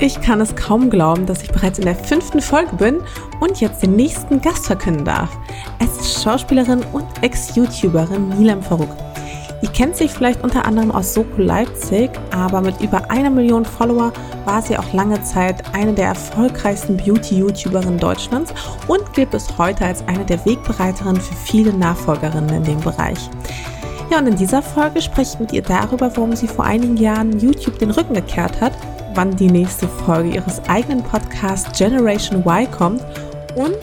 Ich kann es kaum glauben, dass ich bereits in der fünften Folge bin und jetzt den nächsten Gast verkünden darf. Es ist Schauspielerin und Ex-YouTuberin Nilam Farouk. Ihr kennt sie vielleicht unter anderem aus Soko Leipzig, aber mit über einer Million Follower war sie auch lange Zeit eine der erfolgreichsten Beauty-YouTuberinnen Deutschlands und gilt bis heute als eine der Wegbereiterinnen für viele Nachfolgerinnen in dem Bereich. Ja, und in dieser Folge spreche ich mit ihr darüber, warum sie vor einigen Jahren YouTube den Rücken gekehrt hat wann die nächste Folge ihres eigenen Podcasts Generation Y kommt und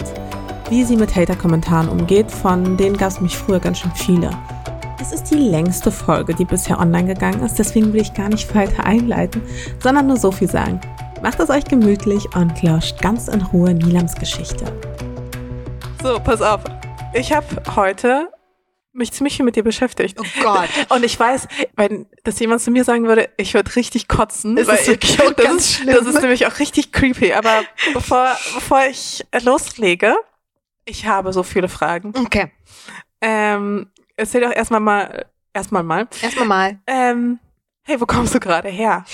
wie sie mit Hater-Kommentaren umgeht, von denen gab es mich früher ganz schön viele. Es ist die längste Folge, die bisher online gegangen ist, deswegen will ich gar nicht weiter einleiten, sondern nur so viel sagen. Macht es euch gemütlich und lauscht ganz in Ruhe Nilams Geschichte. So, pass auf. Ich habe heute mich ziemlich viel mit dir beschäftigt. Oh Gott. Und ich weiß, wenn das jemand zu mir sagen würde, ich würde richtig kotzen. Das ist wirklich auch das, ganz ist, schlimm. das ist nämlich auch richtig creepy. Aber bevor, bevor ich loslege, ich habe so viele Fragen. Okay. Ähm, erzähl doch erstmal mal, erstmal mal. Erstmal mal. Ähm, hey, wo kommst du gerade her?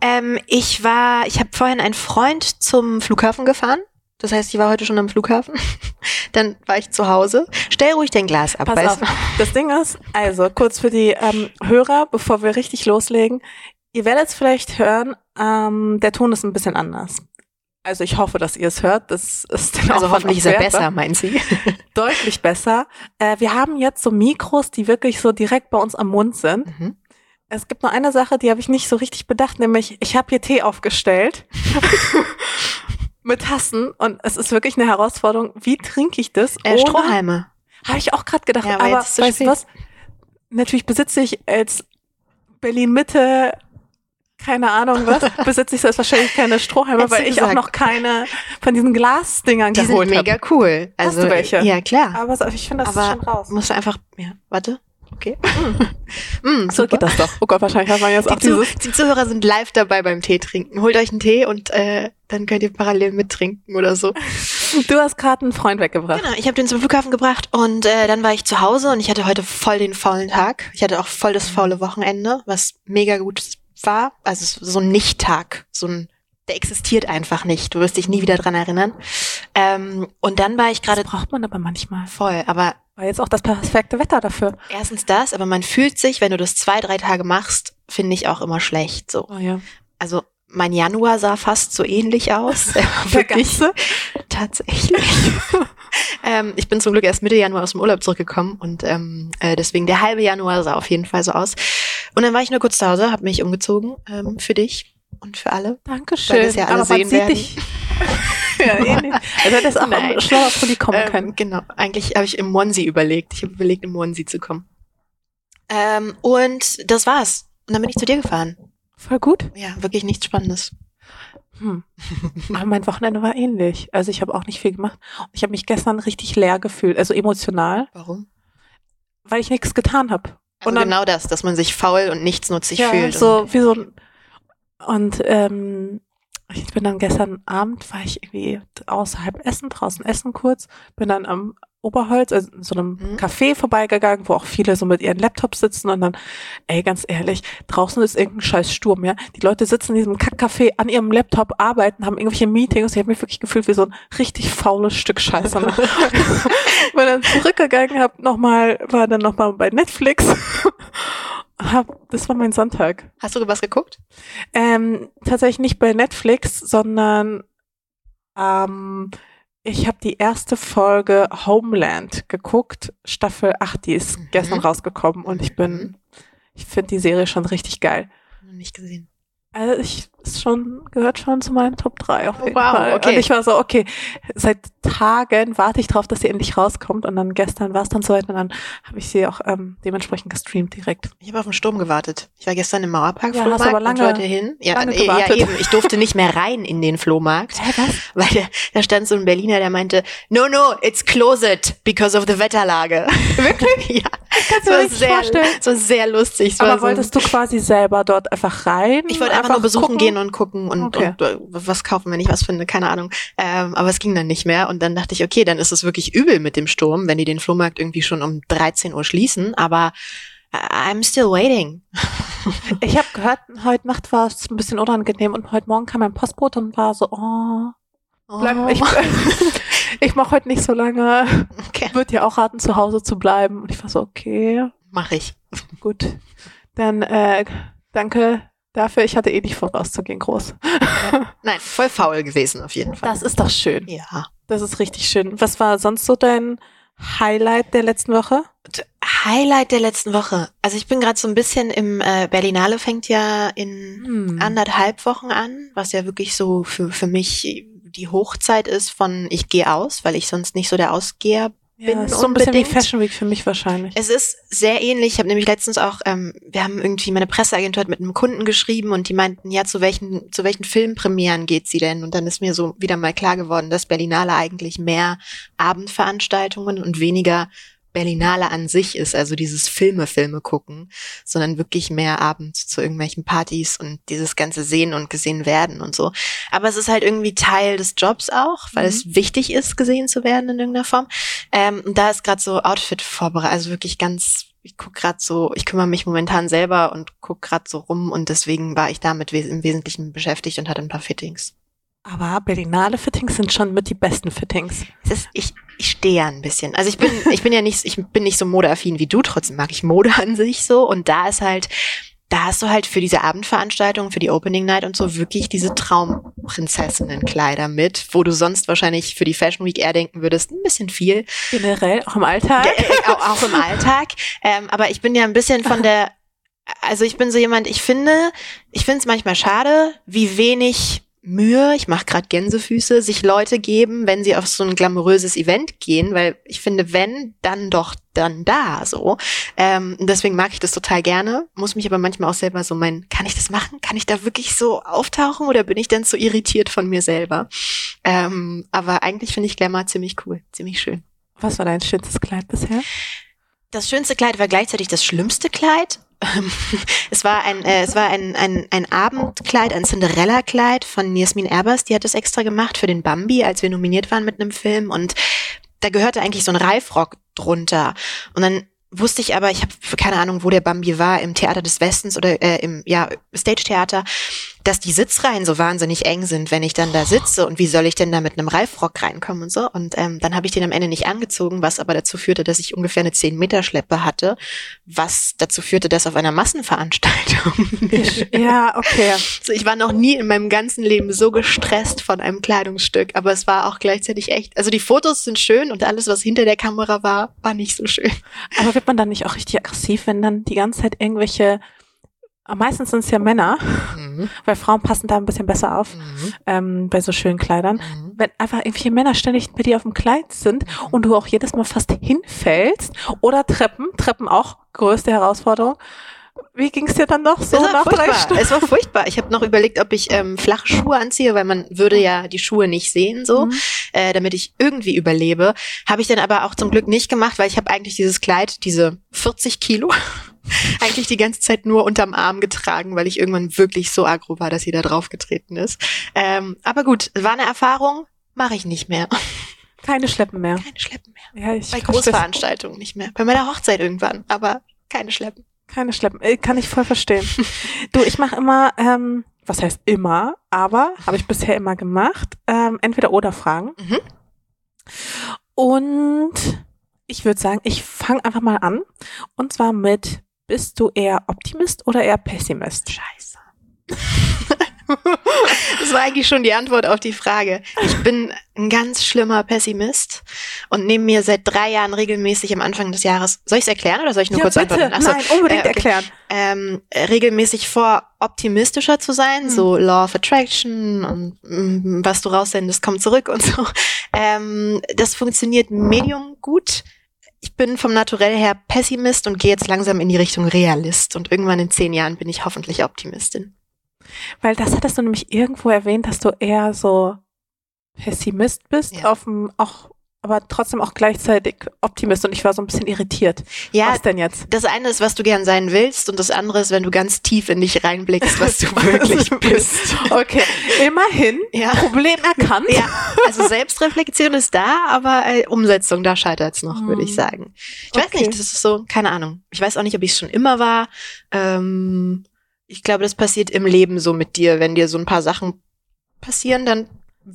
Ähm, ich war, ich habe vorhin einen Freund zum Flughafen gefahren. Das heißt, ich war heute schon am Flughafen. Dann war ich zu Hause. Stell ruhig dein Glas ab. Pass weißt auf. Das Ding ist, also kurz für die ähm, Hörer, bevor wir richtig loslegen. Ihr werdet es vielleicht hören, ähm, der Ton ist ein bisschen anders. Also ich hoffe, dass ihr es hört. Das ist dann? Also hoffentlich ist er besser, meint sie. Deutlich besser. Äh, wir haben jetzt so Mikros, die wirklich so direkt bei uns am Mund sind. Mhm. Es gibt nur eine Sache, die habe ich nicht so richtig bedacht, nämlich ich habe hier Tee aufgestellt mit Tassen und es ist wirklich eine Herausforderung. Wie trinke ich das? Äh, ohne- Strohhalme. Habe ich auch gerade gedacht. Ja, aber aber weißt du was? Natürlich besitze ich als Berlin Mitte keine Ahnung was, besitze ich selbstverständlich keine Strohhalme, weil ich auch noch keine von diesen Glasdingern Die sind geholt mega habe. cool. Also, du welche? Ja, klar. Aber ich finde, das ist Aber schon raus. musst du einfach, ja, warte. Okay. mm, So geht das doch. Oh Gott, wahrscheinlich hat man jetzt auch Die, Zu dieses. die Zuhörer sind live dabei beim Tee trinken. Holt euch einen Tee und äh, dann könnt ihr parallel mittrinken oder so. Du hast gerade einen Freund weggebracht. Genau, ich habe den zum Flughafen gebracht und äh, dann war ich zu Hause und ich hatte heute voll den faulen Tag. Ich hatte auch voll das faule Wochenende, was mega gut war. Also so ein Nicht-Tag, so ein der existiert einfach nicht. Du wirst dich nie wieder dran erinnern. Ähm, und dann war ich Das gerade braucht man aber manchmal. voll. Aber War jetzt auch das perfekte Wetter dafür. erstens das, aber man fühlt sich, wenn du das zwei, drei Tage machst, finde ich auch immer schlecht. So. Oh ja. Also mein Januar sah fast so ähnlich aus. Wirklich tatsächlich. ähm, ich bin zum Glück erst Mitte Januar aus dem Urlaub zurückgekommen und ähm, äh, deswegen der halbe Januar sah auf jeden Fall so aus. Und dann war ich nur kurz zu Hause, habe mich umgezogen ähm, für dich und für alle. Dankeschön. Weil das ja alle aber sehen werden. dich. ja, eh nicht. Also es auch Nein. im Schlauerpulli kommen Ähm, können. genau. Eigentlich habe ich im Monsi überlegt. Ich habe überlegt, im Monsi zu kommen. Ähm, und das war's. Und dann bin ich zu dir gefahren. Voll gut. Ja, wirklich nichts Spannendes. Hm. Aber mein Wochenende war ähnlich. Also ich habe auch nicht viel gemacht. Ich habe mich gestern richtig leer gefühlt, also emotional, Warum? weil ich nichts getan habe. Also Und dann- genau das, dass man sich faul und nichtsnutzig ja, fühlt. so wie so ein und ähm, ich bin dann gestern Abend war ich irgendwie außerhalb essen, draußen essen kurz, bin dann am Oberholz, also in so einem Mhm. Café vorbeigegangen, wo auch viele so mit ihren Laptops sitzen und dann, ey, ganz ehrlich, draußen ist irgendein scheiß Sturm, ja. Die Leute sitzen in diesem Kackcafé an ihrem Laptop, arbeiten, haben irgendwelche Meetings. Ich habe mich wirklich gefühlt wie so ein richtig faules Stück Scheiße. Ne? bin dann zurückgegangen, hab noch mal, war dann noch mal bei Netflix. hab, das war mein Sonntag. Hast du was geguckt? Ähm, tatsächlich nicht bei Netflix, sondern ähm, ich habe die erste Folge Homeland geguckt, Staffel 8, die ist Mhm. gestern rausgekommen und ich bin, Mhm. Ich finde die Serie schon richtig geil. Noch nicht gesehen. Also ich ist schon, gehört schon zu meinen Top 3 auf Oh, jeden wow, Fall. okay. Und ich war so, okay, seit Tagen warte ich drauf, dass sie endlich rauskommt. Und dann gestern war es dann soweit und dann habe ich sie auch ähm, dementsprechend gestreamt direkt. Ich habe auf den Sturm gewartet. Ich war gestern im Mauerpark Ja, Flohmarkt aber lange- und heute hin. Ja, lange äh, ja, eben. Ich durfte nicht mehr rein in den Flohmarkt, Hä, was? weil da, da stand so ein Berliner, der meinte, no, no, it's closed because of the Wetterlage. Wirklich? ja. Kannst Das du war sehr, vorstellen? das war sehr lustig. War Aber so- wolltest du quasi selber dort einfach rein? Ich wollte einfach, nur besuchen gucken? gehen und gucken und, Okay. und äh, was kaufen, wenn ich was finde, keine Ahnung. Ähm, aber es ging dann nicht mehr und dann dachte ich, okay, dann ist es wirklich übel mit dem Sturm, wenn die den Flohmarkt irgendwie schon um 13 Uhr schließen, aber I'm still waiting. Ich habe gehört, heute Nacht war es ein bisschen unangenehm und heute Morgen kam mein Postbote und war so, oh, bleib, Oh. ich, ich mache heute nicht so lange. okay. Würde dir auch raten, zu Hause zu bleiben. Und ich war so, okay, Mach ich. gut. Dann äh, danke dafür. Ich hatte eh nicht vor, rauszugehen, groß. Nein, voll faul gewesen auf jeden Fall. Das ist doch schön. ja. Das ist richtig schön. Was war sonst so dein Highlight der letzten Woche? Highlight der letzten Woche. Also ich bin gerade so ein bisschen im äh, Berlinale fängt ja in Hm. anderthalb Wochen an, was ja wirklich so für, für mich die Hochzeit ist von ich gehe aus, weil ich sonst nicht so der Ausgeher Ja, bin ist so ein bisschen wie unbedingt. Fashion Week für mich wahrscheinlich. Es ist sehr ähnlich. Ich habe nämlich letztens auch, ähm, wir haben irgendwie meine Presseagentur hat mit einem Kunden geschrieben und die meinten, ja, zu welchen, zu welchen Filmpremieren geht sie denn? Und dann ist mir so wieder mal klar geworden, dass Berlinale eigentlich mehr Abendveranstaltungen und weniger Berlinale an sich ist, also dieses Filme, Filme gucken, sondern wirklich mehr abends zu irgendwelchen Partys und dieses ganze Sehen und gesehen werden und so. Aber es ist halt irgendwie Teil des Jobs auch, weil Mhm. es wichtig ist, gesehen zu werden in irgendeiner Form. Ähm, und da ist gerade so Outfit vorbereitet, also wirklich ganz, ich guck gerade so, ich kümmere mich momentan selber und guck gerade so rum und deswegen war ich damit wes im Wesentlichen beschäftigt und hatte ein paar Fittings. Aber Berlinale Fittings sind schon mit die besten Fittings. Es ist, ich, ich stehe ja ein bisschen. Also ich bin, ich bin ja nicht, ich bin nicht so modeaffin wie du, trotzdem mag ich Mode an sich so. Und da ist halt, da hast du halt für diese Abendveranstaltung, für die Opening Night und so wirklich diese Traumprinzessinnenkleider mit, wo du sonst wahrscheinlich für die Fashion Week eher denken würdest, ein bisschen viel. Generell, auch im Alltag. Äh, auch, auch im Alltag. Ähm, aber ich bin ja ein bisschen von der, also ich bin so jemand, ich finde, ich finde es manchmal schade, wie wenig Mühe, ich mache gerade Gänsefüße, sich Leute geben, wenn sie auf so ein glamouröses Event gehen, weil ich finde, wenn, dann doch dann da so. Ähm, deswegen mag ich das total gerne, muss mich aber manchmal auch selber so meinen, kann ich das machen? Kann ich da wirklich so auftauchen oder bin ich dann zu irritiert von mir selber? Ähm, aber eigentlich finde ich Glamour ziemlich cool, ziemlich schön. Was war dein schönstes Kleid bisher? Das schönste Kleid war gleichzeitig das schlimmste Kleid. Ähm, es war ein, äh, es war ein, ein, ein Abendkleid, ein Cinderella-Kleid von Jasmin Erbers. Die hat das extra gemacht für den Bambi, als wir nominiert waren mit einem Film. Und da gehörte eigentlich so ein Reifrock drunter. Und dann wusste ich aber, ich habe keine Ahnung, wo der Bambi war, im Theater des Westens oder äh, im ja, Stage-Theater, dass die Sitzreihen so wahnsinnig eng sind, wenn ich dann da sitze und wie soll ich denn da mit einem Reifrock reinkommen und so. Und ähm, dann habe ich den am Ende nicht angezogen, was aber dazu führte, dass ich ungefähr eine 10 Meter Schleppe hatte, was dazu führte, dass auf einer Massenveranstaltung. Ja, okay. also ich war noch nie in meinem ganzen Leben so gestresst von einem Kleidungsstück, aber es war auch gleichzeitig echt. Also die Fotos sind schön und alles, was hinter der Kamera war, war nicht so schön. Aber wird man dann nicht auch richtig aggressiv, wenn dann die ganze Zeit irgendwelche, meistens sind es ja Männer, Mhm. weil Frauen passen da ein bisschen besser auf, Mhm. ähm, bei so schönen Kleidern. Mhm. Wenn einfach irgendwelche Männer ständig bei dir auf dem Kleid sind und du auch jedes Mal fast hinfällst oder Treppen, Treppen auch größte Herausforderung. Wie ging es dir dann noch so es war nach drei furchtbar. Stunden? Es war furchtbar. Ich habe noch überlegt, ob ich ähm, flache Schuhe anziehe, weil man würde ja die Schuhe nicht sehen, so, Mhm. äh, damit ich irgendwie überlebe. Habe ich dann aber auch zum Glück nicht gemacht, weil ich habe eigentlich dieses Kleid, diese 40 Kilo, eigentlich die ganze Zeit nur unterm Arm getragen, weil ich irgendwann wirklich so aggro war, dass sie da drauf getreten ist. Ähm, aber gut, war eine Erfahrung, mache ich nicht mehr. Keine Schleppen mehr. Keine Schleppen mehr. Ja, ich Bei. Großveranstaltungen nicht mehr. Bei meiner Hochzeit irgendwann, aber keine Schleppen. Keine Schleppen. Äh, Kann ich voll verstehen. du, ich mache immer, ähm, was heißt immer, aber habe ich bisher immer gemacht, ähm, entweder oder Fragen. Mhm. Und ich würde sagen, ich fange einfach mal an. Und zwar mit, bist du eher Optimist oder eher Pessimist? Scheiße. das war eigentlich schon die Antwort auf die Frage. Ich bin ein ganz schlimmer Pessimist und nehme mir seit drei Jahren regelmäßig am Anfang des Jahres, soll ich es erklären oder soll ich nur Ja, kurz bitte. antworten? Achso, Nein, unbedingt äh, okay. erklären. Ähm, äh, regelmäßig vor, optimistischer zu sein, Hm. so Law of Attraction und mm, was du raussendest, kommt zurück und so. Ähm, das funktioniert medium gut. Ich bin vom Naturell her Pessimist und gehe jetzt langsam in die Richtung Realist und irgendwann in zehn Jahren bin ich hoffentlich Optimistin. Weil das hattest du nämlich irgendwo erwähnt, dass du eher so Pessimist bist, Ja. auf dem, auch, aber trotzdem auch gleichzeitig Optimist und ich war so ein bisschen irritiert. Ja, Was denn jetzt? das eine ist, was du gern sein willst und das andere ist, wenn du ganz tief in dich reinblickst, was du wirklich bist. Okay, immerhin. Ja. Problem erkannt. Ja, also Selbstreflexion ist da, aber äh, Umsetzung, da scheitert es noch, würde ich Hm. sagen. Ich weiß Okay. nicht, das ist so, keine Ahnung. Ich weiß auch nicht, ob ich es schon immer war. Ähm, ich glaube, das passiert im Leben so mit dir. Wenn dir so ein paar Sachen passieren, dann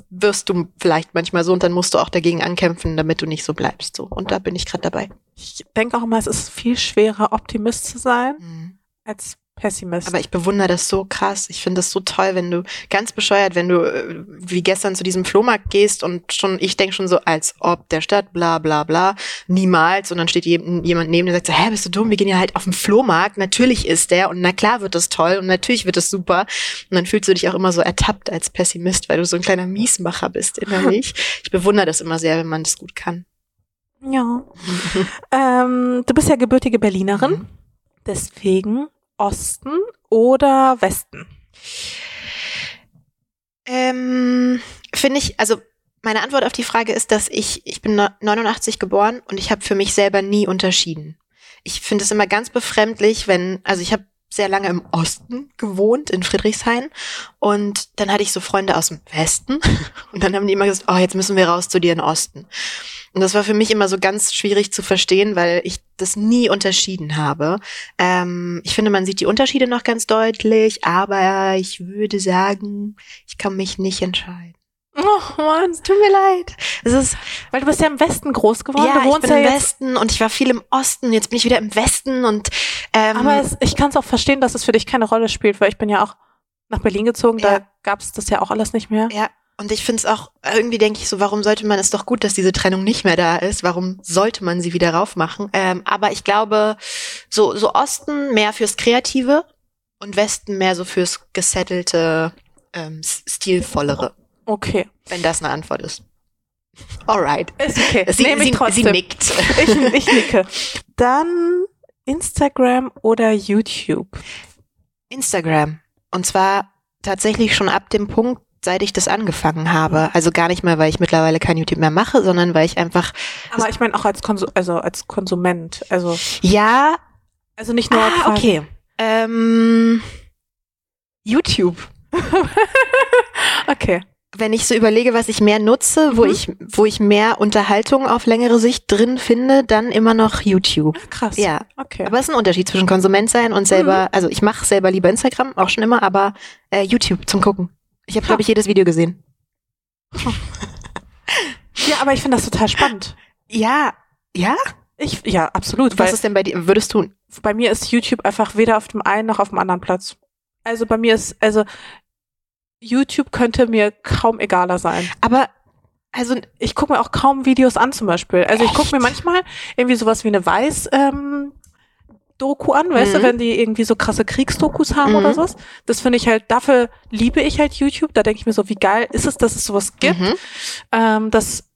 wirst du vielleicht manchmal so und dann musst du auch dagegen ankämpfen, damit du nicht so bleibst. So. Und da bin ich gerade dabei. Ich denke auch immer, es ist viel schwerer, Optimist zu sein, als Pessimist. Aber ich bewundere das so krass. Ich finde das so toll, wenn du ganz bescheuert, wenn du äh, wie gestern zu diesem Flohmarkt gehst und schon, ich denke schon so, als ob der Stadt, bla bla bla, niemals. Und dann steht jem- jemand neben dir und sagt so, hä, bist du dumm? Wir gehen ja halt auf den Flohmarkt. Natürlich ist der und na klar wird das toll und natürlich wird es super. Und dann fühlst du dich auch immer so ertappt als Pessimist, weil du so ein kleiner Miesmacher bist innerlich. Ich bewundere das immer sehr, wenn man das gut kann. ja. ähm, du bist ja gebürtige Berlinerin, Mhm. deswegen Osten oder Westen? Ähm, finde ich, also meine Antwort auf die Frage ist, dass ich, ich bin ne- 89 geboren und ich habe für mich selber nie unterschieden. Ich finde es immer ganz befremdlich, wenn, also ich habe sehr lange im Osten gewohnt, in Friedrichshain. Und dann hatte ich so Freunde aus dem Westen. Und dann haben die immer gesagt, oh, jetzt müssen wir raus zu dir in den Osten. Und das war für mich immer so ganz schwierig zu verstehen, weil ich das nie unterschieden habe. Ähm, ich finde, man sieht die Unterschiede noch ganz deutlich, aber ich würde sagen, ich kann mich nicht entscheiden. Oh Mann, Tut mir leid. Es ist, weil du bist ja im Westen groß geworden. ja, du ich wohnst bin ja im Westen und ich war viel im Osten. Jetzt bin ich wieder im Westen und ähm, Aber es, ich kann es auch verstehen, dass es für dich keine Rolle spielt, weil ich bin ja auch nach Berlin gezogen, Ja. da gab es das ja auch alles nicht mehr. Ja, und ich finde es auch, irgendwie denke ich so, warum sollte man es doch gut, dass diese Trennung nicht mehr da ist? Warum sollte man sie wieder raufmachen? Ähm, aber ich glaube, so, so Osten mehr fürs Kreative und Westen mehr so fürs gesettelte, ähm, stilvollere, Okay. wenn das eine Antwort ist. Alright. Ist okay. Sie, Nehme ich trotzdem. sie nickt. Ich, ich nicke. Dann Instagram oder YouTube. Instagram. Und zwar tatsächlich schon ab dem Punkt, seit ich das angefangen habe. Also gar nicht mal, weil ich mittlerweile kein YouTube mehr mache, sondern weil ich einfach, Aber ich meine auch als, Konsu also als Konsument. Also, ja, also nicht nur ah, okay. Ähm, YouTube. Okay. Wenn ich so überlege, was ich mehr nutze, wo Mhm. ich, wo ich mehr Unterhaltung auf längere Sicht drin finde, dann immer noch YouTube. Krass. Ja. Okay. Aber es ist ein Unterschied zwischen Konsument sein und selber, also ich mache selber lieber Instagram, auch schon immer, aber äh, YouTube zum Gucken. Ich habe, Ha. glaube ich, jedes Video gesehen. ja, aber ich finde das total spannend. Ja. Ja? Ich, ja, absolut. Was ist denn bei dir? Würdest du? bei mir ist YouTube einfach weder auf dem einen noch auf dem anderen Platz. Also bei mir ist, also YouTube könnte mir kaum egaler sein. Aber also Ich gucke mir auch kaum Videos an zum Beispiel. Also ich gucke mir manchmal irgendwie sowas wie eine Weiß ähm, Doku an, weißt du, Mhm. wenn die irgendwie so krasse Kriegsdokus haben Mhm. oder sowas. Das finde ich halt, dafür liebe ich halt YouTube. Da denke ich mir so, wie geil ist es, dass es sowas gibt, Mhm. ähm, dass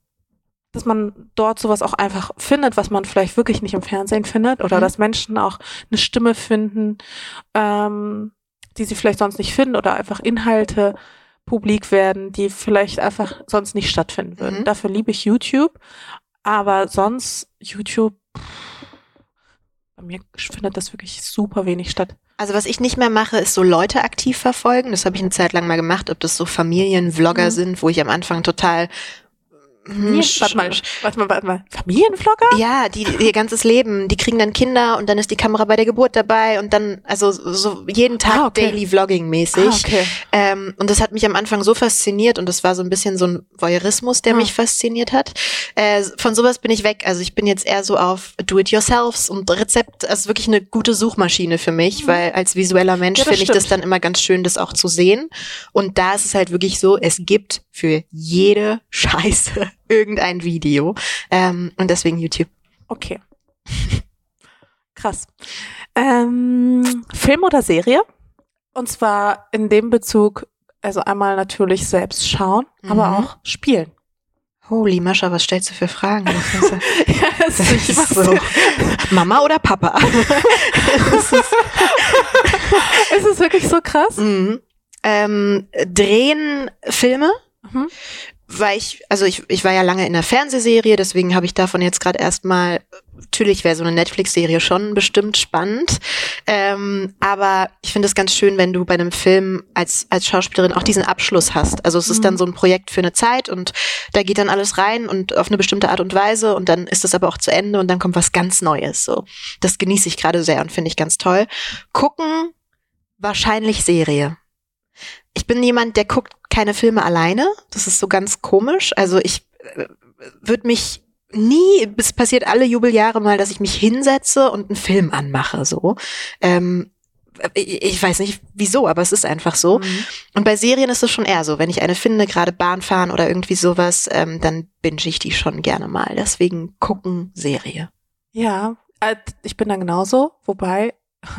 dass man dort sowas auch einfach findet, was man vielleicht wirklich nicht im Fernsehen findet oder Mhm. dass Menschen auch eine Stimme finden, ähm, die sie vielleicht sonst nicht finden oder einfach Inhalte publik werden, die vielleicht einfach sonst nicht stattfinden würden. Mhm. Dafür liebe ich YouTube, aber sonst YouTube, pff, bei mir findet das wirklich super wenig statt. Also was ich nicht mehr mache, ist so Leute aktiv verfolgen. Das habe ich eine Zeit lang mal gemacht, ob das so Familienvlogger Mhm. sind, wo ich am Anfang total warte mal, warte mal, warte mal. Familienvlogger? Ja, die, ihr ganzes Leben. Die kriegen dann Kinder und dann ist die Kamera bei der Geburt dabei und dann, also so jeden Tag Ah, okay. Daily Vlogging mäßig. Ah, okay. Ähm, und das hat mich am Anfang so fasziniert und das war so ein bisschen so ein Voyeurismus, der Ah. mich fasziniert hat. Äh, von sowas bin ich weg. Also ich bin jetzt eher so auf Do-it-yourselfs und Rezept. Also wirklich eine gute Suchmaschine für mich, weil als visueller Mensch Mhm. Ja, finde ich das dann immer ganz schön, das auch zu sehen. Und da ist es halt wirklich so, es gibt für jede Scheiße irgendein Video. Ähm, und deswegen YouTube. Okay. Krass. Ähm, Film oder Serie? Und zwar in dem Bezug, also einmal natürlich selbst schauen, aber Mhm. auch spielen. Holy Mascha, was stellst du für Fragen? Das ist, ja, das das ist so. Mama oder Papa? das ist, Es ist wirklich so krass. Mhm. Ähm, drehen Filme, Mhm. Weil ich, also ich, ich war ja lange in der Fernsehserie, deswegen habe ich davon jetzt gerade erstmal, natürlich wäre so eine Netflix-Serie schon bestimmt spannend, ähm, aber ich finde es ganz schön, wenn du bei einem Film als, als Schauspielerin auch diesen Abschluss hast. Also es ist Mhm. dann so ein Projekt für eine Zeit und da geht dann alles rein und auf eine bestimmte Art und Weise und dann ist das aber auch zu Ende und dann kommt was ganz Neues. So, das genieße ich gerade sehr und finde ich ganz toll. Gucken wahrscheinlich Serie. Ich bin jemand, der guckt keine Filme alleine. Das ist so ganz komisch. Also ich äh, würde mich nie, es passiert alle Jubeljahre mal, dass ich mich hinsetze und einen Film anmache. So. Ähm, ich, ich weiß nicht wieso, aber es ist einfach so. Mhm. Und bei Serien ist es schon eher so. Wenn ich eine finde, gerade Bahnfahren oder irgendwie sowas, ähm, dann binge ich die schon gerne mal. Deswegen gucken Serie. Ja, äh, ich bin da genauso, wobei,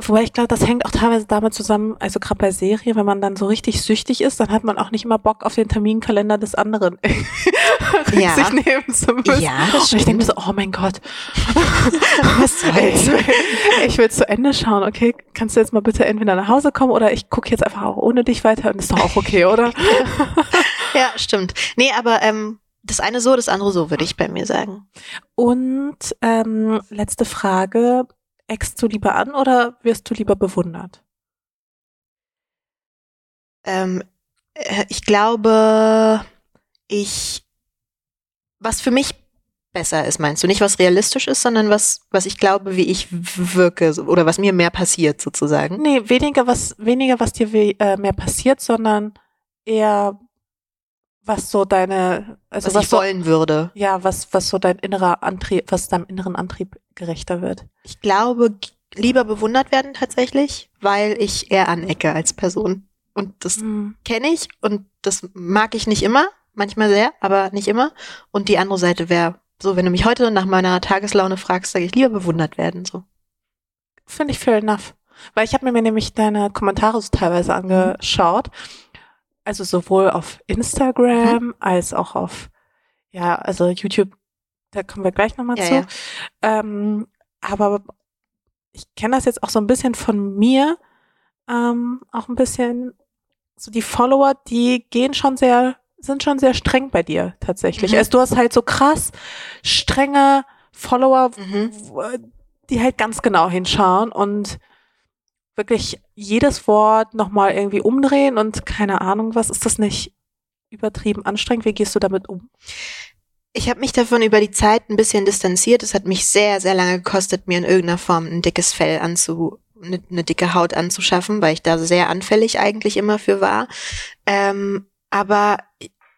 wobei ich glaube, das hängt auch teilweise damit zusammen, also gerade bei Serie, wenn man dann so richtig süchtig ist, dann hat man auch nicht immer Bock auf den Terminkalender des anderen Ja. sich nehmen zu müssen. Ja, das Und ich denke mir so, oh mein Gott, Was ich soll's? will, ich will zu Ende schauen, okay, kannst du jetzt mal bitte entweder nach Hause kommen oder ich gucke jetzt einfach auch ohne dich weiter und ist doch auch okay, oder? Ja, stimmt. Nee, aber ähm, das eine so, das andere so, würde ich bei mir sagen. Und ähm, letzte Frage, eckst du lieber an oder wirst du lieber bewundert? Ähm, äh, ich glaube, ich, was für mich besser ist, meinst du? Nicht was realistisch ist, sondern was, was ich glaube, wie ich wirke oder was mir mehr passiert sozusagen. Nee, weniger was, weniger was dir we äh, mehr passiert, sondern eher was so deine, also was, was, ich so, wollen würde. ja, was, was so dein innerer Antrieb, was deinem inneren Antrieb gerechter wird. Ich glaube, lieber bewundert werden tatsächlich, weil ich eher anecke als Person. Und das Hm. kenne ich und das mag ich nicht immer, manchmal sehr, aber nicht immer. Und die andere Seite wäre so, wenn du mich heute nach meiner Tageslaune fragst, sage ich lieber bewundert werden. So. Finde ich fair enough. Weil ich habe mir nämlich deine Kommentare so teilweise angeschaut. Also sowohl auf Instagram als auch auf, ja, also YouTube, da kommen wir gleich nochmal Ja, zu. ja. Ähm, aber ich kenne das jetzt auch so ein bisschen von mir, ähm, auch ein bisschen, so die Follower, die gehen schon sehr, sind schon sehr streng bei dir tatsächlich. Mhm. Also du hast halt so krass strenge Follower, Mhm. die halt ganz genau hinschauen und wirklich jedes Wort nochmal irgendwie umdrehen und keine Ahnung was. Ist das nicht übertrieben anstrengend? Wie gehst du damit um? Ich habe mich davon über die Zeit ein bisschen distanziert. Es hat mich sehr, sehr lange gekostet, mir in irgendeiner Form ein dickes Fell anzu, eine, eine dicke Haut anzuschaffen, weil ich da sehr anfällig eigentlich immer für war. Ähm, aber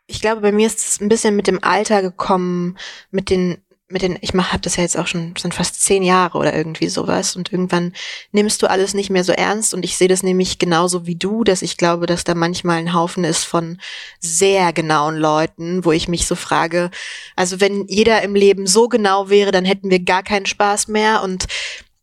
ich glaube, bei mir ist es ein bisschen mit dem Alter gekommen, mit den mit den, ich mach, hab das ja jetzt auch schon, sind fast zehn Jahre oder irgendwie sowas und irgendwann nimmst du alles nicht mehr so ernst und ich sehe das nämlich genauso wie du, dass ich glaube, dass da manchmal ein Haufen ist von sehr genauen Leuten, wo ich mich so frage, also wenn jeder im Leben so genau wäre, dann hätten wir gar keinen Spaß mehr und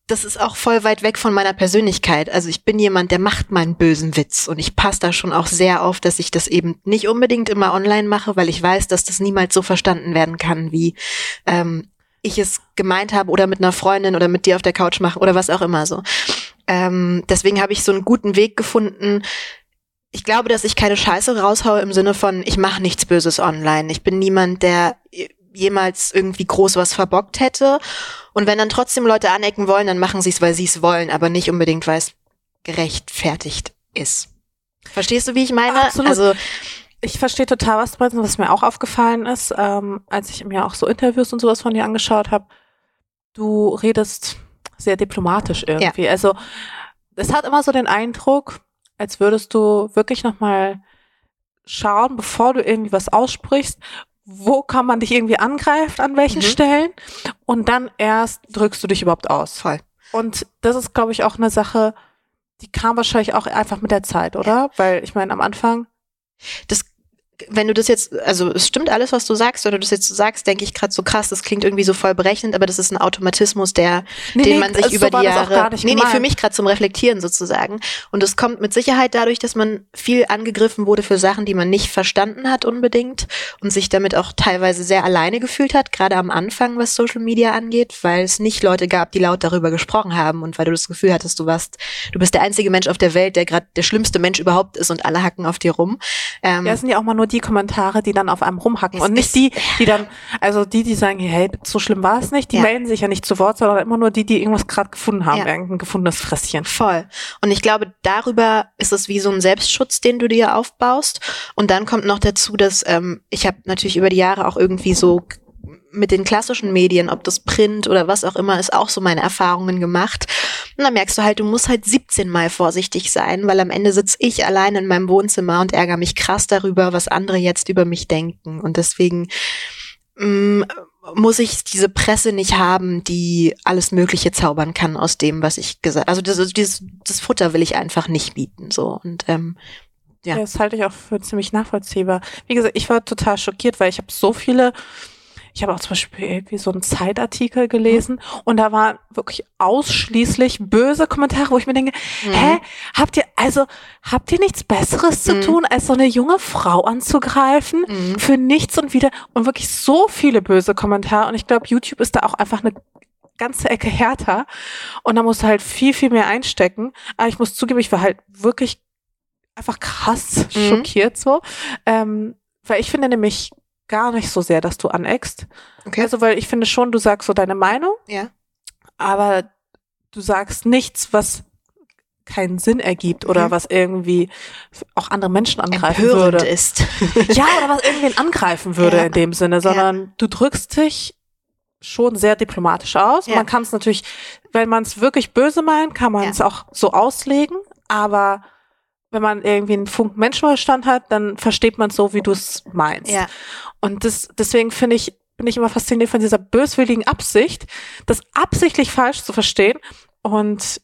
das ist auch voll weit weg von meiner Persönlichkeit. Also ich bin jemand, der macht meinen bösen Witz und ich passe da schon auch sehr auf, dass ich das eben nicht unbedingt immer online mache, weil ich weiß, dass das niemals so verstanden werden kann, wie ähm, ich es gemeint habe oder mit einer Freundin oder mit dir auf der Couch mache oder was auch immer so. Ähm, deswegen habe ich so einen guten Weg gefunden. Ich glaube, dass ich keine Scheiße raushaue im Sinne von, ich mache nichts Böses online. Ich bin niemand, der jemals irgendwie groß was verbockt hätte. Und wenn dann trotzdem Leute anecken wollen, dann machen sie es, weil sie es wollen, aber nicht unbedingt, weil es gerechtfertigt ist. Verstehst du, wie ich meine? Absolut. Also ich verstehe total, was du meinst, was mir auch aufgefallen ist, ähm, als ich mir auch so Interviews und sowas von dir angeschaut habe. Du redest sehr diplomatisch irgendwie. Ja. Also es hat immer so den Eindruck, als würdest du wirklich nochmal schauen, bevor du irgendwie was aussprichst, wo kann man dich irgendwie angreifen, an welchen mhm. Stellen und dann erst drückst du dich überhaupt aus. Voll. Und das ist, glaube ich, auch eine Sache, die kam wahrscheinlich auch einfach mit der Zeit, oder? Ja. Weil ich meine, am Anfang. Das wenn du das jetzt, also es stimmt alles, was du sagst, oder du das jetzt so sagst, denke ich gerade so krass, das klingt irgendwie so voll berechnend, aber das ist ein Automatismus, der, nee, den nee, man sich also über so die Jahre, nee, nee, für mich gerade zum Reflektieren sozusagen. Und es kommt mit Sicherheit dadurch, dass man viel angegriffen wurde für Sachen, die man nicht verstanden hat unbedingt und sich damit auch teilweise sehr alleine gefühlt hat, gerade am Anfang, was Social Media angeht, weil es nicht Leute gab, die laut darüber gesprochen haben und weil du das Gefühl hattest, du warst, du bist der einzige Mensch auf der Welt, der gerade der schlimmste Mensch überhaupt ist und alle hacken auf dir rum. Ähm, ja, sind ja auch mal nur die Kommentare, die dann auf einem rumhacken es und nicht die, die dann, also die, die sagen, hey, so schlimm war es nicht, die ja. melden sich ja nicht zu Wort, sondern immer nur die, die irgendwas gerade gefunden haben, ja. irgendein gefundenes Fresschen. Voll. Und ich glaube, darüber ist es wie so ein Selbstschutz, den du dir aufbaust. Und dann kommt noch dazu, dass ähm, ich habe natürlich über die Jahre auch irgendwie so mit den klassischen Medien, ob das Print oder was auch immer ist, auch so meine Erfahrungen gemacht. Und dann merkst du halt, du musst halt 17 Mal vorsichtig sein, weil am Ende sitze ich allein in meinem Wohnzimmer und ärgere mich krass darüber, was andere jetzt über mich denken. Und deswegen mm, muss ich diese Presse nicht haben, die alles Mögliche zaubern kann aus dem, was ich gesagt. Also das, dieses, das Futter will ich einfach nicht bieten. So und ähm, ja. Das halte ich auch für ziemlich nachvollziehbar. Wie gesagt, ich war total schockiert, weil ich habe so viele ich habe auch zum Beispiel irgendwie so einen Zeitartikel gelesen mhm. und da waren wirklich ausschließlich böse Kommentare, wo ich mir denke, mhm. hä, habt ihr, also, habt ihr nichts Besseres zu mhm. tun, als so eine junge Frau anzugreifen mhm. für nichts und wieder und wirklich so viele böse Kommentare und ich glaube, YouTube ist da auch einfach eine ganze Ecke härter und da musst du halt viel, viel mehr einstecken. Aber ich muss zugeben, ich war halt wirklich einfach krass mhm. schockiert so. Ähm, weil ich finde nämlich gar nicht so sehr, dass du aneckst. Okay. Also, weil ich finde schon, du sagst so deine Meinung. Ja. Aber du sagst nichts, was keinen Sinn ergibt oder mhm. was irgendwie auch andere Menschen angreifen Empörend würde. ist. ja, oder was irgendwen angreifen würde ja. in dem Sinne, sondern ja. du drückst dich schon sehr diplomatisch aus. Ja. Man kann es natürlich, wenn man es wirklich böse meint, kann man es auch so auslegen, aber wenn man irgendwie einen Funken Menschenverstand hat, dann versteht man es so, wie du es meinst. Ja. Und das, deswegen finde ich, bin ich immer fasziniert von dieser böswilligen Absicht, das absichtlich falsch zu verstehen und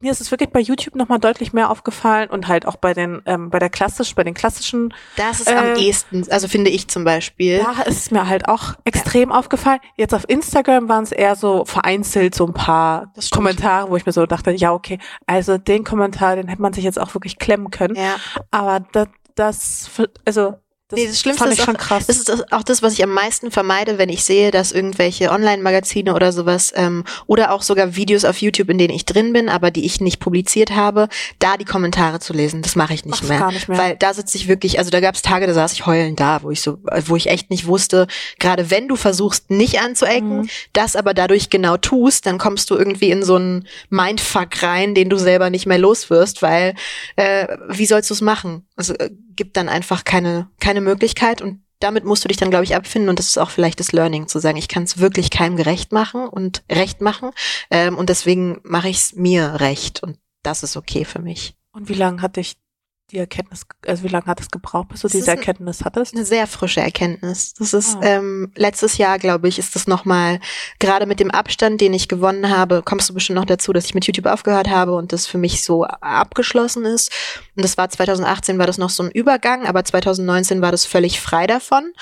mir ist es wirklich bei YouTube nochmal deutlich mehr aufgefallen und halt auch bei den, ähm, bei der klassischen, bei den klassischen. Das ist äh, am ehesten, also finde ich zum Beispiel. Ja, ist es mir halt auch extrem ja. aufgefallen. Jetzt auf Instagram waren es eher so vereinzelt so ein paar Kommentare, wo ich mir so dachte, ja, okay, also den Kommentar, den hätte man sich jetzt auch wirklich klemmen können. Ja. Aber das, das also das, nee, das Schlimmste ist auch, krass. Das ist auch das, was ich am meisten vermeide, wenn ich sehe, dass irgendwelche Online-Magazine oder sowas ähm, oder auch sogar Videos auf YouTube, in denen ich drin bin, aber die ich nicht publiziert habe, da die Kommentare zu lesen, das mache ich nicht mehr, gar nicht mehr. Weil da sitze ich wirklich, also da gab es Tage, da saß ich heulend da, wo ich so, wo ich echt nicht wusste, gerade wenn du versuchst, nicht anzuecken, mhm. das aber dadurch genau tust, dann kommst du irgendwie in so einen Mindfuck rein, den du selber nicht mehr loswirst, weil äh, wie sollst du es machen? Also äh, gibt dann einfach keine, keine Möglichkeit und damit musst du dich dann, glaube ich, abfinden und das ist auch vielleicht das Learning, zu sagen, ich kann es wirklich keinem gerecht machen und recht machen ähm, und deswegen mache ich es mir recht und das ist okay für mich. Und wie lange hat dich die Erkenntnis, also wie lange hat es gebraucht, bis du das diese Erkenntnis hattest? Eine sehr frische Erkenntnis. Das ist ah. ähm, letztes Jahr, glaube ich, ist das nochmal, gerade mit dem Abstand, den ich gewonnen habe, kommst du bestimmt noch dazu, dass ich mit YouTube aufgehört habe und das für mich so abgeschlossen ist. Und das war 2018 war das noch so ein Übergang, aber 2019 war das völlig frei davon.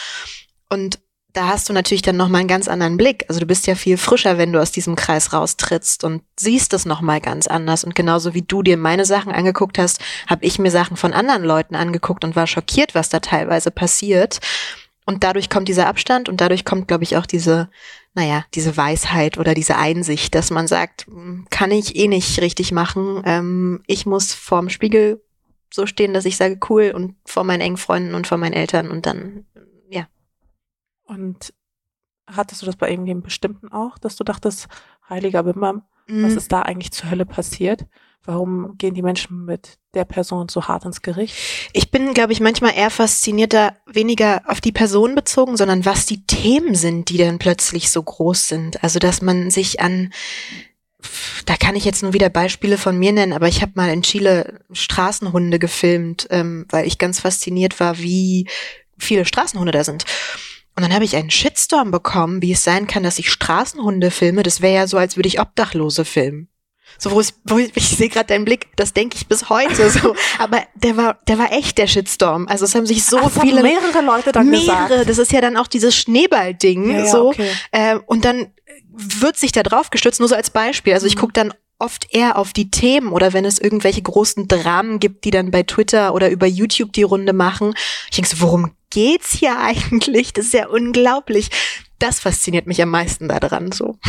Und da hast du natürlich dann nochmal einen ganz anderen Blick. Also du bist ja viel frischer, wenn du aus diesem Kreis raustrittst und siehst es nochmal ganz anders. Und genauso wie du dir meine Sachen angeguckt hast, habe ich mir Sachen von anderen Leuten angeguckt und war schockiert, was da teilweise passiert. Und dadurch kommt dieser Abstand und dadurch kommt, glaube ich, auch diese, naja, diese Weisheit oder diese Einsicht, dass man sagt, hm, kann ich eh nicht richtig machen. Ähm, ich muss vorm Spiegel so stehen, dass ich sage, cool, und vor meinen engen Freunden und vor meinen Eltern und dann und hattest du das bei irgendjemandem bestimmten auch, dass du dachtest, heiliger Bimbam, mhm. was ist da eigentlich zur Hölle passiert? warum gehen die Menschen mit der Person so hart ins Gericht? Ich bin, glaube ich, manchmal eher faszinierter, weniger auf die Person bezogen, sondern was die Themen sind, die dann plötzlich so groß sind. Also, dass man sich an da kann ich jetzt nur wieder Beispiele von mir nennen, aber ich habe mal in Chile Straßenhunde gefilmt, ähm, weil ich ganz fasziniert war, wie viele Straßenhunde da sind. Und dann habe ich einen Shitstorm bekommen, wie es sein kann, dass ich Straßenhunde filme. Das wäre ja so, als würde ich Obdachlose filmen. So, wo, es, wo ich, ich sehe gerade deinen Blick, das denke ich bis heute so. Aber der war, der war echt der Shitstorm. Also es haben sich so Ach, viele mehrere Leute dann mehrere. gesagt. Das ist ja dann auch dieses Schneeballding Ja, ja, so. okay. Äh, und dann wird sich da drauf gestützt, nur so als Beispiel. Also ich Mhm. gucke dann oft eher auf die Themen oder wenn es irgendwelche großen Dramen gibt, die dann bei Twitter oder über YouTube die Runde machen. Ich denke so, worum geht's hier eigentlich? Das ist ja unglaublich. Das fasziniert mich am meisten daran so.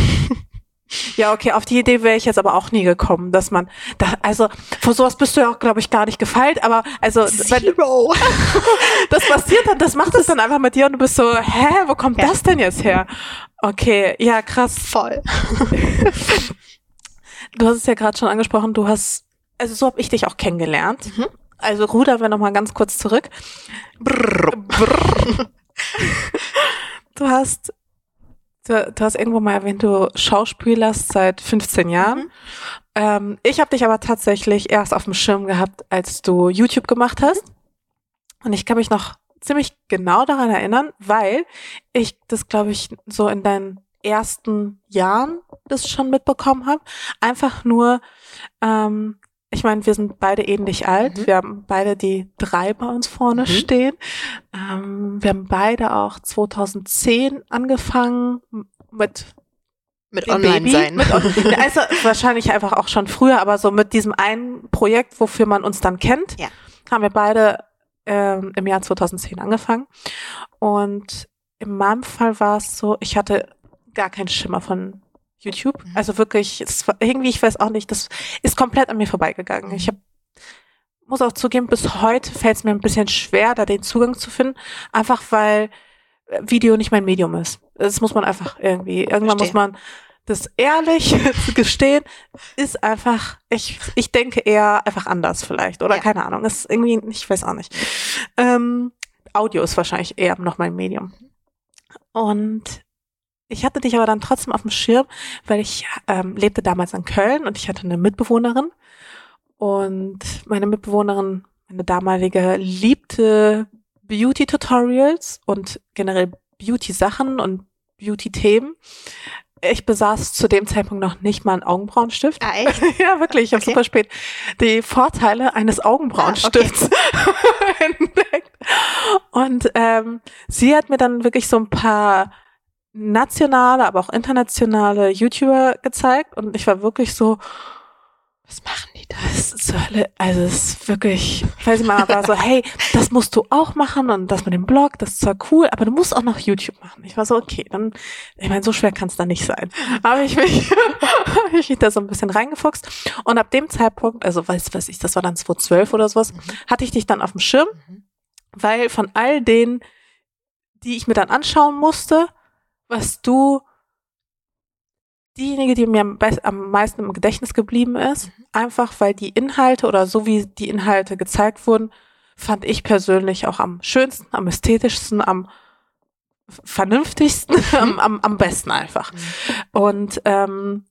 Ja, okay, auf die Idee wäre ich jetzt aber auch nie gekommen, dass man, da, also vor sowas bist du ja auch, glaube ich, gar nicht gefeilt, aber also wenn das passiert dann, das macht es dann einfach mit dir und du bist so, hä, wo kommt Ja. das denn jetzt her? Okay, ja, krass. Voll. Du hast es ja gerade schon angesprochen, du hast, also so habe ich dich auch kennengelernt. Mhm. Also rudern wir noch mal ganz kurz zurück. Brrr. Du hast, du, du hast irgendwo mal erwähnt, du schauspielerst seit 15 Jahren. Mhm. Ähm, ich habe dich aber tatsächlich erst auf dem Schirm gehabt, als du YouTube gemacht hast. Und ich kann mich noch ziemlich genau daran erinnern, weil ich das, glaube ich, so in deinen ersten Jahren das schon mitbekommen habe. Einfach nur, ähm, ich meine, wir sind beide ähnlich alt. Mhm. Wir haben beide die drei bei uns vorne Mhm. stehen. Ähm, wir haben beide auch 2010 angefangen mit Mit online sein. Mit, also wahrscheinlich einfach auch schon früher, aber so mit diesem einen Projekt, wofür man uns dann kennt, Ja. haben wir beide ähm, im Jahr 2010 angefangen. Und in meinem Fall war es so, ich hatte gar keinen Schimmer von YouTube. Mhm. Also wirklich, es war irgendwie, ich weiß auch nicht, das ist komplett an mir vorbeigegangen. Mhm. Ich hab, muss auch zugeben, bis heute fällt es mir ein bisschen schwer, da den Zugang zu finden, einfach weil äh, Video nicht mein Medium ist. Das muss man einfach irgendwie, irgendwann Verstehe. muss man das ehrlich gestehen, ist einfach, ich, ich denke eher einfach anders vielleicht. Oder Ja. keine Ahnung. Ist irgendwie, ich weiß auch nicht. Ähm, Audio ist wahrscheinlich eher noch mein Medium. Und ich hatte dich aber dann trotzdem auf dem Schirm, weil ich ähm, lebte damals in Köln und ich hatte eine Mitbewohnerin. Und meine Mitbewohnerin, meine damalige, liebte Beauty-Tutorials und generell Beauty-Sachen und Beauty-Themen. Ich besaß zu dem Zeitpunkt noch nicht mal einen Augenbrauenstift. Ah, echt? Ja, wirklich, ich habe Okay. super spät die Vorteile eines Augenbrauenstifts entdeckt. Und ähm, sie hat mir dann wirklich so ein paar nationale, aber auch internationale YouTuber gezeigt und ich war wirklich so, Was machen die da? das ist zur Hölle, also es ist wirklich, weil sie mal war so, hey, das musst du auch machen und das mit dem Blog, das ist zwar cool, aber du musst auch noch YouTube machen. Ich war so, okay, dann, ich meine, so schwer kann es da nicht sein. Aber ich mich, hab ich mich da so ein bisschen reingefuchst und ab dem Zeitpunkt, also weiß was ich, das war dann 2012 oder sowas, Mhm. hatte ich dich dann auf dem Schirm, Mhm. weil von all denen, die ich mir dann anschauen musste, was du diejenige, die mir am, meisten im Gedächtnis geblieben ist, Mhm. einfach weil die Inhalte oder so wie die Inhalte gezeigt wurden, fand ich persönlich auch am schönsten, am ästhetischsten, am vernünftigsten, am, am, am besten einfach. Und ähm,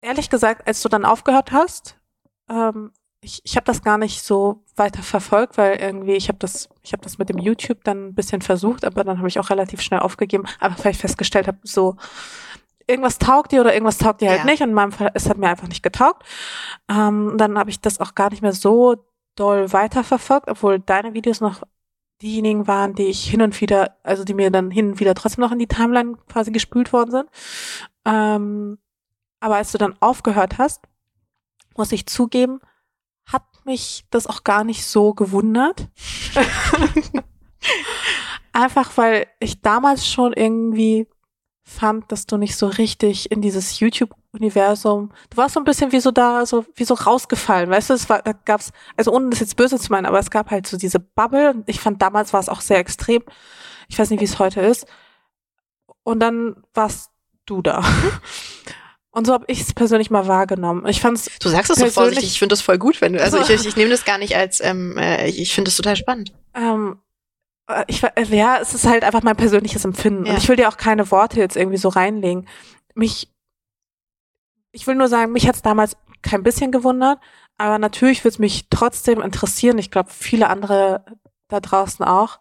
ehrlich gesagt, als du dann aufgehört hast, ähm, ich, ich habe das gar nicht so weiter verfolgt, weil irgendwie ich habe das, ich habe das mit dem YouTube dann ein bisschen versucht, aber dann habe ich auch relativ schnell aufgegeben, aber weil ich festgestellt habe, so irgendwas taugt dir oder irgendwas taugt dir halt Ja. nicht. Und in meinem Fall, es hat mir einfach nicht getaugt. Ähm, dann habe ich das auch gar nicht mehr so doll weiterverfolgt, obwohl deine Videos noch diejenigen waren, die ich hin und wieder, also die mir dann hin und wieder trotzdem noch in die Timeline quasi gespült worden sind. Ähm, aber als du dann aufgehört hast, muss ich zugeben, mich das auch gar nicht so gewundert. Einfach weil ich damals schon irgendwie fand, dass du nicht so richtig in dieses YouTube-Universum, du warst so ein bisschen wie so da, so wie so rausgefallen, weißt du, es war, da gab's, also ohne das jetzt böse zu meinen, aber es gab halt so diese Bubble und ich fand damals war es auch sehr extrem. Ich weiß nicht, wie es heute ist. Und dann warst du da. Und so habe ich es persönlich mal wahrgenommen. Ich fand's Du sagst es so vorsichtig, ich finde das voll gut, wenn du, also ich, ich, ich nehme das gar nicht als, ähm, äh, ich, ich finde das total spannend. ähm, äh, ich, äh, ja, es ist halt einfach mein persönliches Empfinden. Ja. Und ich will dir auch keine Worte jetzt irgendwie so reinlegen. Mich, ich will nur sagen, mich hat's damals kein bisschen gewundert, aber natürlich würde es mich trotzdem interessieren. Ich glaube, viele andere da draußen auch,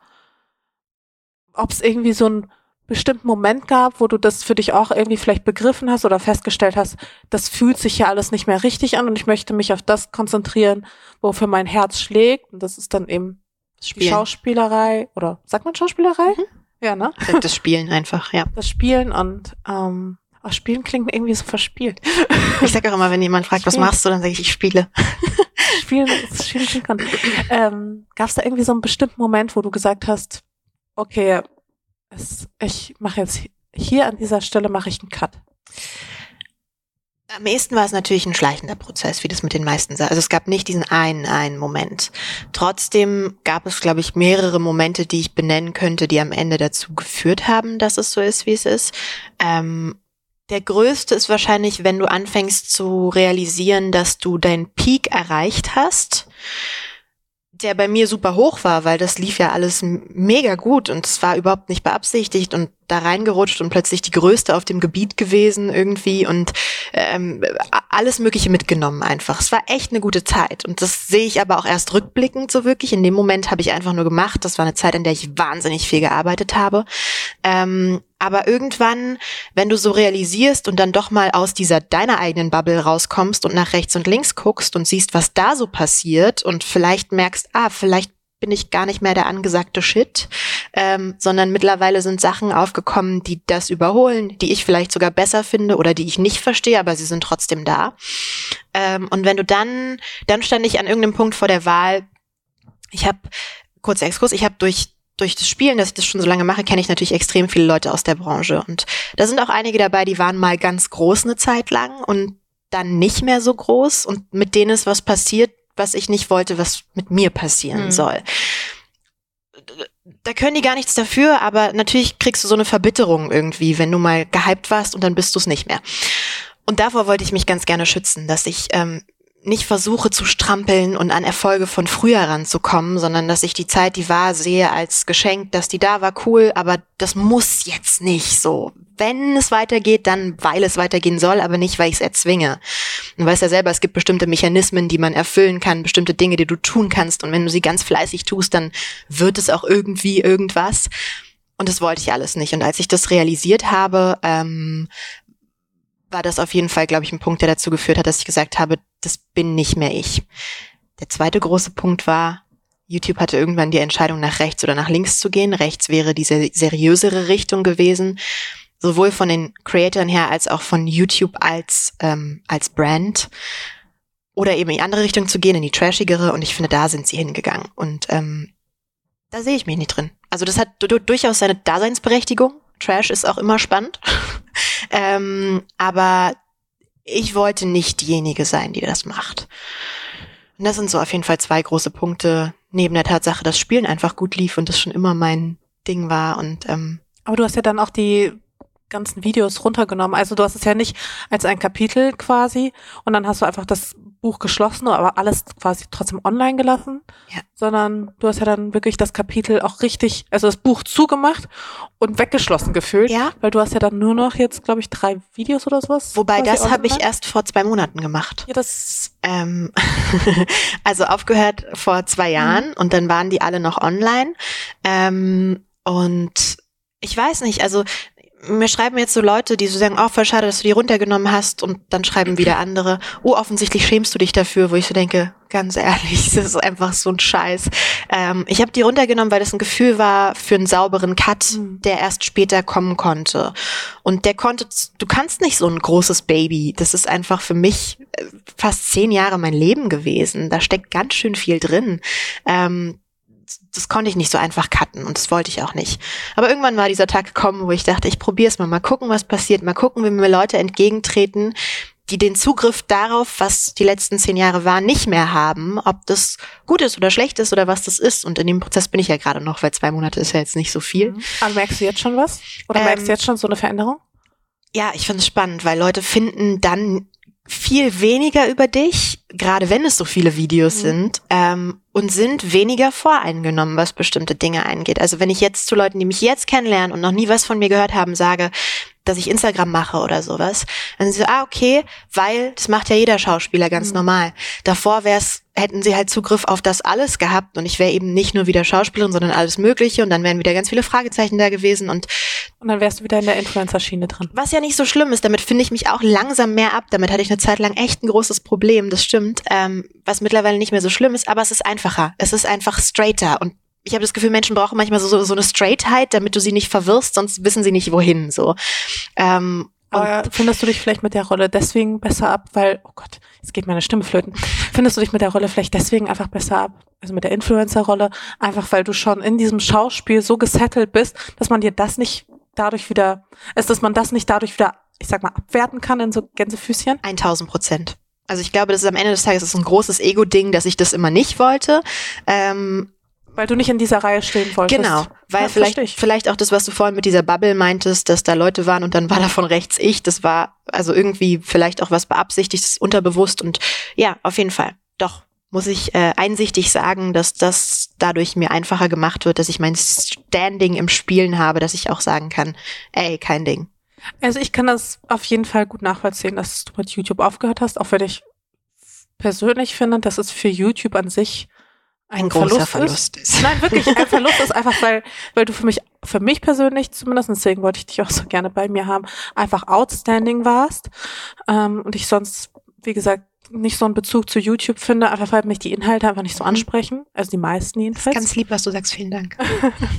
ob es irgendwie so einen bestimmten Moment gab, wo du das für dich auch irgendwie vielleicht begriffen hast oder festgestellt hast, das fühlt sich ja alles nicht mehr richtig an und ich möchte mich auf das konzentrieren, wofür mein Herz schlägt. Und das ist dann eben Spielen. Schauspielerei oder sagt man Schauspielerei? Ja, ne? Das Spielen einfach, ja. Das Spielen und ähm, auch Spielen klingt irgendwie so verspielt. Ich sage auch immer, wenn jemand fragt, was Spielen. machst du, dann sage ich, ich spiele. Spielen, Spielen gut. Ähm, Gab es da irgendwie so einen bestimmten Moment, wo du gesagt hast, okay, es, ich mache jetzt hier an dieser Stelle mache ich einen Cut. Am ehesten war es natürlich ein schleichender Prozess, wie das mit den meisten sei. Also es gab nicht diesen einen, einen Moment. Trotzdem gab es, glaube ich, mehrere Momente, die ich benennen könnte, die am Ende dazu geführt haben, dass es so ist, wie es ist. Ähm, der größte ist wahrscheinlich, wenn du anfängst zu realisieren, dass du deinen Peak erreicht hast, der bei mir super hoch war, weil das lief ja alles mega gut und es war überhaupt nicht beabsichtigt und da reingerutscht und plötzlich die größte auf dem Gebiet gewesen irgendwie und ähm, alles Mögliche mitgenommen einfach. Es war echt eine gute Zeit und das sehe ich aber auch erst rückblickend so wirklich. In dem Moment habe ich einfach nur gemacht. Das war eine Zeit, in der ich wahnsinnig viel gearbeitet habe. Ähm, aber irgendwann, wenn du so realisierst und dann doch mal aus dieser deiner eigenen Bubble rauskommst und nach rechts und links guckst und siehst, was da so passiert und vielleicht merkst, ah, vielleicht bin ich gar nicht mehr der angesagte Shit, ähm, sondern mittlerweile sind Sachen aufgekommen, die das überholen, die ich vielleicht sogar besser finde oder die ich nicht verstehe, aber sie sind trotzdem da. Ähm, und wenn du dann, dann stand ich an irgendeinem Punkt vor der Wahl, ich habe, kurzer Exkurs, ich habe durch durch das Spielen, dass ich das schon so lange mache, kenne ich natürlich extrem viele Leute aus der Branche. Und da sind auch einige dabei, die waren mal ganz groß eine Zeit lang und dann nicht mehr so groß. Und mit denen ist was passiert, was ich nicht wollte, was mit mir passieren Mhm. soll. Da können die gar nichts dafür, aber natürlich kriegst du so eine Verbitterung irgendwie, wenn du mal gehypt warst und dann bist du es nicht mehr. Und davor wollte ich mich ganz gerne schützen, dass ich ähm, nicht versuche zu strampeln und an Erfolge von früher ranzukommen, sondern dass ich die Zeit, die war, sehe als Geschenk, dass die da war, cool, aber das muss jetzt nicht so. Wenn es weitergeht, dann weil es weitergehen soll, aber nicht, weil ich es erzwinge. Du weißt ja selber, es gibt bestimmte Mechanismen, die man erfüllen kann, bestimmte Dinge, die du tun kannst und wenn du sie ganz fleißig tust, dann wird es auch irgendwie irgendwas. Und das wollte ich alles nicht. Und als ich das realisiert habe, ähm, war das auf jeden Fall, glaube ich, ein Punkt, der dazu geführt hat, dass ich gesagt habe, das bin nicht mehr ich. Der zweite große Punkt war, YouTube hatte irgendwann die Entscheidung, nach rechts oder nach links zu gehen. Rechts wäre diese seriösere Richtung gewesen, sowohl von den Creatoren her als auch von YouTube als, ähm, als Brand. Oder eben in die andere Richtung zu gehen, in die trashigere. Und ich finde, da sind sie hingegangen. Und ähm, da sehe ich mich nicht drin. Also das hat du- du- durchaus seine Daseinsberechtigung. Trash ist auch immer spannend. ähm, aber ich wollte nicht diejenige sein, die das macht. Und das sind so auf jeden Fall zwei große Punkte, neben der Tatsache, dass Spielen einfach gut lief und das schon immer mein Ding war. Und ähm, Aber du hast ja dann auch die ganzen Videos runtergenommen. Also du hast es ja nicht als ein Kapitel quasi und dann hast du einfach das Buch geschlossen, aber alles quasi trotzdem online gelassen, Ja. sondern du hast ja dann wirklich das Kapitel auch richtig, also das Buch zugemacht und weggeschlossen gefühlt, ja, weil du hast ja dann nur noch jetzt, glaube ich, drei Videos oder sowas. wobei das habe ich erst vor zwei Monaten gemacht. Ja, das Ähm, also aufgehört vor zwei Jahren und dann waren die alle noch online. Ähm, und ich weiß nicht, also mir schreiben jetzt so Leute, die so sagen, oh, voll schade, dass du die runtergenommen hast und dann schreiben wieder andere, oh, offensichtlich schämst du dich dafür, wo ich so denke, ganz ehrlich, das ist einfach so ein Scheiß. Ähm, ich habe die runtergenommen, weil das ein Gefühl war für einen sauberen Cut, Mhm. der erst später kommen konnte. Und der konnte, du kannst nicht so ein großes Baby, das ist einfach für mich äh, fast zehn Jahre mein Leben gewesen. Da steckt ganz schön viel drin. Ähm, das konnte ich nicht so einfach cutten und das wollte ich auch nicht. Aber irgendwann war dieser Tag gekommen, wo ich dachte, ich probiere es mal, mal gucken, was passiert, mal gucken, wie mir Leute entgegentreten, die den Zugriff darauf, was die letzten zehn Jahre waren, nicht mehr haben, ob das gut ist oder schlecht ist oder was das ist. Und in dem Prozess bin ich ja gerade noch, weil zwei Monate ist ja jetzt nicht so viel. Aber merkst du jetzt schon was? Oder Ähm, merkst du jetzt schon so eine Veränderung? Ja, ich finde es spannend, weil Leute finden dann viel weniger über dich, gerade wenn es so viele Videos Mhm. sind, ähm, und sind weniger voreingenommen, was bestimmte Dinge angeht. Also wenn ich jetzt zu Leuten, die mich jetzt kennenlernen und noch nie was von mir gehört haben, sage, dass ich Instagram mache oder sowas, dann sind sie so, ah, okay, weil das macht ja jeder Schauspieler ganz Mhm. normal. Davor wär's, hätten sie halt Zugriff auf das alles gehabt und ich wäre eben nicht nur wieder Schauspielerin, sondern alles Mögliche und dann wären wieder ganz viele Fragezeichen da gewesen und Und dann wärst du wieder in der Influencer-Schiene drin. was ja nicht so schlimm ist, damit finde ich mich auch langsam mehr ab. Damit hatte ich eine Zeit lang echt ein großes Problem, das stimmt. Ähm, was mittlerweile nicht mehr so schlimm ist, aber es ist einfacher. Es ist einfach straighter. Und ich habe das Gefühl, Menschen brauchen manchmal so, so, so eine Straightheit, damit du sie nicht verwirrst, sonst wissen sie nicht wohin. So. Ähm, Aber findest du dich vielleicht mit der Rolle deswegen besser ab, weil, oh Gott, jetzt geht meine Stimme flöten. Findest du dich mit der Rolle vielleicht deswegen einfach besser ab, also mit der Influencer-Rolle, einfach weil du schon in diesem Schauspiel so gesettelt bist, dass man dir das nicht dadurch wieder, ist, dass man das nicht dadurch wieder, ich sag mal, abwerten kann in so Gänsefüßchen? 1000 Prozent. Also ich glaube, das ist am Ende des Tages ist ein großes Ego-Ding, dass ich das immer nicht wollte. Ähm, Weil du nicht in dieser Reihe stehen wolltest. Genau, weil Ja, vielleicht, vielleicht auch das, was du vorhin mit dieser Bubble meintest, dass da Leute waren und dann war da von rechts ich. Das war also irgendwie vielleicht auch was beabsichtigtes, unterbewusst und ja, auf jeden Fall. Doch, muss ich äh, einsichtig sagen, dass das dadurch mir einfacher gemacht wird, dass ich mein Standing im Spielen habe, dass ich auch sagen kann, ey, kein Ding. Also ich kann das auf jeden Fall gut nachvollziehen, dass du mit YouTube aufgehört hast, auch wenn ich persönlich finde, dass es für YouTube an sich ein, Ein großer Verlust, Verlust ist. ist. Nein, wirklich, ein Verlust ist einfach, weil, weil du für mich, für mich persönlich zumindest, deswegen wollte ich dich auch so gerne bei mir haben, einfach outstanding warst. Ähm, und ich sonst, wie gesagt, nicht so einen Bezug zu YouTube finde, einfach weil mich die Inhalte einfach nicht so Mhm. ansprechen. Also die meisten jedenfalls. ganz lieb, was du sagst. Vielen Dank.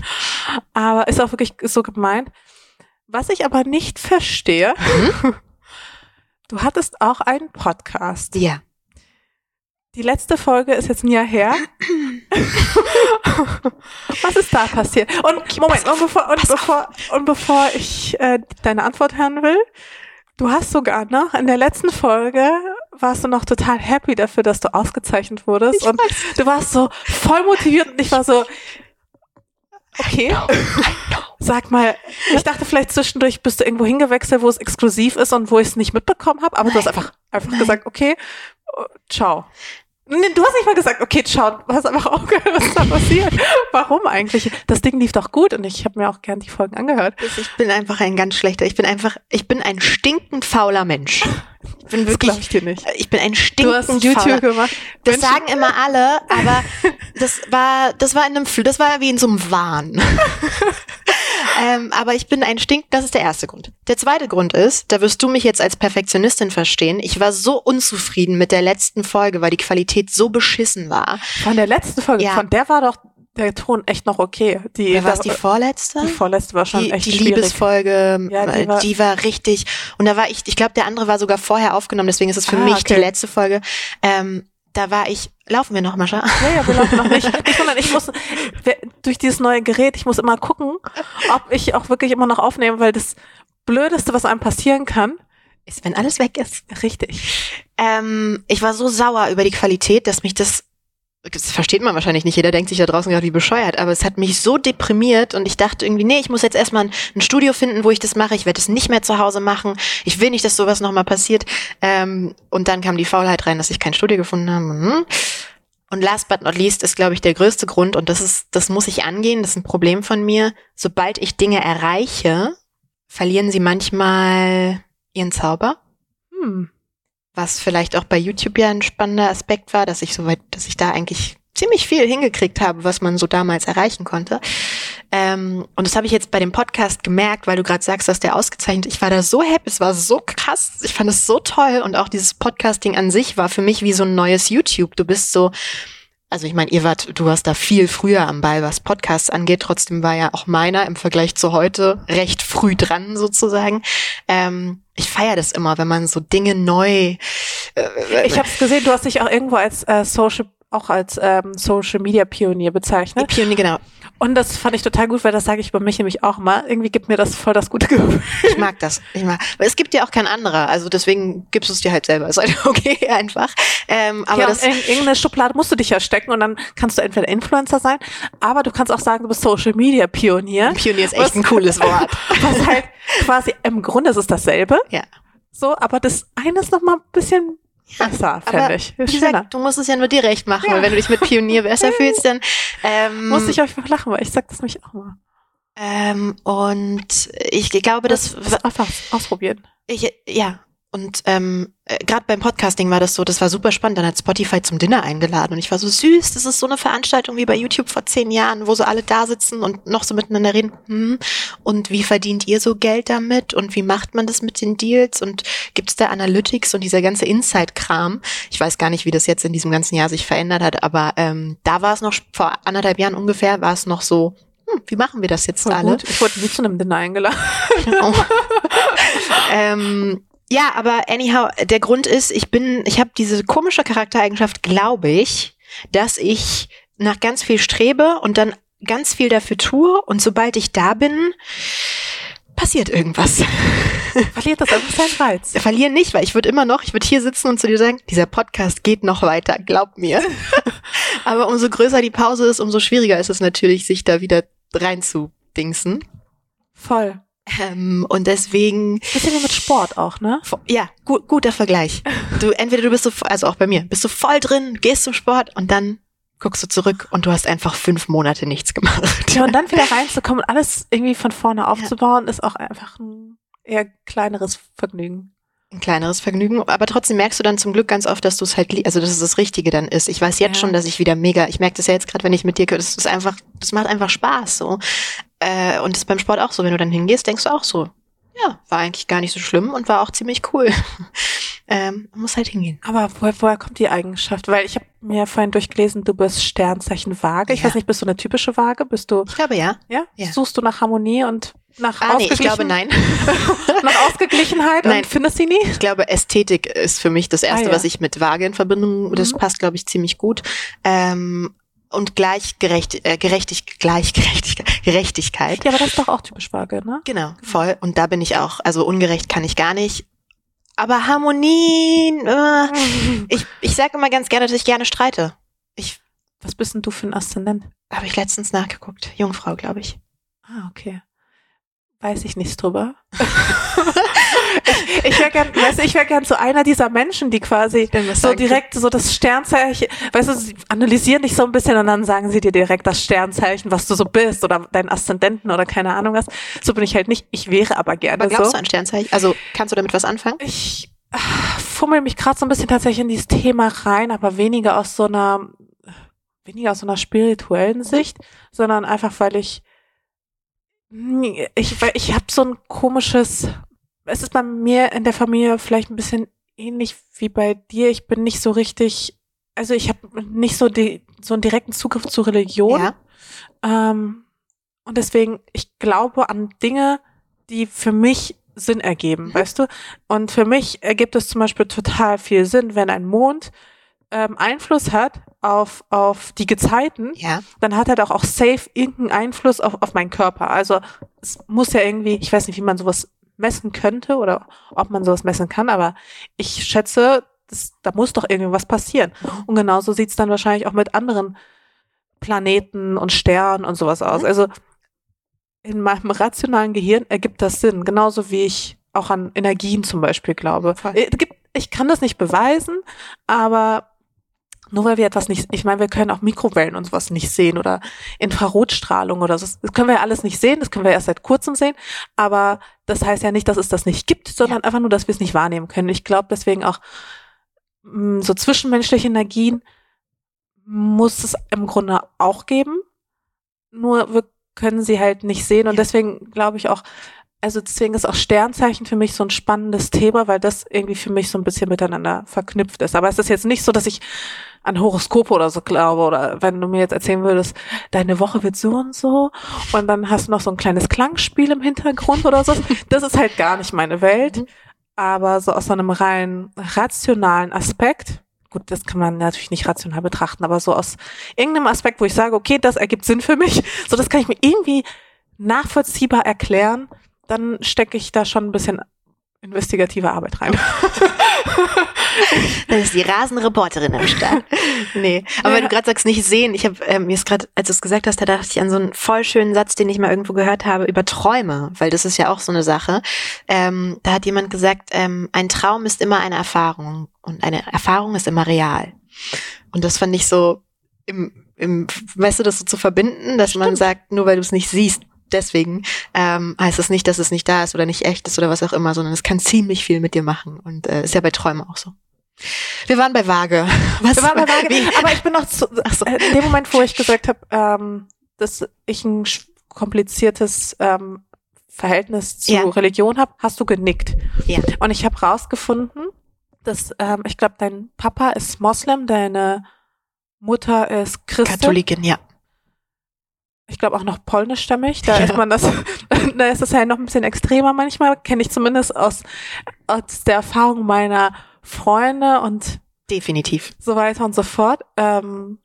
aber ist auch wirklich so gemeint. Was ich aber nicht verstehe, du hattest auch einen Podcast. Ja. Die letzte Folge ist jetzt ein Jahr her. Was ist da passiert? Und Moment, und bevor, und bevor, und bevor ich äh, deine Antwort hören will, du hast sogar noch in der letzten Folge warst du noch total happy dafür, dass du ausgezeichnet wurdest und du warst so voll motiviert und ich war so okay. Sag mal, ich dachte vielleicht zwischendurch bist du irgendwo hingewechselt, wo es exklusiv ist und wo ich es nicht mitbekommen habe, aber du hast einfach einfach Nein. gesagt, okay, ciao. Du hast nicht mal gesagt, okay, ciao. Du hast einfach aufgehört, was ist da passiert. Warum eigentlich? Das Ding lief doch gut und ich habe mir auch gern die Folgen angehört. Ich bin einfach ein ganz schlechter. Ich bin einfach, ich bin ein stinkend fauler Mensch. Ich bin Das glaube wirklich, ich dir nicht. ich bin ein Du stinkend hast fauler YouTube gemacht. Das Menschen- sagen immer alle, aber das war, das war in einem, das war wie in so einem Wahn. ähm, aber ich bin ein Stink, das ist der erste Grund. Der zweite Grund ist, da wirst du mich jetzt als Perfektionistin verstehen. Ich war so unzufrieden mit der letzten Folge, weil die Qualität so beschissen war. Von der letzten Folge, Ja. von der war doch der Ton echt noch okay. Die, Wer war es, die vorletzte? die vorletzte war schon die, echt die schwierig. Liebesfolge, Ja, die war- die war richtig. Und da war ich, ich glaube, der andere war sogar vorher aufgenommen, deswegen ist es für Ah, mich okay. die letzte Folge. Ähm, da war ich, laufen wir noch, Mascha? Ja, ja, wir laufen noch nicht. Wundern, ich muss durch dieses neue Gerät, ich muss immer gucken, ob ich auch wirklich immer noch aufnehme, weil das Blödeste, was einem passieren kann, Ist, wenn alles weg ist. richtig. Ähm, ich war so sauer über die Qualität, dass mich das, das versteht man wahrscheinlich nicht, jeder denkt sich da draußen gerade wie bescheuert, aber es hat mich so deprimiert und ich dachte irgendwie, nee, ich muss jetzt erstmal ein, ein Studio finden, wo ich das mache, ich werde es nicht mehr zu Hause machen, ich will nicht, dass sowas nochmal passiert. Ähm, und dann kam die Faulheit rein, dass ich kein Studio gefunden habe. Mhm. Und last but not least ist, glaube ich, der größte Grund, und das ist, das muss ich angehen, das ist ein Problem von mir. Sobald ich Dinge erreiche, verlieren sie manchmal ihren Zauber Hm. Was vielleicht auch bei YouTube ja ein spannender Aspekt war, dass ich soweit, dass ich da eigentlich ziemlich viel hingekriegt habe, was man so damals erreichen konnte. Ähm, und das habe ich jetzt bei dem Podcast gemerkt, weil du gerade sagst, dass der ausgezeichnet. Ich war da so happy, es war so krass, ich fand es so toll und auch dieses Podcasting an sich war für mich wie so ein neues YouTube. Du bist so, also ich meine, ihr wart, du warst da viel früher am Ball, was Podcasts angeht. Trotzdem war ja auch meiner im Vergleich zu heute recht früh dran sozusagen. Ähm, ich feiere das immer, wenn man so Dinge neu. Äh, Ich habe es gesehen, du hast dich auch irgendwo als äh, Social, auch als ähm, Social Media Pionier bezeichnet. Pionier, genau. Und das fand ich total gut, weil das sage ich bei mich nämlich auch mal. Irgendwie gibt mir das voll das gute Gefühl. Ich mag das. Ich mag. Weil es gibt ja auch kein anderer. Also deswegen gibst du es dir halt selber. Ist halt okay einfach. Ähm, aber ja, das, in irgendeine Schublade musst du dich ja stecken und dann kannst du entweder Influencer sein, aber du kannst auch sagen, du bist Social Media Pionier. Pionier ist echt ein cooles Wort. Was halt quasi im Grunde ist es dasselbe. Ja. So, aber das eine ist noch mal ein bisschen besser, fände ich. wie Ist gesagt, du musst es ja nur dir recht machen, Ja. weil wenn du dich mit Pionier besser fühlst, dann ähm, Muss ich einfach lachen, weil ich sag das nämlich auch mal. ähm, und ich glaube, das, das einfach ausprobieren. ich, ja und ähm, äh, gerade beim Podcasting war das so, das war super spannend. Dann hat Spotify zum Dinner eingeladen und ich war so süß. Das ist so eine Veranstaltung wie bei YouTube vor zehn Jahren, wo so alle da sitzen und noch so miteinander reden. Hm, und wie verdient ihr so Geld damit und wie macht man das mit den Deals und gibt es da Analytics und dieser ganze Inside-Kram? Ich weiß gar nicht, wie das jetzt in diesem ganzen Jahr sich verändert hat, aber ähm, da war es noch vor anderthalb Jahren ungefähr, war es noch so. Hm, wie machen wir das jetzt Voll alle? gut. Ich wurde nie zu einem Dinner eingeladen. Oh. ähm, ja, aber anyhow, der Grund ist, ich bin, ich habe diese komische Charaktereigenschaft, glaube ich, dass ich nach ganz viel strebe und dann ganz viel dafür tue und sobald ich da bin, passiert irgendwas. Verliert das einfach seinen Reiz. Verlieren nicht, weil ich würde immer noch, ich würde hier sitzen und zu dir sagen, dieser Podcast geht noch weiter, glaub mir. aber umso größer die Pause ist, umso schwieriger ist es natürlich, sich da wieder reinzudingsen. Voll. Ähm, und deswegen Bisschen wie mit Sport auch, ne? Ja, gu guter Vergleich. Du entweder du bist so, also auch bei mir, bist du voll drin, gehst zum Sport und dann guckst du zurück und du hast einfach fünf Monate nichts gemacht. Ja, und dann wieder reinzukommen und alles irgendwie von vorne aufzubauen, ist auch einfach ein eher kleineres Vergnügen. Ein kleineres Vergnügen, aber trotzdem merkst du dann zum Glück ganz oft, dass du es halt, also dass es das Richtige dann ist. Ich weiß jetzt Ja. schon, dass ich wieder mega, ich merke das ja jetzt gerade, wenn ich mit dir, das ist einfach, das macht einfach Spaß so. Äh, und das ist beim Sport auch so, wenn du dann hingehst, denkst du auch so, ja, war eigentlich gar nicht so schlimm und war auch ziemlich cool. ähm, man muss halt hingehen. Aber woher, woher kommt die Eigenschaft? Weil ich habe mir vorhin durchgelesen, du bist Sternzeichen Waage. Ich Ja. weiß nicht, bist du eine typische Waage? Bist du, Ich glaube ja. ja? Ja. Suchst du nach Harmonie und nach Ah, nee, ich Ausgeglichen- glaube nein. nach Ausgeglichenheit Nein. und findest sie nie? Ich glaube, Ästhetik ist für mich das Erste, Ah, ja. was ich mit Waage in Verbindung, das Mhm. passt, glaube ich, ziemlich gut. Ähm, und gleichgerecht, äh, gerechtig, gleichgerechtigkeit, Gerechtigkeit. Ja, aber das ist doch auch typisch Waage, ne? Genau, voll. Und da bin ich auch, also ungerecht kann ich gar nicht. Aber Harmonie, äh, ich, ich sage immer ganz gerne, dass ich gerne streite. Ich Was bist denn du für ein Aszendent? habe ich letztens nachgeguckt. Jungfrau, glaube ich. Ah, okay. Weiß ich nichts drüber. ich wäre gern, weißt du, ich wäre gern so einer dieser Menschen, die quasi so direkt so das Sternzeichen, weißt du, sie analysieren dich so ein bisschen und dann sagen sie dir direkt das Sternzeichen, was du so bist oder deinen Aszendenten oder keine Ahnung was. So bin ich halt nicht. Ich wäre aber gerne Aber glaubst so. du an Sternzeichen? Also kannst du damit was anfangen? Ich ah, fummel mich gerade so ein bisschen tatsächlich in dieses Thema rein, aber weniger aus so einer weniger aus so einer spirituellen Sicht, sondern einfach weil ich ich weil ich habe so ein komisches es ist bei mir in der Familie vielleicht ein bisschen ähnlich wie bei dir. Ich bin nicht so richtig also ich habe nicht so die so einen direkten Zugriff zur Religion. Ja. Ähm, und deswegen, ich glaube an Dinge, die für mich Sinn ergeben, weißt du? Und für mich ergibt es zum Beispiel total viel Sinn, wenn ein Mond ähm, Einfluss hat auf, auf die Gezeiten, Ja. dann hat er doch auch safe irgendeinen Einfluss auf, auf meinen Körper. Also es muss ja irgendwie, ich weiß nicht, wie man sowas messen könnte oder ob man sowas messen kann, aber ich schätze, das, da muss doch irgendwie was passieren. Und genauso sieht's dann wahrscheinlich auch mit anderen Planeten und Sternen und sowas aus. Mhm. Also in meinem rationalen Gehirn ergibt das Sinn, genauso wie ich auch an Energien zum Beispiel glaube. Äh, Ich kann das nicht beweisen, aber nur weil wir etwas nicht, ich meine, wir können auch Mikrowellen und sowas nicht sehen oder Infrarotstrahlung oder so. Das können wir ja alles nicht sehen, das können wir erst seit kurzem sehen, aber das heißt ja nicht, dass es das nicht gibt, sondern einfach nur, dass wir es nicht wahrnehmen können. Ich glaube deswegen auch, mh, so zwischenmenschliche Energien muss es im Grunde auch geben, nur wir können sie halt nicht sehen und Ja. deswegen glaube ich auch, also deswegen ist auch Sternzeichen für mich so ein spannendes Thema, weil das irgendwie für mich so ein bisschen miteinander verknüpft ist. Aber es ist jetzt nicht so, dass ich an Horoskope oder so glaube oder wenn du mir jetzt erzählen würdest, deine Woche wird so und so und dann hast du noch so ein kleines Klangspiel im Hintergrund oder so. Das ist halt gar nicht meine Welt. Mhm. Aber so aus so einem rein rationalen Aspekt gut, das kann man natürlich nicht rational betrachten, aber so aus irgendeinem Aspekt, wo ich sage, okay, das ergibt Sinn für mich, so das kann ich mir irgendwie nachvollziehbar erklären, dann stecke ich da schon ein bisschen investigative Arbeit rein. Dann ist die Rasenreporterin am Start. nee, aber ja. wenn du gerade sagst, nicht sehen, ich habe ähm, mir ist gerade, als du es gesagt hast, da dachte ich an so einen voll schönen Satz, den ich mal irgendwo gehört habe über Träume, weil das ist ja auch so eine Sache. Ähm, da hat jemand gesagt, ähm, ein Traum ist immer eine Erfahrung und eine Erfahrung ist immer real. Und das fand ich so im, im weißt du, das so zu verbinden, dass Stimmt. man sagt, nur weil du es nicht siehst, deswegen ähm, heißt das nicht, dass es nicht da ist oder nicht echt ist oder was auch immer, sondern es kann ziemlich viel mit dir machen und äh, ist ja bei Träumen auch so. Wir waren bei Waage. Was? Wir waren bei Waage, Wie? aber ich bin noch zu, so. Äh, in dem Moment, wo ich gesagt habe, ähm, dass ich ein kompliziertes ähm, Verhältnis zu ja. Religion habe, hast du genickt. Ja. Und ich habe rausgefunden, dass ähm, ich glaube, dein Papa ist Moslem, deine Mutter ist Christin. Katholikin, ja ich glaube auch noch polnischstämmig. Da ja. ist man das, da ist das ja noch ein bisschen extremer manchmal. Kenne ich zumindest aus, aus der Erfahrung meiner Freunde und definitiv so weiter und so fort. Ähm,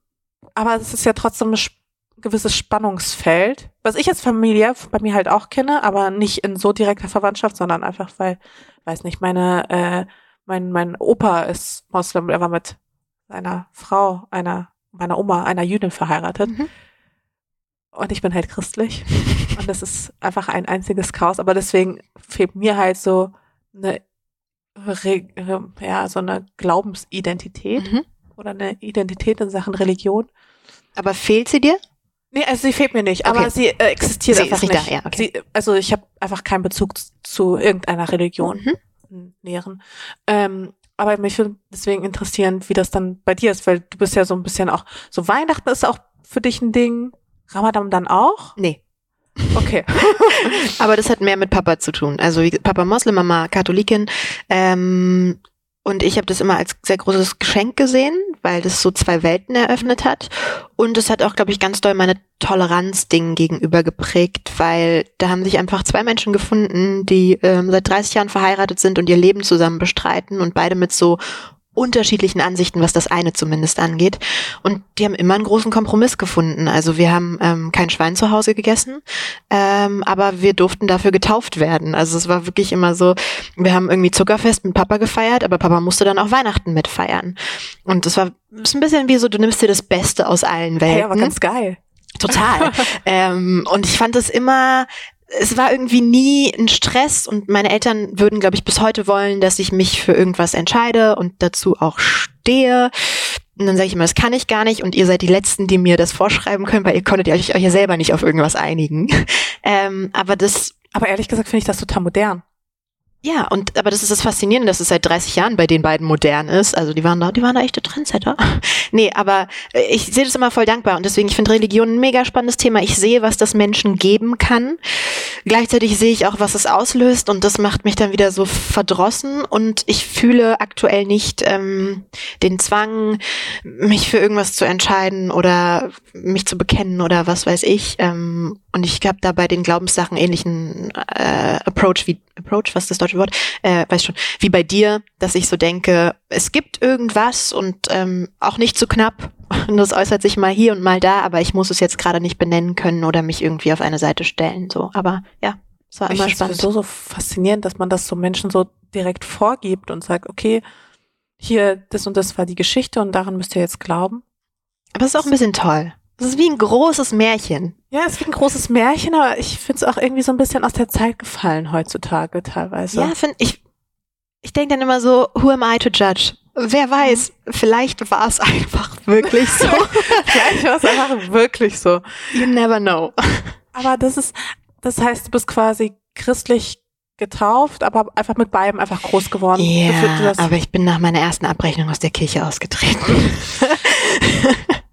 aber es ist ja trotzdem ein gewisses Spannungsfeld, was ich jetzt familiär bei mir halt auch kenne, aber nicht in so direkter Verwandtschaft, sondern einfach weil, weiß nicht, meine, äh, mein, mein Opa ist Moslem, er war mit seiner Frau, einer, meiner Oma, einer Jüdin verheiratet. Mhm. Und ich bin halt christlich. Und das ist einfach ein einziges Chaos. Aber deswegen fehlt mir halt so eine, ja, so eine Glaubensidentität mhm. oder eine Identität in Sachen Religion. Aber fehlt sie dir? Nee, also sie fehlt mir nicht, okay. aber sie äh, existiert sie einfach nicht. nicht. Da, ja, okay. sie, also ich habe einfach keinen Bezug zu irgendeiner Religion mhm. näheren. Ähm, aber mich würde deswegen interessieren, wie das dann bei dir ist, weil du bist ja so ein bisschen auch, so Weihnachten ist auch für dich ein Ding. Ramadan dann auch? Nee. Okay. Aber das hat mehr mit Papa zu tun. Also wie Papa Moslem, Mama Katholikin. Ähm, und ich habe das immer als sehr großes Geschenk gesehen, weil das so zwei Welten eröffnet hat. Und es hat auch, glaube ich, ganz doll meine Toleranz-Ding gegenüber geprägt, weil da haben sich einfach zwei Menschen gefunden, die ähm, seit 30 Jahren verheiratet sind und ihr Leben zusammen bestreiten und beide mit so unterschiedlichen Ansichten, was das eine zumindest angeht. Und die haben immer einen großen Kompromiss gefunden. Also wir haben ähm, kein Schwein zu Hause gegessen, ähm, aber wir durften dafür getauft werden. Also es war wirklich immer so, wir haben irgendwie Zuckerfest mit Papa gefeiert, aber Papa musste dann auch Weihnachten mitfeiern. Und das war ist ein bisschen wie so, du nimmst dir das Beste aus allen Welten. Hey, aber ganz geil. Total. ähm, und ich fand es immer es war irgendwie nie ein Stress und meine Eltern würden, glaube ich, bis heute wollen, dass ich mich für irgendwas entscheide und dazu auch stehe. Und dann sage ich immer, das kann ich gar nicht und ihr seid die Letzten, die mir das vorschreiben können, weil ihr konntet euch, ja selber nicht auf irgendwas einigen. ähm, aber das. Aber ehrlich gesagt finde ich das total modern. Ja, und aber das ist das Faszinierende, dass es seit 30 Jahren bei den beiden modern ist. Also die waren da, die waren da echte Trendsetter. nee, aber äh, ich sehe das immer voll dankbar und deswegen, ich finde Religion ein mega spannendes Thema. Ich sehe, was das Menschen geben kann. Gleichzeitig sehe ich auch, was es auslöst und das macht mich dann wieder so verdrossen und ich fühle aktuell nicht ähm, den Zwang, mich für irgendwas zu entscheiden oder mich zu bekennen oder was weiß ich. Ähm, und ich habe da bei den Glaubenssachen ähnlichen äh, Approach wie Approach, was ist das deutsche Wort? Äh, weiß schon, wie bei dir, dass ich so denke, es gibt irgendwas und ähm, auch nicht zu knapp. Und das äußert sich mal hier und mal da, aber ich muss es jetzt gerade nicht benennen können oder mich irgendwie auf eine Seite stellen. So, aber ja, es war immer ich spannend. Es so so faszinierend, dass man das so Menschen so direkt vorgibt und sagt, okay, hier das und das war die Geschichte und daran müsst ihr jetzt glauben. Aber es ist auch ein bisschen toll. Das ist wie ein großes Märchen. Ja, es ist wie ein großes Märchen, aber ich finde es auch irgendwie so ein bisschen aus der Zeit gefallen heutzutage teilweise. Ja, finde ich. Ich denke dann immer so, who am I to judge? Wer weiß, mhm. vielleicht war es einfach wirklich so. vielleicht war es einfach wirklich so. You never know. Aber das ist, das heißt, du bist quasi christlich getauft, aber einfach mit beidem einfach groß geworden. Ja, aber ich bin nach meiner ersten Abrechnung aus der Kirche ausgetreten.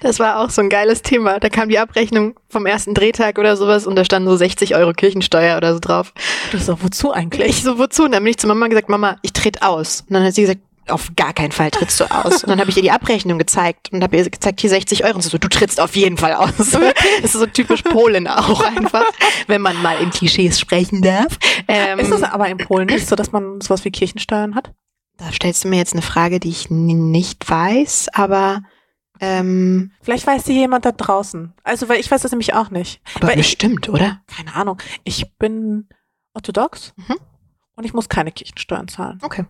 Das war auch so ein geiles Thema. Da kam die Abrechnung vom ersten Drehtag oder sowas und da standen so 60 Euro Kirchensteuer oder so drauf. Du so, wozu eigentlich? Ich so, wozu? Und dann bin ich zu Mama gesagt, Mama, ich trete aus. Und dann hat sie gesagt, auf gar keinen Fall trittst du aus. Und dann habe ich ihr die Abrechnung gezeigt und habe ihr gezeigt, hier 60 Euro. Und sie so, du trittst auf jeden Fall aus. das ist so typisch Polen auch einfach, wenn man mal in Klischees sprechen darf. Ähm, ist das aber in Polen nicht so, dass man sowas wie Kirchensteuern hat? Da stellst du mir jetzt eine Frage, die ich nicht weiß, aber, ähm, Vielleicht weiß sie jemand da draußen. Also, weil ich weiß das nämlich auch nicht. aber Weil ich, bestimmt, oder? keine Ahnung. Ich bin orthodox Mhm. und ich muss keine Kirchensteuern zahlen. Okay.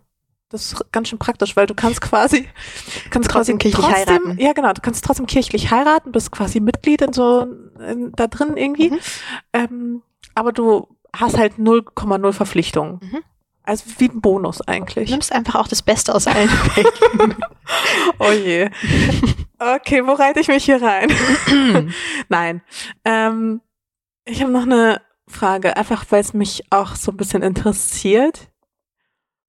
Das ist ganz schön praktisch, weil du kannst quasi, kannst Trotzdem quasi kirchlich heiraten. Ja, genau. Du kannst trotzdem kirchlich heiraten, bist quasi Mitglied in so, in, da drin irgendwie. Mhm. Ähm, aber du hast halt 0,0 Verpflichtungen. Mhm. Also wie ein Bonus Du eigentlich. nimmst einfach auch das Beste aus allen Welten. Oh je. Okay, wo reite ich mich hier rein? Nein. Ähm, ich habe noch eine Frage, einfach weil es mich auch so ein bisschen interessiert.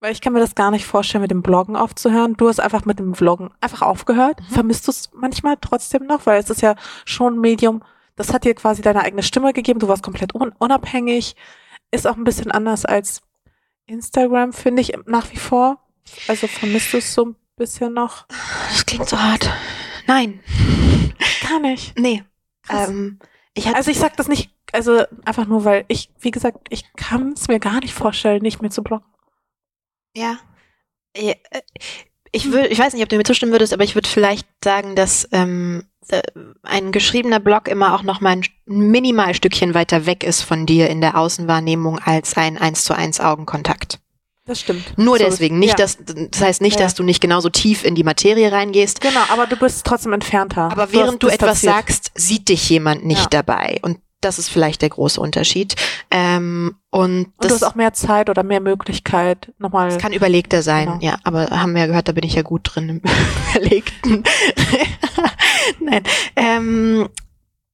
Weil ich kann mir das gar nicht vorstellen, mit dem Bloggen aufzuhören. Du hast einfach mit dem Vloggen einfach aufgehört. Mhm. Vermisst du es manchmal trotzdem noch? Weil es ist ja schon ein Medium, das hat dir quasi deine eigene Stimme gegeben. Du warst komplett un unabhängig. Ist auch ein bisschen anders als Instagram, finde ich nach wie vor. Also vermisst du es so ein bisschen noch? Das klingt so hart. Nein. Gar nicht. Nee. Ähm, ich Also ich sag das nicht, also einfach nur, weil ich, wie gesagt, ich kann es mir gar nicht vorstellen, nicht mehr zu bloggen. ja. Ich würde, ich weiß nicht, ob du mir zustimmen würdest, aber ich würde vielleicht sagen, dass ähm, äh, ein geschriebener Blog immer auch noch mal ein Minimalstückchen weiter weg ist von dir in der Außenwahrnehmung als ein eins zu eins Augenkontakt. Das stimmt. Nur So, deswegen, nicht, ja. dass, das heißt nicht, Ja. dass du nicht genauso tief in die Materie reingehst, Genau, aber du bist trotzdem entfernter. aber Du während hast du etwas sagst, sieht dich jemand nicht Ja. dabei und das ist vielleicht der große Unterschied. Ähm, und Und du das, hast auch mehr Zeit oder mehr Möglichkeit, nochmal. das kann überlegter sein, Genau. ja, aber haben wir ja gehört, da bin ich ja gut drin im Überlegten. Nein. Ähm,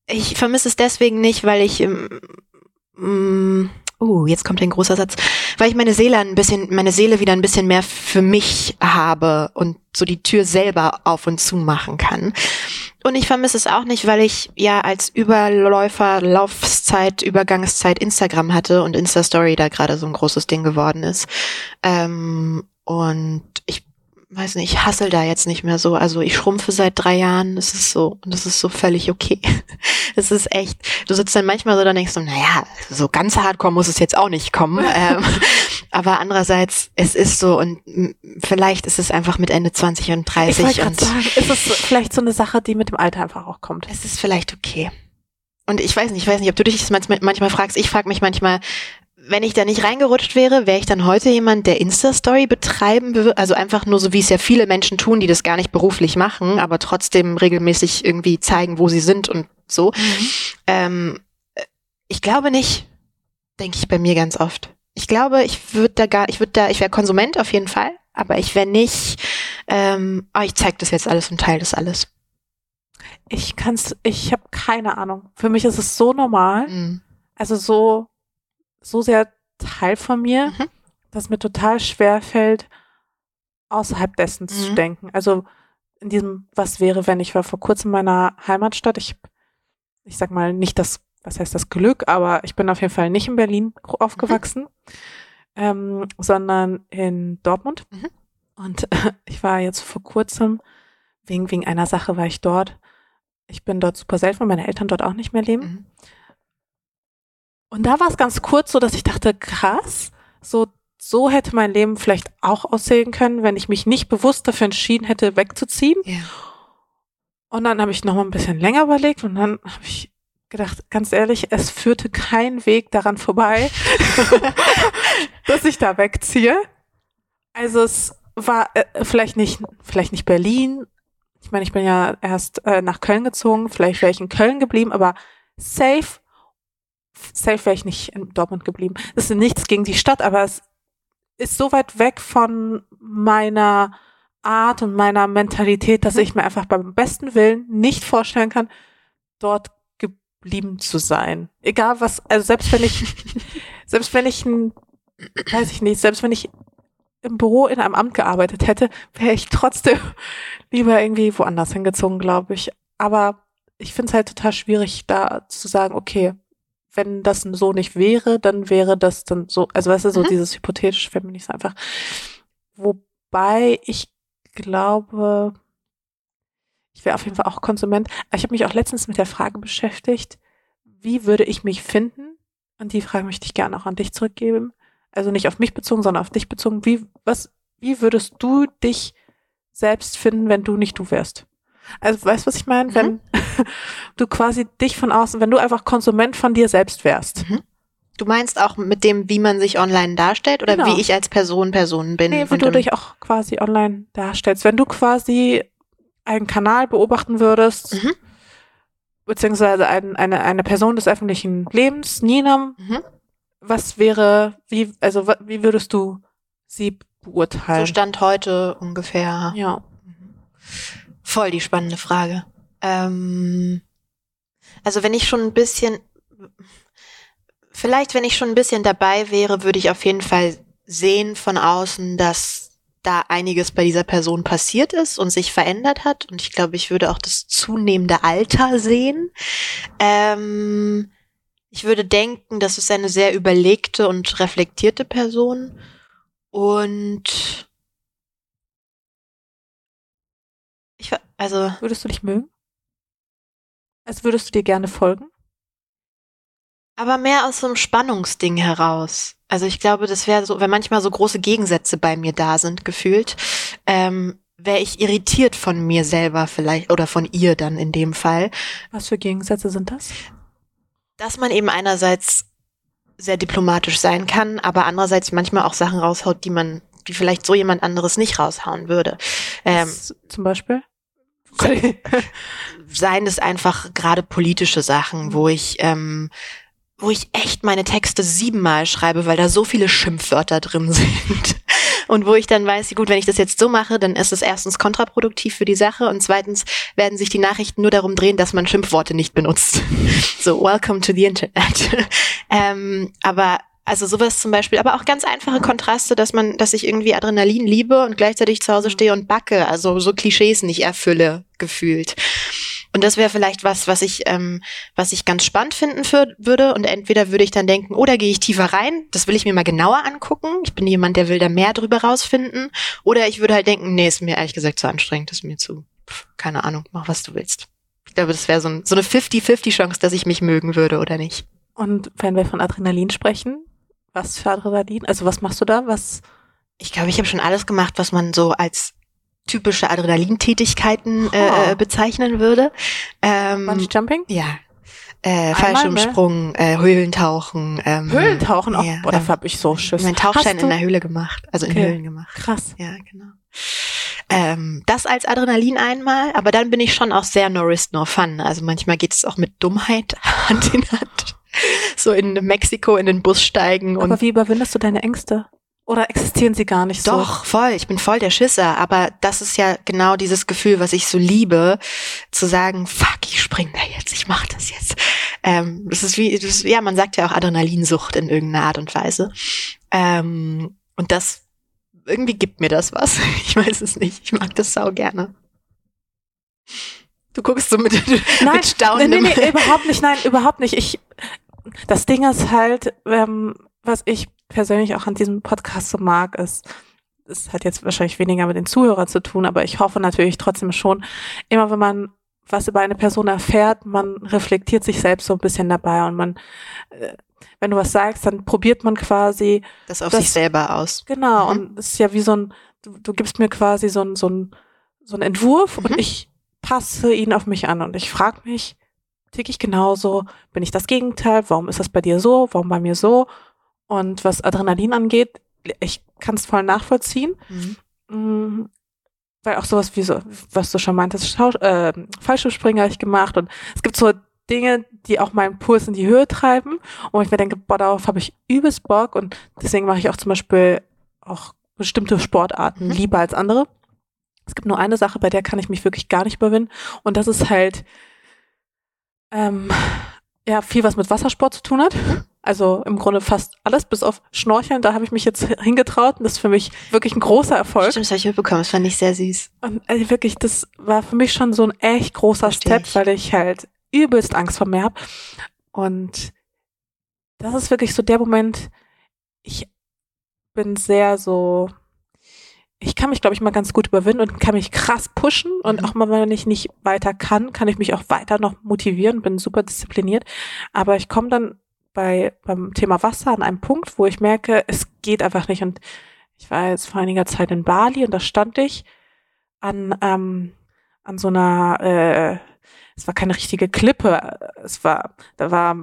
ich vermisse es deswegen nicht, weil ich ähm, Uh, jetzt kommt ein großer Satz, weil ich meine Seele ein bisschen, meine Seele wieder ein bisschen mehr für mich habe und so die Tür selber auf und zu machen kann. Und ich vermisse es auch nicht, weil ich ja als Überläufer, Laufzeit, Übergangszeit Instagram hatte und Insta-Story da gerade so ein großes Ding geworden ist. Ähm, und ich weiß nicht, ich hassel da jetzt nicht mehr so. Also ich schrumpfe seit drei Jahren, das ist so, und das ist so völlig okay. Es ist echt, du sitzt dann manchmal so da und denkst so, naja, so ganz hardcore muss es jetzt auch nicht kommen. ähm, aber andererseits, es ist so und vielleicht ist es einfach mit Ende 20 und ich 30 wollte gerade und sagen, ist es vielleicht so eine Sache, die mit dem Alter einfach auch kommt. es ist vielleicht okay. Und ich weiß nicht, ich weiß nicht, ob du dich manchmal fragst. Ich frage mich manchmal, wenn ich da nicht reingerutscht wäre, wäre ich dann heute jemand, der Insta-Story betreiben würde? Also einfach nur so, wie es ja viele Menschen tun, die das gar nicht beruflich machen, aber trotzdem regelmäßig irgendwie zeigen, wo sie sind und so. Ähm, äh, ich glaube nicht, denke ich bei mir ganz oft. Ich glaube, ich würde da gar, ich würde da, ich wäre Konsument auf jeden Fall, aber ich wäre nicht, ähm, oh, ich zeig das jetzt alles und teile das alles. Ich kann's, ich habe keine Ahnung. Für mich ist es so normal, Mhm. also so, so sehr Teil von mir, Mhm. dass mir total schwer fällt, außerhalb dessen zu Mhm. denken. Also in diesem, was wäre, wenn ich war vor kurzem in meiner Heimatstadt. Ich, ich sag mal nicht das, was heißt das Glück, aber ich bin auf jeden Fall nicht in Berlin gro- aufgewachsen, ähm, sondern in Dortmund. Mhm. Und ich war jetzt vor kurzem, wegen, wegen einer Sache war ich dort. Ich bin dort super selten, weil meine Eltern dort auch nicht mehr leben. Und da war es ganz kurz so, dass ich dachte, krass, so, so hätte mein Leben vielleicht auch aussehen können, wenn ich mich nicht bewusst dafür entschieden hätte, wegzuziehen. Ja. Und dann habe ich noch mal ein bisschen länger überlegt und dann habe ich gedacht, ganz ehrlich, es führte kein Weg daran vorbei, dass ich da wegziehe. Also es war äh, vielleicht nicht, vielleicht nicht Berlin. Ich meine, ich bin ja erst äh, nach Köln gezogen. Vielleicht wäre ich in Köln geblieben, aber safe, safe wäre ich nicht in Dortmund geblieben. Das ist nichts gegen die Stadt, aber es ist so weit weg von meiner Art und meiner Mentalität, dass ich mir einfach beim besten Willen nicht vorstellen kann, dort geblieben zu sein. Egal was, also selbst wenn ich, selbst wenn ich ein, weiß ich nicht, selbst wenn ich im Büro in einem Amt gearbeitet hätte, wäre ich trotzdem lieber irgendwie woanders hingezogen, glaube ich. Aber ich finde es halt total schwierig, da zu sagen, okay, wenn das so nicht wäre, dann wäre das dann so, also weißt du, so Mhm. dieses hypothetische Feminismus einfach. Wobei ich glaube, ich wäre auf jeden Fall auch Konsument. Aber Ich habe mich auch letztens mit der Frage beschäftigt, wie würde ich mich finden? Und die Frage möchte ich gerne auch an dich zurückgeben. Also nicht auf mich bezogen, sondern auf dich bezogen. Wie, was, wie würdest du dich selbst finden, wenn du nicht du wärst? Also weißt du, was ich meine? Mhm. Wenn du quasi dich von außen, wenn du einfach Konsument von dir selbst wärst. Mhm. Du meinst auch mit dem, wie man sich online darstellt oder Genau. wie ich als Person Person bin? Nee, wie du dich auch quasi online darstellst. Wenn du quasi einen Kanal beobachten würdest, Mhm. beziehungsweise ein, eine, eine Person des öffentlichen Lebens, Nina, Mhm. was wäre, wie, also wie würdest du sie So beurteilen? stand heute ungefähr. ja. Voll die spannende Frage. Ähm, also wenn ich schon ein bisschen, vielleicht wenn ich schon ein bisschen dabei wäre, würde ich auf jeden Fall sehen von außen, dass da einiges bei dieser Person passiert ist und sich verändert hat. Und ich glaube, ich würde auch das zunehmende Alter sehen. Ähm, ich würde denken, das ist eine sehr überlegte und reflektierte Person. Und also Würdest du dich mögen? Also würdest du dir gerne folgen? Aber mehr aus so einem Spannungsding heraus. Also ich glaube, das wäre so, wenn manchmal so große Gegensätze bei mir da sind, gefühlt, ähm, wäre ich irritiert von mir selber vielleicht oder von ihr dann in dem Fall, Was für Gegensätze sind das? dass man eben einerseits sehr diplomatisch sein kann, aber andererseits manchmal auch Sachen raushaut, die man, die vielleicht so jemand anderes nicht raushauen würde. Ähm, zum Beispiel? seien es einfach gerade politische Sachen, wo ich, ähm, wo ich echt meine Texte siebenmal schreibe, weil da so viele Schimpfwörter drin sind. Und wo ich dann weiß, gut, wenn ich das jetzt so mache, dann ist es erstens kontraproduktiv für die Sache und zweitens werden sich die Nachrichten nur darum drehen, dass man Schimpfworte nicht benutzt. So, welcome to the Internet. ähm, aber also sowas zum Beispiel, aber auch ganz einfache Kontraste, dass man, dass ich irgendwie Adrenalin liebe und gleichzeitig zu Hause stehe und backe, also so Klischees nicht erfülle, gefühlt. Und das wäre vielleicht was, was ich, ähm, was ich ganz spannend finden für, würde. Und entweder würde ich dann denken, oder gehe ich tiefer rein, das will ich mir mal genauer angucken. Ich bin jemand, der will da mehr drüber rausfinden. Oder ich würde halt denken, nee, ist mir ehrlich gesagt zu anstrengend, ist mir zu, pf, keine Ahnung, mach was du willst. Ich glaube, das wäre so, ein, so eine 50-50 Chance, dass ich mich mögen würde oder nicht. Und wenn wir von Adrenalin sprechen, was für Adrenalin? Also was machst du da? Was? Ich glaube, ich habe schon alles gemacht, was man so als typische Adrenalintätigkeiten Oh. äh, bezeichnen würde. Ähm, Bungee Jumping? ja. Äh, Fallschirmsprung, äh, Höhlentauchen. Ähm, Höhlentauchen auch. Ja, Boah, dafür habe ich so Ich Schiss. habe meinen Tauchschein in der Höhle gemacht, also in Okay. Höhlen gemacht. Krass. Ja, genau. Ähm, das als Adrenalin einmal, aber dann bin ich schon auch sehr no risk, no fun. Also manchmal geht es auch mit Dummheit Hand in Hand. So in Mexiko in den Bus steigen und Aber wie überwindest du deine Ängste? Oder existieren sie gar nicht so? Doch, voll. Ich bin voll der Schisser. Aber das ist ja genau dieses Gefühl, was ich so liebe, zu sagen, fuck, ich spring da jetzt, ich mach das jetzt. Ähm, das ist wie, das ist, ja, man sagt ja auch Adrenalinsucht in irgendeiner Art und Weise. Ähm, und das, irgendwie gibt mir das was. Ich weiß es nicht. Ich mag das sau gerne. Du guckst so mit, Nein, mit Staunen. Nee, nee, nee, überhaupt nicht. Nein, überhaupt nicht. Ich, das Ding ist halt, ähm, was ich persönlich auch an diesem Podcast so mag, ist, es hat jetzt wahrscheinlich weniger mit den Zuhörern zu tun, aber ich hoffe natürlich trotzdem schon, immer wenn man was über eine Person erfährt, man reflektiert sich selbst so ein bisschen dabei und man, äh, wenn du was sagst, dann probiert man quasi, das auf das- sich selber aus. genau, Mhm. und es ist ja wie so ein, du, du gibst mir quasi so ein, so ein, so ein Entwurf Mhm. und ich passe ihn auf mich an und ich frage mich, tick ich genauso? Bin ich das Gegenteil? Warum ist das bei dir so? Warum bei mir so? Und was Adrenalin angeht, ich kann es voll nachvollziehen. Mhm. Mm, Weil auch sowas wie so, was du schon meintest, Schau äh, Fallschirmspringen habe ich gemacht und es gibt so Dinge, die auch meinen Puls in die Höhe treiben und ich mir denke, boah, darauf habe ich übelst Bock und deswegen mache ich auch zum Beispiel auch bestimmte Sportarten Mhm. lieber als andere. Es gibt nur eine Sache, bei der kann ich mich wirklich gar nicht überwinden und das ist halt ähm, ja viel, was mit Wassersport zu tun hat. Also im Grunde fast alles, bis auf Schnorcheln. Da habe ich mich jetzt hingetraut und das ist für mich wirklich ein großer Erfolg. Stimmt, das habe ich mitbekommen. Das fand ich sehr süß. Und also wirklich, das war für mich schon so ein echt großer Step, ich. weil ich halt übelst Angst vor mir habe. Und das ist wirklich so der Moment, ich bin sehr so, ich kann mich, glaube ich, mal ganz gut überwinden und kann mich krass pushen. Und Mhm. auch mal, wenn ich nicht weiter kann, kann ich mich auch weiter noch motivieren, bin super diszipliniert. Aber ich komme dann bei, beim Thema Wasser an einen Punkt, wo ich merke, es geht einfach nicht. Und ich war jetzt vor einiger Zeit in Bali und da stand ich an, ähm, an so einer, äh, es war keine richtige Klippe, es war, da war,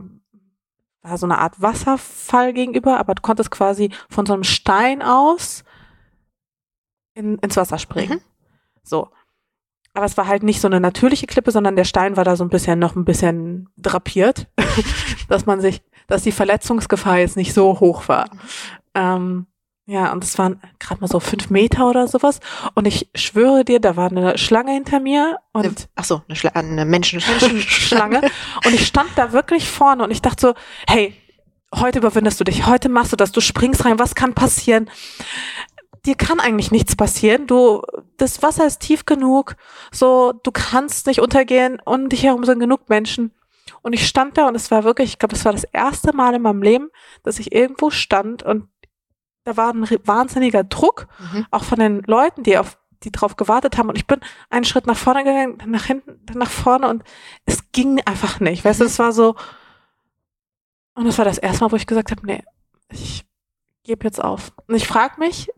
war so eine Art Wasserfall gegenüber, aber du konntest quasi von so einem Stein aus in, ins Wasser springen. Mhm. So. Aber es war halt nicht so eine natürliche Klippe, sondern der Stein war da so ein bisschen noch ein bisschen drapiert, dass man sich, dass die Verletzungsgefahr jetzt nicht so hoch war. Ähm, ja, und es waren gerade mal so fünf Meter oder sowas. Und ich schwöre dir, da war eine Schlange hinter mir und ach so, eine, Schla eine Menschen Schlange. Und ich stand da wirklich vorne und ich dachte so, hey, heute überwindest du dich, heute machst du das, du springst rein, was kann passieren? Dir kann eigentlich nichts passieren. Du, das Wasser ist tief genug, so, du kannst nicht untergehen und um dich herum sind genug Menschen. Und ich stand da und es war wirklich, ich glaube, das war das erste Mal in meinem Leben, dass ich irgendwo stand und da war ein wahnsinniger Druck, Mhm. auch von den Leuten, die auf die drauf gewartet haben. Und ich bin einen Schritt nach vorne gegangen, dann nach hinten, dann nach vorne und es ging einfach nicht. Weißt du, Mhm. es war so. Und das war das erste Mal, wo ich gesagt habe, nee, ich gebe jetzt auf. Und ich frage mich,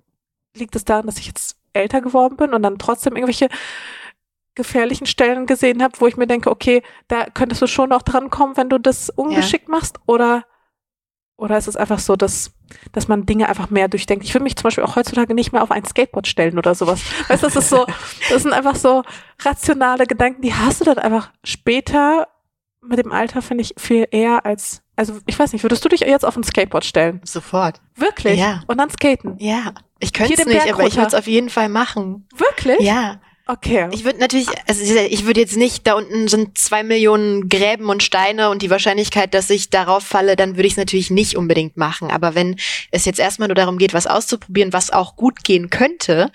liegt es daran, dass ich jetzt älter geworden bin und dann trotzdem irgendwelche gefährlichen Stellen gesehen habe, wo ich mir denke, okay, da könntest du schon noch dran kommen, wenn du das ungeschickt machst? Oder, oder ist es einfach so, dass, dass man Dinge einfach mehr durchdenkt? Ich würde mich zum Beispiel auch heutzutage nicht mehr auf ein Skateboard stellen oder sowas. Weißt du, das ist so, das sind einfach so rationale Gedanken, die hast du dann einfach später mit dem Alter, finde ich, viel eher als, also ich weiß nicht, würdest du dich jetzt auf ein Skateboard stellen? Sofort. Wirklich? Ja. Und dann skaten? Ja. Ich könnte es nicht, Berg aber ich würde es auf jeden Fall machen. Wirklich? Ja. Okay. Ich würde natürlich, also ich würde jetzt nicht, da unten sind zwei Millionen Gräben und Steine und die Wahrscheinlichkeit, dass ich darauf falle, dann würde ich es natürlich nicht unbedingt machen. Aber wenn es jetzt erstmal nur darum geht, was auszuprobieren, was auch gut gehen könnte.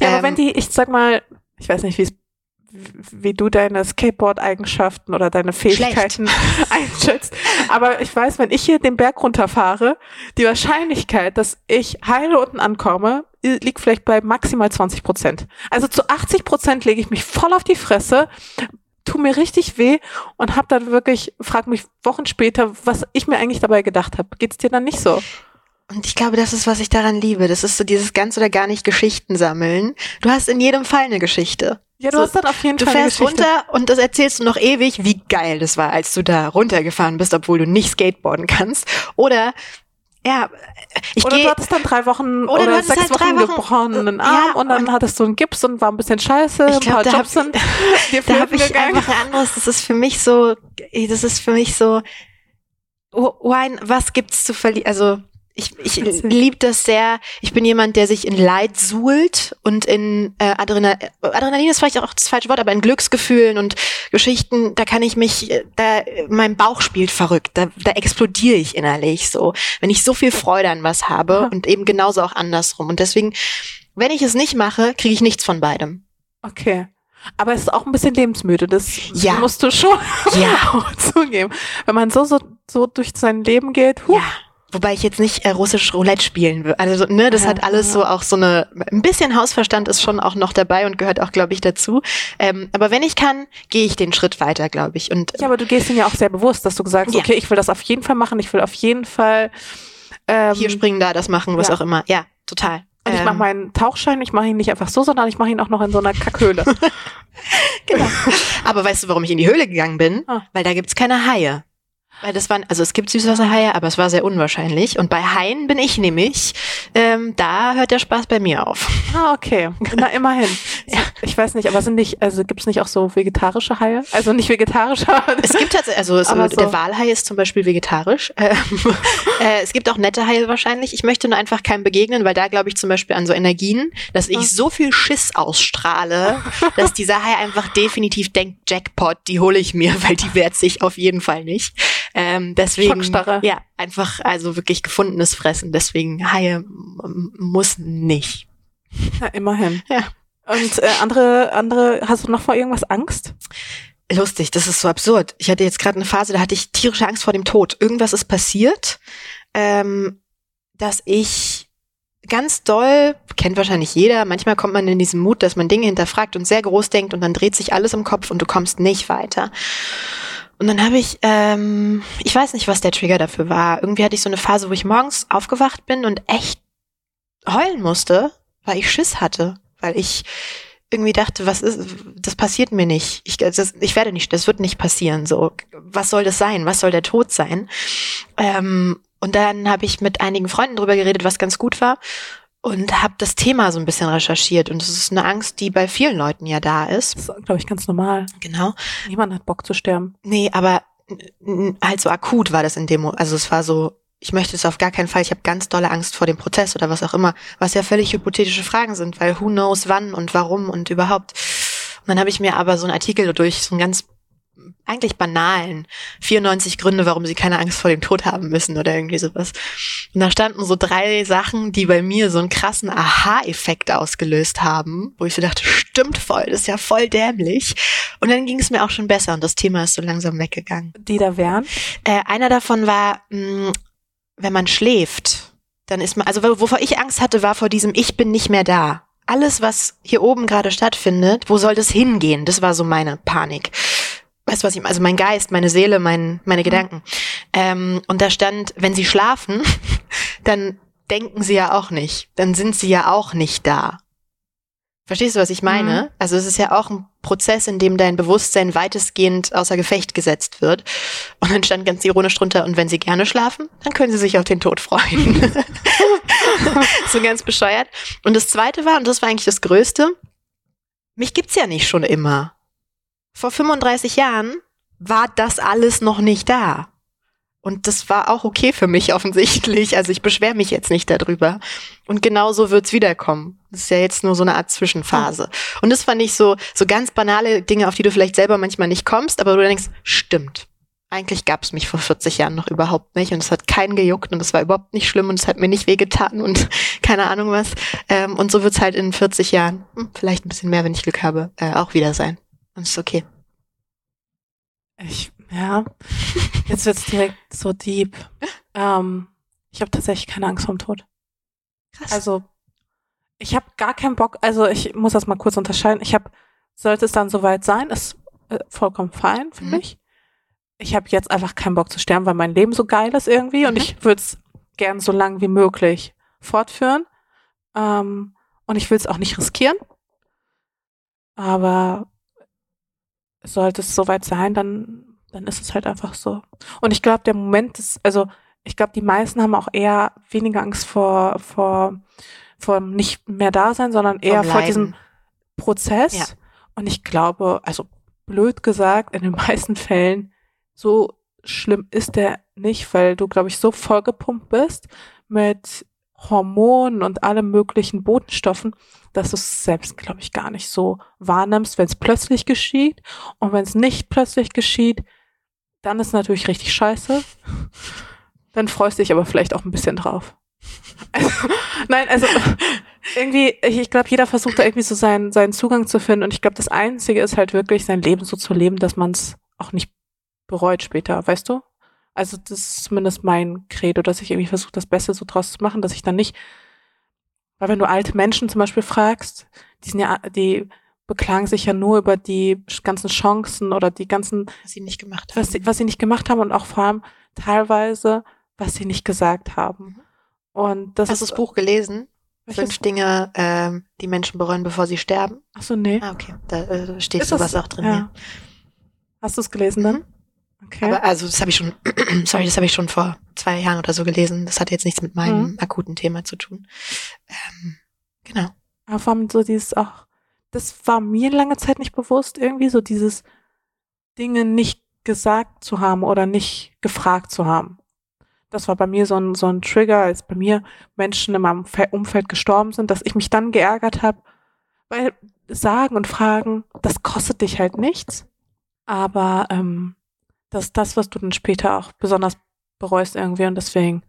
Ja, aber ähm, wenn die, ich sag mal, ich weiß nicht, wie es wie du deine Skateboard-Eigenschaften oder deine Fähigkeiten einschätzt. Aber ich weiß, wenn ich hier den Berg runterfahre, die Wahrscheinlichkeit, dass ich heile unten ankomme, liegt vielleicht bei maximal 20 Prozent. Also zu 80 Prozent lege ich mich voll auf die Fresse, tu mir richtig weh und hab dann wirklich, frag mich Wochen später, was ich mir eigentlich dabei gedacht habe. Geht's dir dann nicht so? Und ich glaube, das ist, was ich daran liebe. Das ist so dieses ganz oder gar nicht Geschichten sammeln. Du hast in jedem Fall eine Geschichte. Ja, du So, hast dann auf jeden Du Fall eine fährst runter und das erzählst du noch ewig, wie geil das war, als du da runtergefahren bist, obwohl du nicht skateboarden kannst. Oder ja, ich oder gehe du hattest dann drei Wochen Oder du oder, sechs halt Wochen, Wochen- gebrochenen Ja, Arm und dann und- hattest du einen Gips und war ein bisschen scheiße, Ich ein glaub, paar da hab- Jobs sind da habe ich gegangen. einfach ein anderes. Das ist für mich so, das ist für mich so, why, was gibt's zu verlieren? Also ich, ich liebe das sehr. Ich bin jemand, der sich in Leid suhlt und in äh, Adrenal Adrenalin ist vielleicht auch das falsche Wort, aber in Glücksgefühlen und Geschichten, da kann ich mich, äh, da mein Bauch spielt verrückt, da, da explodiere ich innerlich so, wenn ich so viel Freude an was habe und eben genauso auch andersrum. Und deswegen, wenn ich es nicht mache, kriege ich nichts von beidem. Okay. Aber es ist auch ein bisschen lebensmüde, das Ja. musst du schon Ja. zugeben. Wenn man so, so, so durch sein Leben geht, huh, Ja. Wobei ich jetzt nicht äh, russisch Roulette spielen will. Also, ne, das Ja, hat alles so auch so eine, ein bisschen Hausverstand ist schon auch noch dabei und gehört auch, glaube ich, dazu. Ähm, aber wenn ich kann, gehe ich den Schritt weiter, glaube ich. Und ja, aber du gehst ihn ja auch sehr bewusst, dass du sagst, Ja. okay, ich will das auf jeden Fall machen, ich will auf jeden Fall ähm, hier springen, da das machen, was ja. auch immer. Ja, total. und ich Ähm, mache meinen Tauchschein, ich mache ihn nicht einfach so, sondern ich mache ihn auch noch in so einer Kackhöhle. Genau. Aber weißt du, warum ich in die Höhle gegangen bin? Ah. Weil da gibt's keine Haie. Weil das waren, also es gibt Süßwasserhaie, aber es war sehr unwahrscheinlich. Und bei Haien bin ich nämlich, ähm, da hört der Spaß bei mir auf. Ah, okay. Na, immerhin. Ich weiß nicht, aber sind nicht, also gibt's nicht auch so vegetarische Haie? Also nicht vegetarische. Es gibt tatsächlich, also es, Aber so- der Walhai ist zum Beispiel vegetarisch. Ähm, äh, es gibt auch nette Haie wahrscheinlich. Ich möchte nur einfach keinem begegnen, weil da glaube ich zum Beispiel an so Energien, dass ich Ah. so viel Schiss ausstrahle, dass dieser Hai einfach definitiv denkt, Jackpot, die hole ich mir, weil die wehrt sich auf jeden Fall nicht. Ähm, deswegen, Schockstarre. ja, einfach also wirklich gefundenes Fressen. Deswegen Haie muss nicht. Na, immerhin. Ja. Und äh, andere, andere, hast du noch vor irgendwas Angst? Lustig, das ist so absurd. Ich hatte jetzt gerade eine Phase, da hatte ich tierische Angst vor dem Tod. Irgendwas ist passiert, ähm, dass ich ganz doll, kennt wahrscheinlich jeder, manchmal kommt man in diesen Mut, dass man Dinge hinterfragt und sehr groß denkt und dann dreht sich alles im Kopf und du kommst nicht weiter. Und dann habe ich, ähm, ich weiß nicht, was der Trigger dafür war. Irgendwie hatte ich so eine Phase, wo ich morgens aufgewacht bin und echt heulen musste, weil ich Schiss hatte, weil ich irgendwie dachte, was ist, das passiert mir nicht. Ich, das, ich werde nicht, das wird nicht passieren. So, was soll das sein? Was soll der Tod sein? Ähm, und dann habe ich mit einigen Freunden drüber geredet, was ganz gut war und habe das Thema so ein bisschen recherchiert. Und es ist eine Angst, die bei vielen Leuten ja da ist. Das ist, glaube ich, ganz normal. Genau. Niemand hat Bock zu sterben. Nee, aber halt so akut war das in dem, also es war so, ich möchte es auf gar keinen Fall, ich habe ganz dolle Angst vor dem Prozess oder was auch immer, was ja völlig hypothetische Fragen sind, weil who knows wann und warum und überhaupt. Und dann habe ich mir aber so einen Artikel durch so einen ganz eigentlich banalen 94 Gründe, warum sie keine Angst vor dem Tod haben müssen oder irgendwie sowas. Und da standen so drei Sachen, die bei mir so einen krassen Aha-Effekt ausgelöst haben, wo ich so dachte, stimmt voll, das ist ja voll dämlich. Und dann ging es mir auch schon besser und das Thema ist so langsam weggegangen. Die da wären? Äh, einer davon war, mh, wenn man schläft, dann ist man, also wovor ich Angst hatte, war vor diesem Ich bin nicht mehr da. Alles, was hier oben gerade stattfindet, wo soll das hingehen? Das war so meine Panik. Weißt du, was ich? Also mein Geist, meine Seele, mein, meine Gedanken. Ähm, und da stand, wenn sie schlafen, dann denken sie ja auch nicht. Dann sind sie ja auch nicht da. Verstehst du, was ich meine? Mhm. Also es ist ja auch ein Prozess, in dem dein Bewusstsein weitestgehend außer Gefecht gesetzt wird. Und dann stand ganz ironisch drunter, und wenn sie gerne schlafen, dann können sie sich auf den Tod freuen. so ganz bescheuert. Und das zweite war, und das war eigentlich das Größte, mich gibt's ja nicht schon immer. Vor 35 Jahren war das alles noch nicht da. Und das war auch okay für mich offensichtlich. Also ich beschwere mich jetzt nicht darüber. Und genau so wird's wiederkommen. Das ist ja jetzt nur so eine Art Zwischenphase. Und das fand ich so, so ganz banale Dinge, auf die du vielleicht selber manchmal nicht kommst, aber du denkst, stimmt. Eigentlich gab's mich vor 40 Jahren noch überhaupt nicht und es hat keinen gejuckt und es war überhaupt nicht schlimm und es hat mir nicht wehgetan und keine Ahnung was. Ähm, und so wird's halt in 40 Jahren, hm, vielleicht ein bisschen mehr, wenn ich Glück habe, äh, auch wieder sein. Und es ist okay. Ich, ja. Jetzt wird's direkt so deep. Ähm, ich habe tatsächlich keine Angst vorm Tod. Krass. Also, ich habe gar keinen Bock, also ich muss das mal kurz unterscheiden. Ich habe, sollte es dann soweit sein, ist äh, vollkommen fein für Mhm. mich. Ich habe jetzt einfach keinen Bock zu sterben, weil mein Leben so geil ist irgendwie und Mhm. ich würde es gern so lang wie möglich fortführen. Ähm, und ich will es auch nicht riskieren. Aber sollte es soweit sein, dann, dann ist es halt einfach so. Und ich glaube, der Moment ist, also ich glaube, die meisten haben auch eher weniger Angst vor, vor, vor nicht mehr da sein, sondern eher vor diesem. Prozess. Ja. Und ich glaube, also blöd gesagt, in den meisten Fällen so schlimm ist der nicht, weil du, glaube ich, so vollgepumpt bist mit Hormonen und allem möglichen Botenstoffen, dass du es selbst, glaube ich, gar nicht so wahrnimmst, wenn es plötzlich geschieht. Und wenn es nicht plötzlich geschieht, dann ist natürlich richtig scheiße. Dann freust du dich aber vielleicht auch ein bisschen drauf. Also, nein, also irgendwie, ich, ich glaube, jeder versucht da irgendwie so seinen, seinen Zugang zu finden. Und ich glaube, das Einzige ist halt wirklich, sein Leben so zu leben, dass man es auch nicht bereut später, weißt du? Also das ist zumindest mein Credo, dass ich irgendwie versuche, das Beste so draus zu machen, dass ich dann nicht, weil wenn du alte Menschen zum Beispiel fragst, die sind ja, die beklagen sich ja nur über die ganzen Chancen oder die ganzen, Was sie nicht gemacht haben. was sie, was sie nicht gemacht haben und auch vor allem teilweise, was sie nicht gesagt haben. Und das Hast du das Buch gelesen? welches- Fünf Dinge, ähm, die Menschen bereuen, bevor sie sterben. Ach so, nee. Ah, okay. Da äh, steht Ist sowas das- auch drin. ja. Ja. Hast du es gelesen dann? Okay. Aber also das habe ich schon, sorry, das habe ich schon vor zwei Jahren oder so gelesen. Das hat jetzt nichts mit meinem Mhm. akuten Thema zu tun. Ähm, genau. Aber vor allem so dieses auch, das war mir lange Zeit nicht bewusst, irgendwie so dieses Dinge nicht gesagt zu haben oder nicht gefragt zu haben. Das war bei mir so ein, so ein Trigger, als bei mir Menschen in meinem Fe- Umfeld gestorben sind, dass ich mich dann geärgert habe, weil sagen und fragen, das kostet dich halt nichts. Aber ähm, das ist das, was du dann später auch besonders bereust irgendwie und deswegen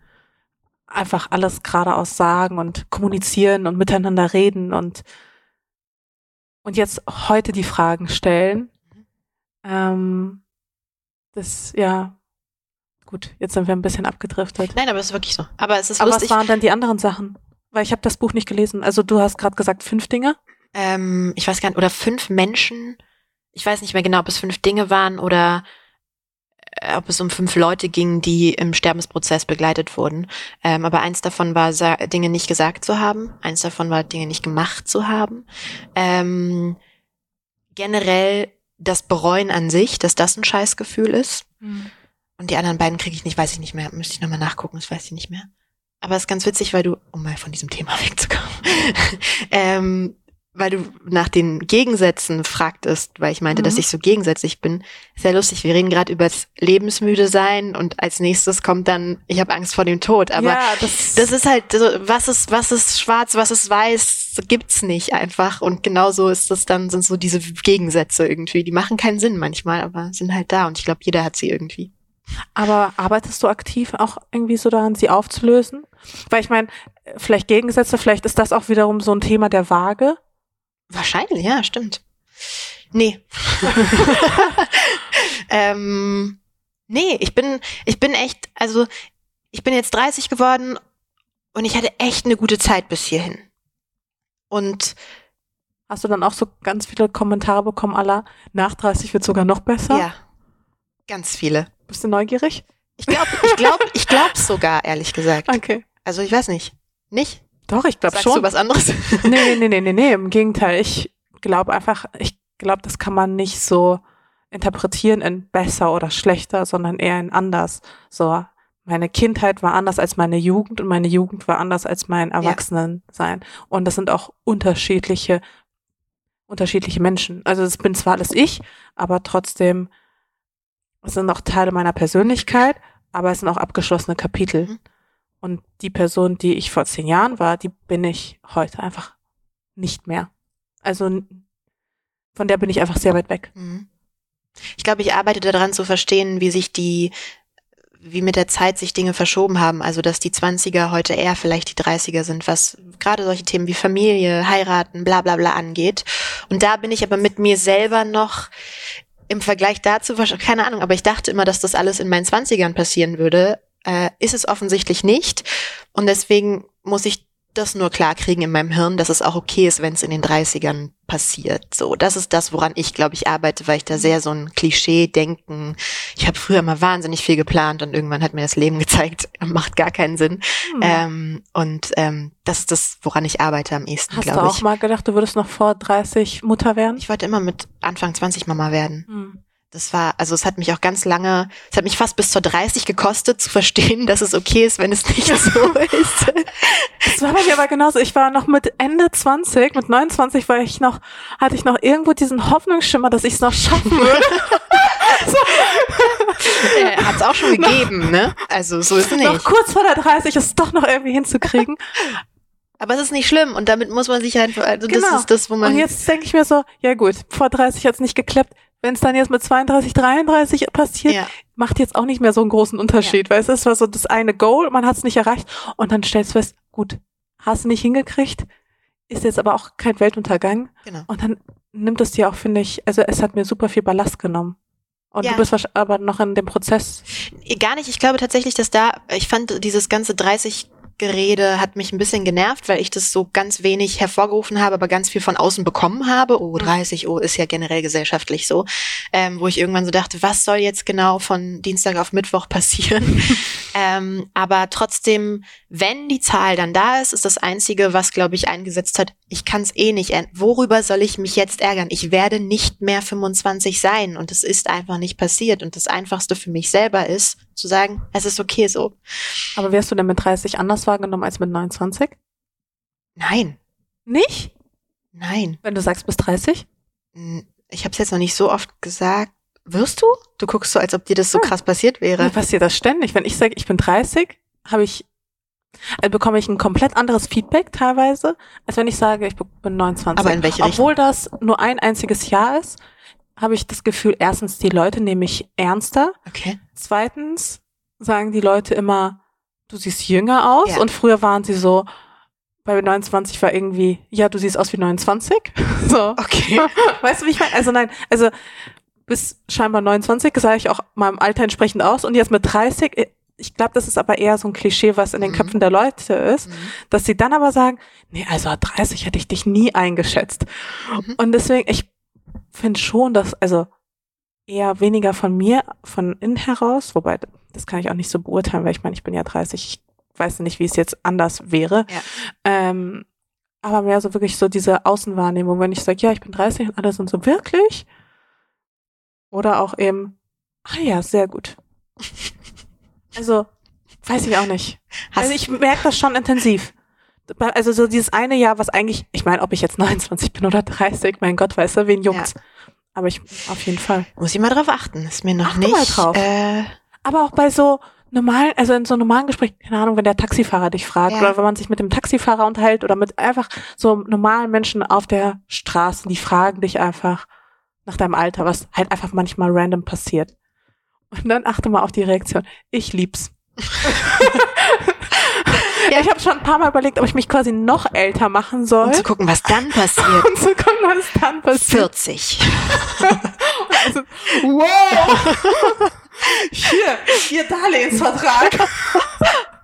einfach alles geradeaus sagen und kommunizieren und miteinander reden und und jetzt heute die Fragen stellen. Ähm, das, ja, gut, jetzt sind wir ein bisschen abgedriftet. Nein, aber es ist wirklich so. Aber es ist Aber lustig. was waren denn die anderen Sachen? Weil ich habe das Buch nicht gelesen. Also du hast gerade gesagt fünf Dinge. ähm, ich weiß gar nicht, oder fünf Menschen. Ich weiß nicht mehr genau, ob es fünf Dinge waren oder ob es um fünf Leute ging, die im Sterbensprozess begleitet wurden. Ähm, aber eins davon war, Dinge nicht gesagt zu haben. Eins davon war, Dinge nicht gemacht zu haben. Ähm, generell das Bereuen an sich, dass das ein Scheißgefühl ist. Mhm. Und die anderen beiden kriege ich nicht, weiß ich nicht mehr. Müsste ich nochmal nachgucken, das weiß ich nicht mehr. Aber es ist ganz witzig, weil du, um mal von diesem Thema wegzukommen, ähm, weil du nach den Gegensätzen fragtest, weil ich meinte, mhm. dass ich so gegensätzlich bin. Sehr lustig. Wir reden gerade über das lebensmüde sein und als nächstes kommt dann, ich habe Angst vor dem Tod. Aber ja, das, das ist halt so, was ist, was ist schwarz, was ist weiß, gibt's nicht einfach. Und genauso ist das dann, sind so diese Gegensätze irgendwie. Die machen keinen Sinn manchmal, aber sind halt da und ich glaube, jeder hat sie irgendwie. Aber arbeitest du aktiv auch irgendwie so daran, sie aufzulösen? Weil ich meine, vielleicht Gegensätze, vielleicht ist das auch wiederum so ein Thema der Waage Wahrscheinlich, ja, stimmt. Nee. ähm, nee, ich bin, ich bin echt, also ich bin jetzt 30 geworden und ich hatte echt eine gute Zeit bis hierhin. Und hast du dann auch so ganz viele Kommentare bekommen, aller nach 30 wird sogar noch besser? Ja. Ganz viele. Bist du neugierig? Ich glaube, ich glaube, ich glaube sogar, ehrlich gesagt. Okay. Also ich weiß nicht. Nicht? Doch, ich glaube schon. du was anderes? nee, nee, nee, nee, nee, im Gegenteil. Ich glaube einfach, ich glaube, das kann man nicht so interpretieren in besser oder schlechter, sondern eher in anders. So, meine Kindheit war anders als meine Jugend und meine Jugend war anders als mein Erwachsenensein. Ja. Und das sind auch unterschiedliche, unterschiedliche Menschen. Also es bin zwar alles ich, aber trotzdem, es sind auch Teile meiner Persönlichkeit, aber es sind auch abgeschlossene Kapitel. Mhm. Und die Person, die ich vor zehn Jahren war, die bin ich heute einfach nicht mehr. Also von der bin ich einfach sehr weit weg. Mhm. Ich glaube, ich arbeite daran zu verstehen, wie sich die, wie mit der Zeit sich Dinge verschoben haben. Also, dass die 20er heute eher vielleicht die 30er sind, was gerade solche Themen wie Familie, heiraten, bla, bla, bla angeht. Und da bin ich aber mit mir selber noch im Vergleich dazu, keine Ahnung, aber ich dachte immer, dass das alles in meinen 20ern passieren würde äh, ist es offensichtlich nicht. Und deswegen muss ich das nur klar kriegen in meinem Hirn, dass es auch okay ist, wenn es in den 30ern passiert. So, das ist das, woran ich, glaube ich, arbeite, weil ich da sehr so ein Klischee-Denken. Ich habe früher mal wahnsinnig viel geplant und irgendwann hat mir das Leben gezeigt, macht gar keinen Sinn. Hm. Ähm, und ähm, das ist das, woran ich arbeite am ehesten, glaube ich. Hast du auch mal gedacht, du würdest noch vor 30 Mutter werden? Ich wollte immer mit Anfang 20 Mama werden. Hm. Das war, also es hat mich auch ganz lange, es hat mich fast bis zur 30 gekostet zu verstehen, dass es okay ist, wenn es nicht so ist. Das war bei mir aber genauso. Ich war noch mit Ende 20, mit 29 war ich noch, hatte ich noch irgendwo diesen Hoffnungsschimmer, dass ich es noch schaffen würde. so. äh, Hat es auch schon gegeben, ne? Also so ist es nicht. Noch kurz vor der 30 ist es doch noch irgendwie hinzukriegen. Aber es ist nicht schlimm und damit muss man sich halt, also genau. das ist das, wo man. Und jetzt denke ich mir so, ja gut, vor 30 hat es nicht geklappt, wenn es dann jetzt mit 32, 33 passiert, ja. macht jetzt auch nicht mehr so einen großen Unterschied, ja. weil es war so das eine Goal, man hat es nicht erreicht und dann stellst du fest, gut, hast du nicht hingekriegt, ist jetzt aber auch kein Weltuntergang. Genau. Und dann nimmt es dir auch, finde ich, also es hat mir super viel Ballast genommen. Und ja. du bist aber noch in dem Prozess. Gar nicht. Ich glaube tatsächlich, dass da, ich fand dieses ganze 30 Gerede hat mich ein bisschen genervt, weil ich das so ganz wenig hervorgerufen habe, aber ganz viel von außen bekommen habe. Oh, 30, oh, ist ja generell gesellschaftlich so. Ähm, wo ich irgendwann so dachte, was soll jetzt genau von Dienstag auf Mittwoch passieren? ähm, aber trotzdem, wenn die Zahl dann da ist, ist das Einzige, was, glaube ich, eingesetzt hat, ich kann es eh nicht. Worüber soll ich mich jetzt ärgern? Ich werde nicht mehr 25 sein und es ist einfach nicht passiert. Und das Einfachste für mich selber ist, zu sagen, es ist okay so. Aber wärst du denn mit 30 anders wahrgenommen als mit 29? Nein. Nicht? Nein. Wenn du sagst bis 30? Ich habe es jetzt noch nicht so oft gesagt. Wirst du? Du guckst so, als ob dir das so hm. krass passiert wäre. Mir passiert das ständig. Wenn ich sage, ich bin 30, habe ich also bekomme ich ein komplett anderes Feedback teilweise, als wenn ich sage, ich bin 29. Aber in welche Richtung? Obwohl das nur ein einziges Jahr ist, habe ich das Gefühl, erstens, die Leute nehmen mich ernster. Okay. Zweitens sagen die Leute immer, du siehst jünger aus. Ja. Und früher waren sie so, bei 29 war irgendwie, ja, du siehst aus wie 29. so. Okay. Weißt du, wie ich meine? Also nein, also bis scheinbar 29 sah ich auch meinem Alter entsprechend aus. Und jetzt mit 30, äh, ich glaube, das ist aber eher so ein Klischee, was in den mhm. Köpfen der Leute ist, mhm. dass sie dann aber sagen, nee, also 30 hätte ich dich nie eingeschätzt. Mhm. Und deswegen, ich finde schon, dass, also eher weniger von mir, von innen heraus, wobei das kann ich auch nicht so beurteilen, weil ich meine, ich bin ja 30, ich weiß nicht, wie es jetzt anders wäre. Ja. Ähm, aber mehr so wirklich so diese Außenwahrnehmung, wenn ich sage, ja, ich bin 30 und alle sind so wirklich. Oder auch eben, ah ja, sehr gut. Also, weiß ich auch nicht. Hast- also ich merke das schon intensiv. Also so dieses eine Jahr, was eigentlich, ich meine, ob ich jetzt 29 bin oder 30, mein Gott, weißt du, wen juckt's? Aber ich, auf jeden Fall. Muss ich mal drauf achten. Ist mir noch Achte nicht. mal drauf. Äh, Aber auch bei so normalen, also in so normalen Gesprächen, keine Ahnung, wenn der Taxifahrer dich fragt Ja. oder wenn man sich mit dem Taxifahrer unterhält oder mit einfach so normalen Menschen auf der Straße, die fragen dich einfach nach deinem Alter, was halt einfach manchmal random passiert. Und dann achte mal auf die Reaktion. Ich lieb's. Ja. Ich habe schon ein paar Mal überlegt, ob ich mich quasi noch älter machen soll. um zu gucken, was dann passiert. Und zu gucken, was dann passiert. 40. Also, wow! Hier, hier Darlehensvertrag.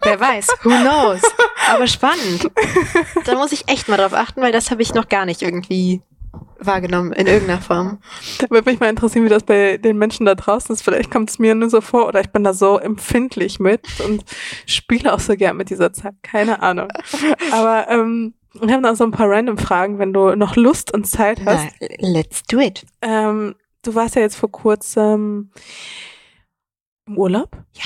Wer weiß, who knows. Aber spannend. Da muss ich echt mal drauf achten, weil das habe ich noch gar nicht irgendwie wahrgenommen in irgendeiner Form. Würde mich mal interessieren, wie das bei den Menschen da draußen ist. Vielleicht kommt es mir nur so vor oder ich bin da so empfindlich mit und spiele auch so gern mit dieser Zeit. Keine Ahnung. Aber ähm, wir haben noch so ein paar random Fragen, wenn du noch Lust und Zeit hast. Na, let's do it. Ähm, du warst ja jetzt vor kurzem im Urlaub. Ja.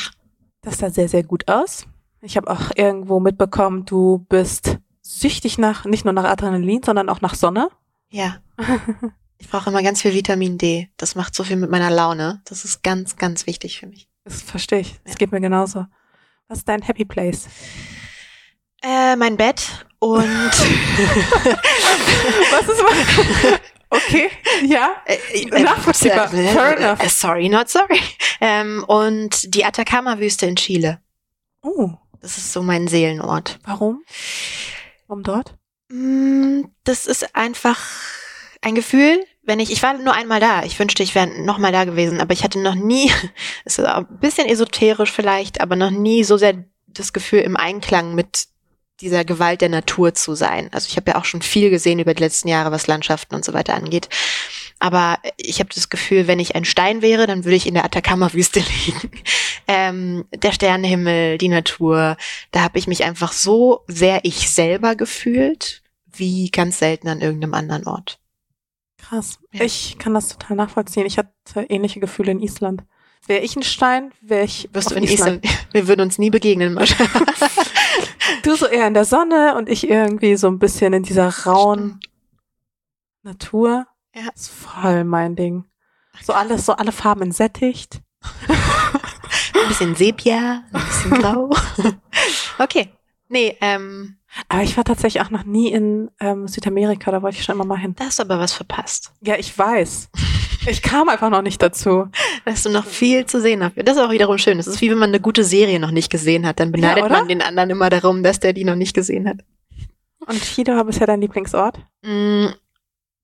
Das sah sehr, sehr gut aus. Ich habe auch irgendwo mitbekommen, du bist süchtig nach, nicht nur nach Adrenalin, sondern auch nach Sonne. Ja. Ich brauche immer ganz viel Vitamin D. Das macht so viel mit meiner Laune. Das ist ganz, ganz wichtig für mich. Das verstehe ich. Das Ja. geht mir genauso. Was ist dein Happy Place? Äh, mein Bett und Was ist mal? Okay, ja. äh, Nachvollziehbar. äh, Fair enough. äh, sorry, not sorry. Ähm, und die Atacama-Wüste in Chile. Oh, Das ist so mein Seelenort. warum? Warum dort? Mm, Das ist einfach ein Gefühl, wenn ich, ich war nur einmal da. Ich wünschte, ich wäre noch mal da gewesen, aber ich hatte noch nie, es ist ein bisschen esoterisch vielleicht, aber noch nie so sehr das Gefühl im Einklang mit dieser Gewalt der Natur zu sein. Also ich habe ja auch schon viel gesehen über die letzten Jahre, was Landschaften und so weiter angeht. Aber ich habe das Gefühl, wenn ich ein Stein wäre, dann würde ich in der Atacama-Wüste liegen. Ähm, der Sternenhimmel, die Natur, da habe ich mich einfach so sehr ich selber gefühlt, wie ganz selten an irgendeinem anderen Ort. Krass. Ja. Ich kann das total nachvollziehen. Ich hatte ähnliche Gefühle in Island. Wäre ich ein Stein, wäre ich Wirst du in Island? Wir würden uns nie begegnen. Mascha. Du so eher in der Sonne und ich irgendwie so ein bisschen in dieser rauen Natur. Ja. Das ist voll mein Ding. So alles, so alle Farben entsättigt. Ein bisschen Sepia, ein bisschen Grau. okay. Nee, ähm, Aber ich war tatsächlich auch noch nie in ähm, Südamerika, da wollte ich schon immer mal hin. da hast du aber was verpasst. Ja, ich weiß. Ich kam einfach noch nicht dazu. Da hast du noch viel zu sehen dafür. Das ist auch wiederum schön. Das ist wie wenn man eine gute Serie noch nicht gesehen hat. Dann beneidet oder? man den anderen immer darum, dass der die noch nicht gesehen hat. Und Chile war bisher dein Lieblingsort? Mm,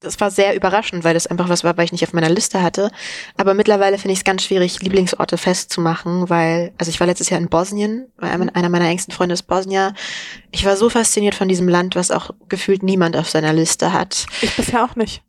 Das war sehr überraschend, weil das einfach was war, weil ich nicht auf meiner Liste hatte. Aber mittlerweile finde ich es ganz schwierig, Lieblingsorte festzumachen, weil, also ich war letztes Jahr in Bosnien, weil einer einer meiner engsten Freunde ist Bosnier. Ich war so fasziniert von diesem Land, was auch gefühlt niemand auf seiner Liste hat. Ich bisher auch nicht.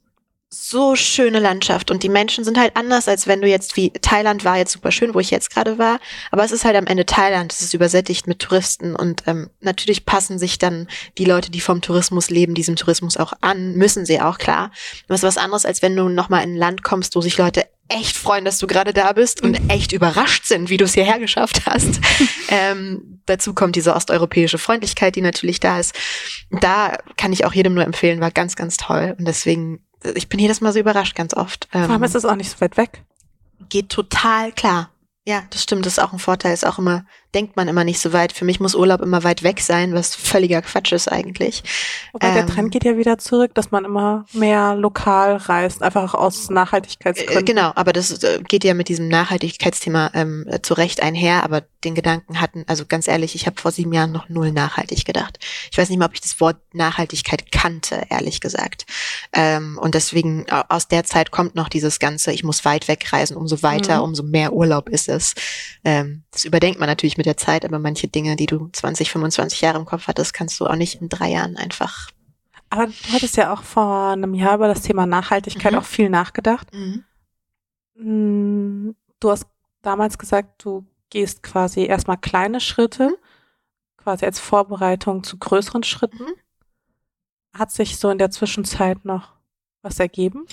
So schöne Landschaft und die Menschen sind halt anders, als wenn du jetzt wie Thailand war jetzt super schön, wo ich jetzt gerade war, aber es ist halt am Ende Thailand, es ist übersättigt mit Touristen und ähm, natürlich passen sich dann die Leute, die vom Tourismus leben, diesem Tourismus auch an, müssen sie auch klar. Es ist was anderes, als wenn du nochmal in ein Land kommst, wo sich Leute echt freuen, dass du gerade da bist und echt überrascht sind, wie du es hierher geschafft hast. ähm, dazu kommt diese osteuropäische Freundlichkeit, die natürlich da ist. Da kann ich auch jedem nur empfehlen, war ganz, ganz toll und deswegen ich bin jedes Mal so überrascht, ganz oft. Vor allem Ähm, ist es auch nicht so weit weg. geht total klar. Ja, das stimmt, das ist auch ein Vorteil, ist auch immer, denkt man immer nicht so weit. Für mich muss Urlaub immer weit weg sein, was völliger Quatsch ist eigentlich. Wobei der ähm, Trend geht ja wieder zurück, dass man immer mehr lokal reist, einfach aus Äh, Nachhaltigkeitsgründen. genau, aber das äh, geht ja mit diesem Nachhaltigkeitsthema ähm, äh, zu Recht einher, aber den Gedanken hatten, also ganz ehrlich, ich habe vor sieben Jahren noch null nachhaltig gedacht. Ich weiß nicht mal, ob ich das Wort Nachhaltigkeit kannte, ehrlich gesagt. Ähm, und deswegen äh, aus der Zeit kommt noch dieses Ganze, ich muss weit wegreisen, umso weiter, Mhm. umso mehr Urlaub ist es. Ähm, das überdenkt man natürlich mit der Zeit, aber manche Dinge, die du 20, 25 Jahre im Kopf hattest, kannst du auch nicht in drei Jahren einfach. Aber du hattest ja auch vor einem Jahr über das Thema Nachhaltigkeit Mhm. auch viel nachgedacht. Mm, Du hast damals gesagt, du gehst quasi erstmal kleine Schritte, quasi als Vorbereitung zu größeren Schritten. Mhm. Hat sich so in der Zwischenzeit noch was ergeben?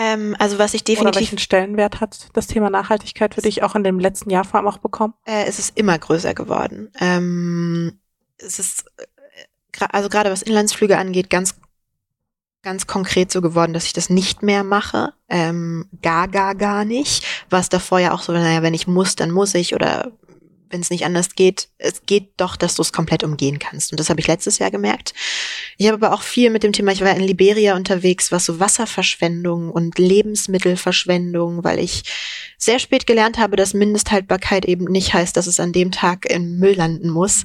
Ähm, also was ich Oder definitiv, welchen Stellenwert hat das Thema Nachhaltigkeit für dich auch in dem letzten Jahr vor allem auch bekommen? äh, es ist immer größer geworden. Ähm, es ist, äh, also gerade was Inlandsflüge angeht, ganz ganz konkret so geworden, dass ich das nicht mehr mache. Ähm, gar, gar, gar nicht. Was davor ja auch so, naja, wenn ich muss, dann muss ich oder wenn es nicht anders geht, es geht doch, dass du es komplett umgehen kannst. Und das habe ich letztes Jahr gemerkt. Ich habe aber auch viel mit dem Thema, ich war in Liberia unterwegs, was so Wasserverschwendung und Lebensmittelverschwendung, weil ich sehr spät gelernt habe, dass Mindesthaltbarkeit eben nicht heißt, dass es an dem Tag im Müll landen muss.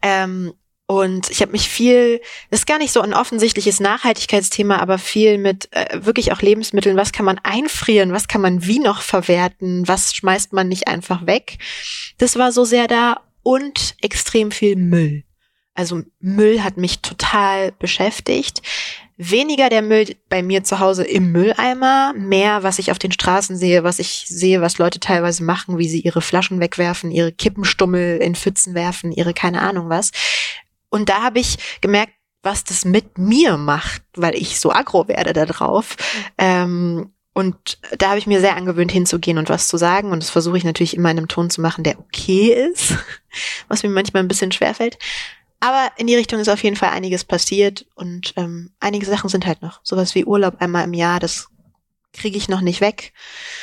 Ähm, und ich habe mich viel, das ist gar nicht so ein offensichtliches Nachhaltigkeitsthema, aber viel mit äh, wirklich auch Lebensmitteln. Was kann man einfrieren? Was kann man wie noch verwerten? Was schmeißt man nicht einfach weg? Das war so sehr da und extrem viel Müll. Also Müll hat mich total beschäftigt. Weniger der Müll bei mir zu Hause im Mülleimer, mehr was ich auf den Straßen sehe, was ich sehe, was Leute teilweise machen, wie sie ihre Flaschen wegwerfen, ihre Kippenstummel in Pfützen werfen, ihre keine Ahnung was. Und da habe ich gemerkt, was das mit mir macht, weil ich so aggro werde da drauf. Ähm, und da habe ich mir sehr angewöhnt, hinzugehen und was zu sagen. Und das versuche ich natürlich immer in einem Ton zu machen, der okay ist, was mir manchmal ein bisschen schwerfällt. Aber in die Richtung ist auf jeden Fall einiges passiert und ähm, einige Sachen sind halt noch. Sowas wie Urlaub einmal im Jahr, das kriege ich noch nicht weg.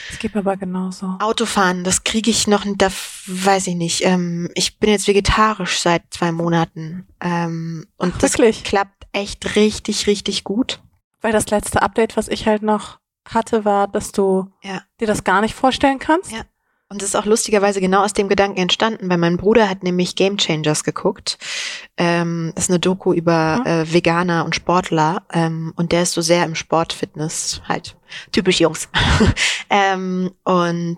Das geht mir aber genauso. Autofahren, das kriege ich noch, da weiß ich nicht. Ähm, ich bin jetzt vegetarisch seit zwei Monaten ähm, und Ach, das klappt echt richtig, richtig gut. Weil das letzte Update, was ich halt noch hatte, war, dass du Ja. dir das gar nicht vorstellen kannst. Ja. Und es ist auch lustigerweise genau aus dem Gedanken entstanden, weil mein Bruder hat nämlich Game Changers geguckt. Ähm, das ist eine Doku über Mhm. äh, Veganer und Sportler ähm, und der ist so sehr im Sport, Fitness, halt typisch Jungs. ähm, und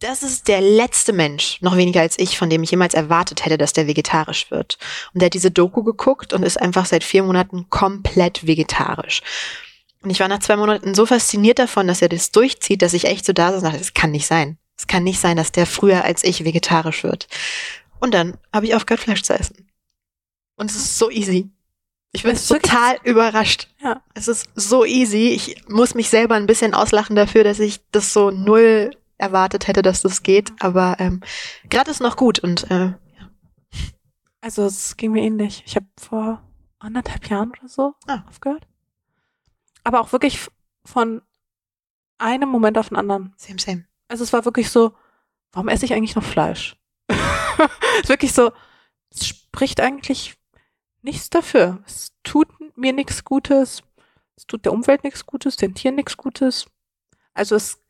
das ist der letzte Mensch, noch weniger als ich, von dem ich jemals erwartet hätte, dass der vegetarisch wird. Und der hat diese Doku geguckt und ist einfach seit vier Monaten komplett vegetarisch. Und ich war nach zwei Monaten so fasziniert davon, dass er das durchzieht, dass ich echt so da saß und dachte, das kann nicht sein. Es kann nicht sein, dass der früher als ich vegetarisch wird. Und dann habe ich aufgehört, Fleisch zu essen. Und es ist so easy. Ich bin total überrascht. Ja. Es ist so easy. Ich muss mich selber ein bisschen auslachen dafür, dass ich das so null erwartet hätte, dass das geht. Aber ähm, gerade ist noch gut und äh, Also es ging mir ähnlich. Ich habe vor anderthalb Jahren oder so Ah. aufgehört. Aber auch wirklich von einem Moment auf den anderen. same, same. Also es war wirklich so, warum esse ich eigentlich noch Fleisch? es ist wirklich so, es spricht eigentlich nichts dafür. Es tut mir nichts Gutes. Es tut der Umwelt nichts Gutes, den Tieren nichts Gutes. Also es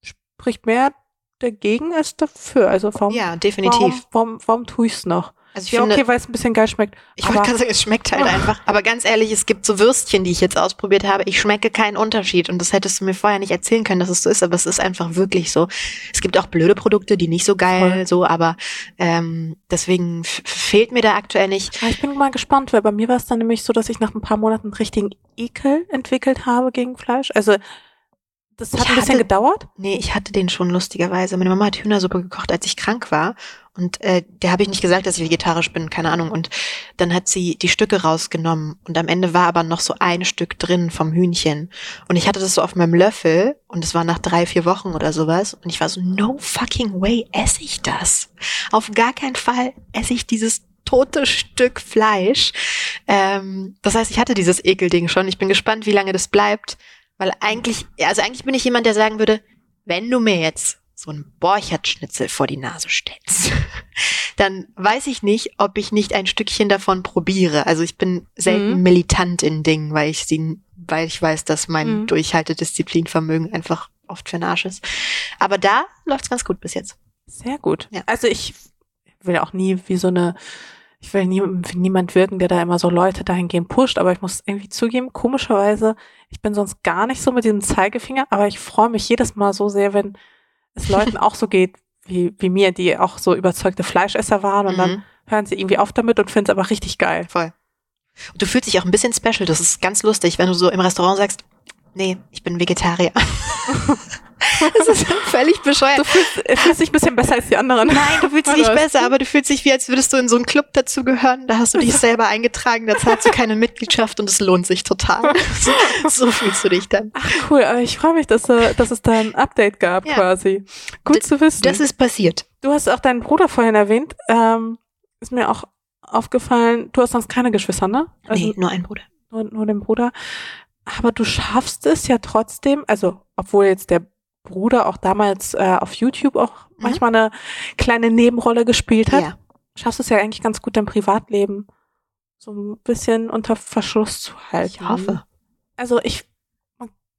spricht mehr dagegen als dafür. Also warum, Ja, definitiv. warum, warum, warum tue ich es noch? Also ich Ja, finde, okay, weil es ein bisschen geil schmeckt. Ich wollte Aber- gerade sagen, es schmeckt halt einfach. Aber ganz ehrlich, es gibt so Würstchen, die ich jetzt ausprobiert habe. Ich schmecke keinen Unterschied. Und das hättest du mir vorher nicht erzählen können, dass es so ist. Aber es ist einfach wirklich so. Es gibt auch blöde Produkte, die nicht so geil Voll. so. Aber ähm, deswegen fehlt mir da aktuell nicht. Ja, ich bin mal gespannt, weil bei mir war es dann nämlich so, dass ich nach ein paar Monaten einen richtigen Ekel entwickelt habe gegen Fleisch. Also das hat Ich ein bisschen hatte- gedauert. Nee, ich hatte den schon lustigerweise. Meine Mama hat Hühnersuppe gekocht, als ich krank war. Und äh, der habe ich nicht gesagt, dass ich vegetarisch bin, keine Ahnung. Und dann hat sie die Stücke rausgenommen. Und am Ende war aber noch so ein Stück drin vom Hühnchen. Und ich hatte das so auf meinem Löffel. Und es war nach drei, vier Wochen oder sowas. Und ich war so, no fucking way esse ich das. Auf gar keinen Fall esse ich dieses tote Stück Fleisch. Ähm, das heißt, ich hatte dieses Ekelding schon. Ich bin gespannt, wie lange das bleibt. Weil eigentlich, also eigentlich bin ich jemand, der sagen würde, wenn du mir jetzt so ein Borchertschnitzel vor die Nase stellst, dann weiß ich nicht, ob ich nicht ein Stückchen davon probiere. Also ich bin selten Mhm. militant in Dingen, weil ich sie, weil ich weiß, dass mein Mhm. Durchhaltedisziplinvermögen einfach oft für den Arsch ist. Aber da läuft's ganz gut bis jetzt. Sehr gut. Ja. Also ich will auch nie wie so eine, ich will nie, niemand wirken, der da immer so Leute dahingehend pusht, aber ich muss irgendwie zugeben, komischerweise, ich bin sonst gar nicht so mit diesem Zeigefinger, aber ich freue mich jedes Mal so sehr, wenn es Leuten auch so geht wie, wie mir, die auch so überzeugte Fleischesser waren und dann Mhm. hören sie irgendwie auf damit und finden es aber richtig geil. Voll. Und du fühlst dich auch ein bisschen special. Das ist ganz lustig, wenn du so im Restaurant sagst, nee, ich bin Vegetarier. Das ist völlig bescheuert. Du fühlst, äh, fühlst dich ein bisschen besser als die anderen. Nein, du fühlst dich nicht besser, aber du fühlst dich wie, als würdest du in so einen Club dazugehören. Da hast du dich selber eingetragen, da zahlst du keine Mitgliedschaft und es lohnt sich total. So, so fühlst du dich dann. Ach cool, aber ich freue mich, dass, äh, dass es da ein Update gab Ja. quasi. Gut D- zu wissen. Das ist passiert. du hast auch deinen Bruder vorhin erwähnt. Ähm, ist mir auch aufgefallen, du hast sonst keine Geschwister, ne? Also nee, nur ein Bruder. nur, nur den Bruder. Aber du schaffst es ja trotzdem, also obwohl jetzt der Bruder auch damals äh, auf YouTube auch Mhm. manchmal eine kleine Nebenrolle gespielt hat, Ja. schaffst es ja eigentlich ganz gut, dein Privatleben so ein bisschen unter Verschluss zu halten. Ich hoffe. Also ich,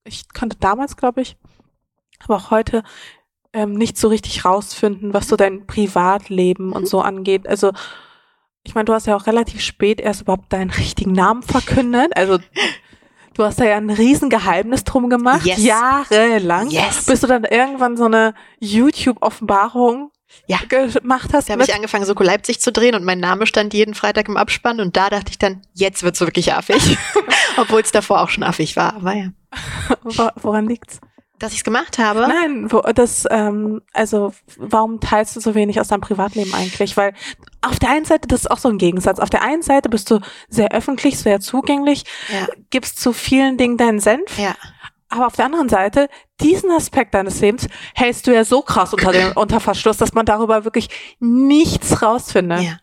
ich konnte damals, glaube ich, aber auch heute ähm, nicht so richtig rausfinden, was so dein Privatleben und Mhm. so angeht. Also ich meine, du hast ja auch relativ spät erst überhaupt deinen richtigen Namen verkündet. Also du hast da ja ein Riesengeheimnis drum gemacht, Yes. jahrelang, Yes. bis du dann irgendwann so eine YouTube-Offenbarung Ja. gemacht hast. Da habe ich angefangen, Soko Leipzig zu drehen und mein Name stand jeden Freitag im Abspann und da dachte ich dann, jetzt wird's wirklich affig. Obwohl es davor auch schon affig war. Aber ja. Wo- Woran liegt's? Dass ich's gemacht habe. Nein, wo, das, ähm, also warum teilst du so wenig aus deinem Privatleben eigentlich? Weil auf der einen Seite, das ist auch so ein Gegensatz. Auf der einen Seite bist du sehr öffentlich, sehr zugänglich, Ja. gibst zu vielen Dingen deinen Senf, Ja. aber auf der anderen Seite, diesen Aspekt deines Lebens hältst du ja so krass unter dem unter Verschluss, dass man darüber wirklich nichts rausfindet. Ja.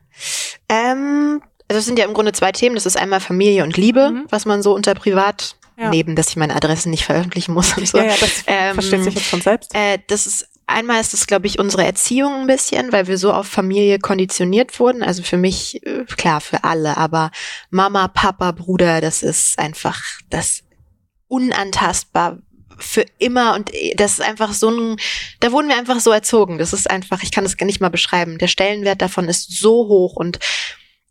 Ähm, also es sind ja im Grunde zwei Themen. Das ist einmal Familie und Liebe, Mhm. was man so unter privat, Ja. neben, dass ich meine Adressen nicht veröffentlichen muss und so. ja, ja, das Ähm, versteht sich jetzt von selbst. Äh, das ist einmal ist das, glaube ich, unsere Erziehung ein bisschen, weil wir so auf Familie konditioniert wurden. Also für mich, äh, klar, für alle, aber Mama, Papa, Bruder, das ist einfach das unantastbar für immer und äh, das ist einfach so ein, da wurden wir einfach so erzogen. Das ist einfach, ich kann es gar nicht mal beschreiben. Der Stellenwert davon ist so hoch und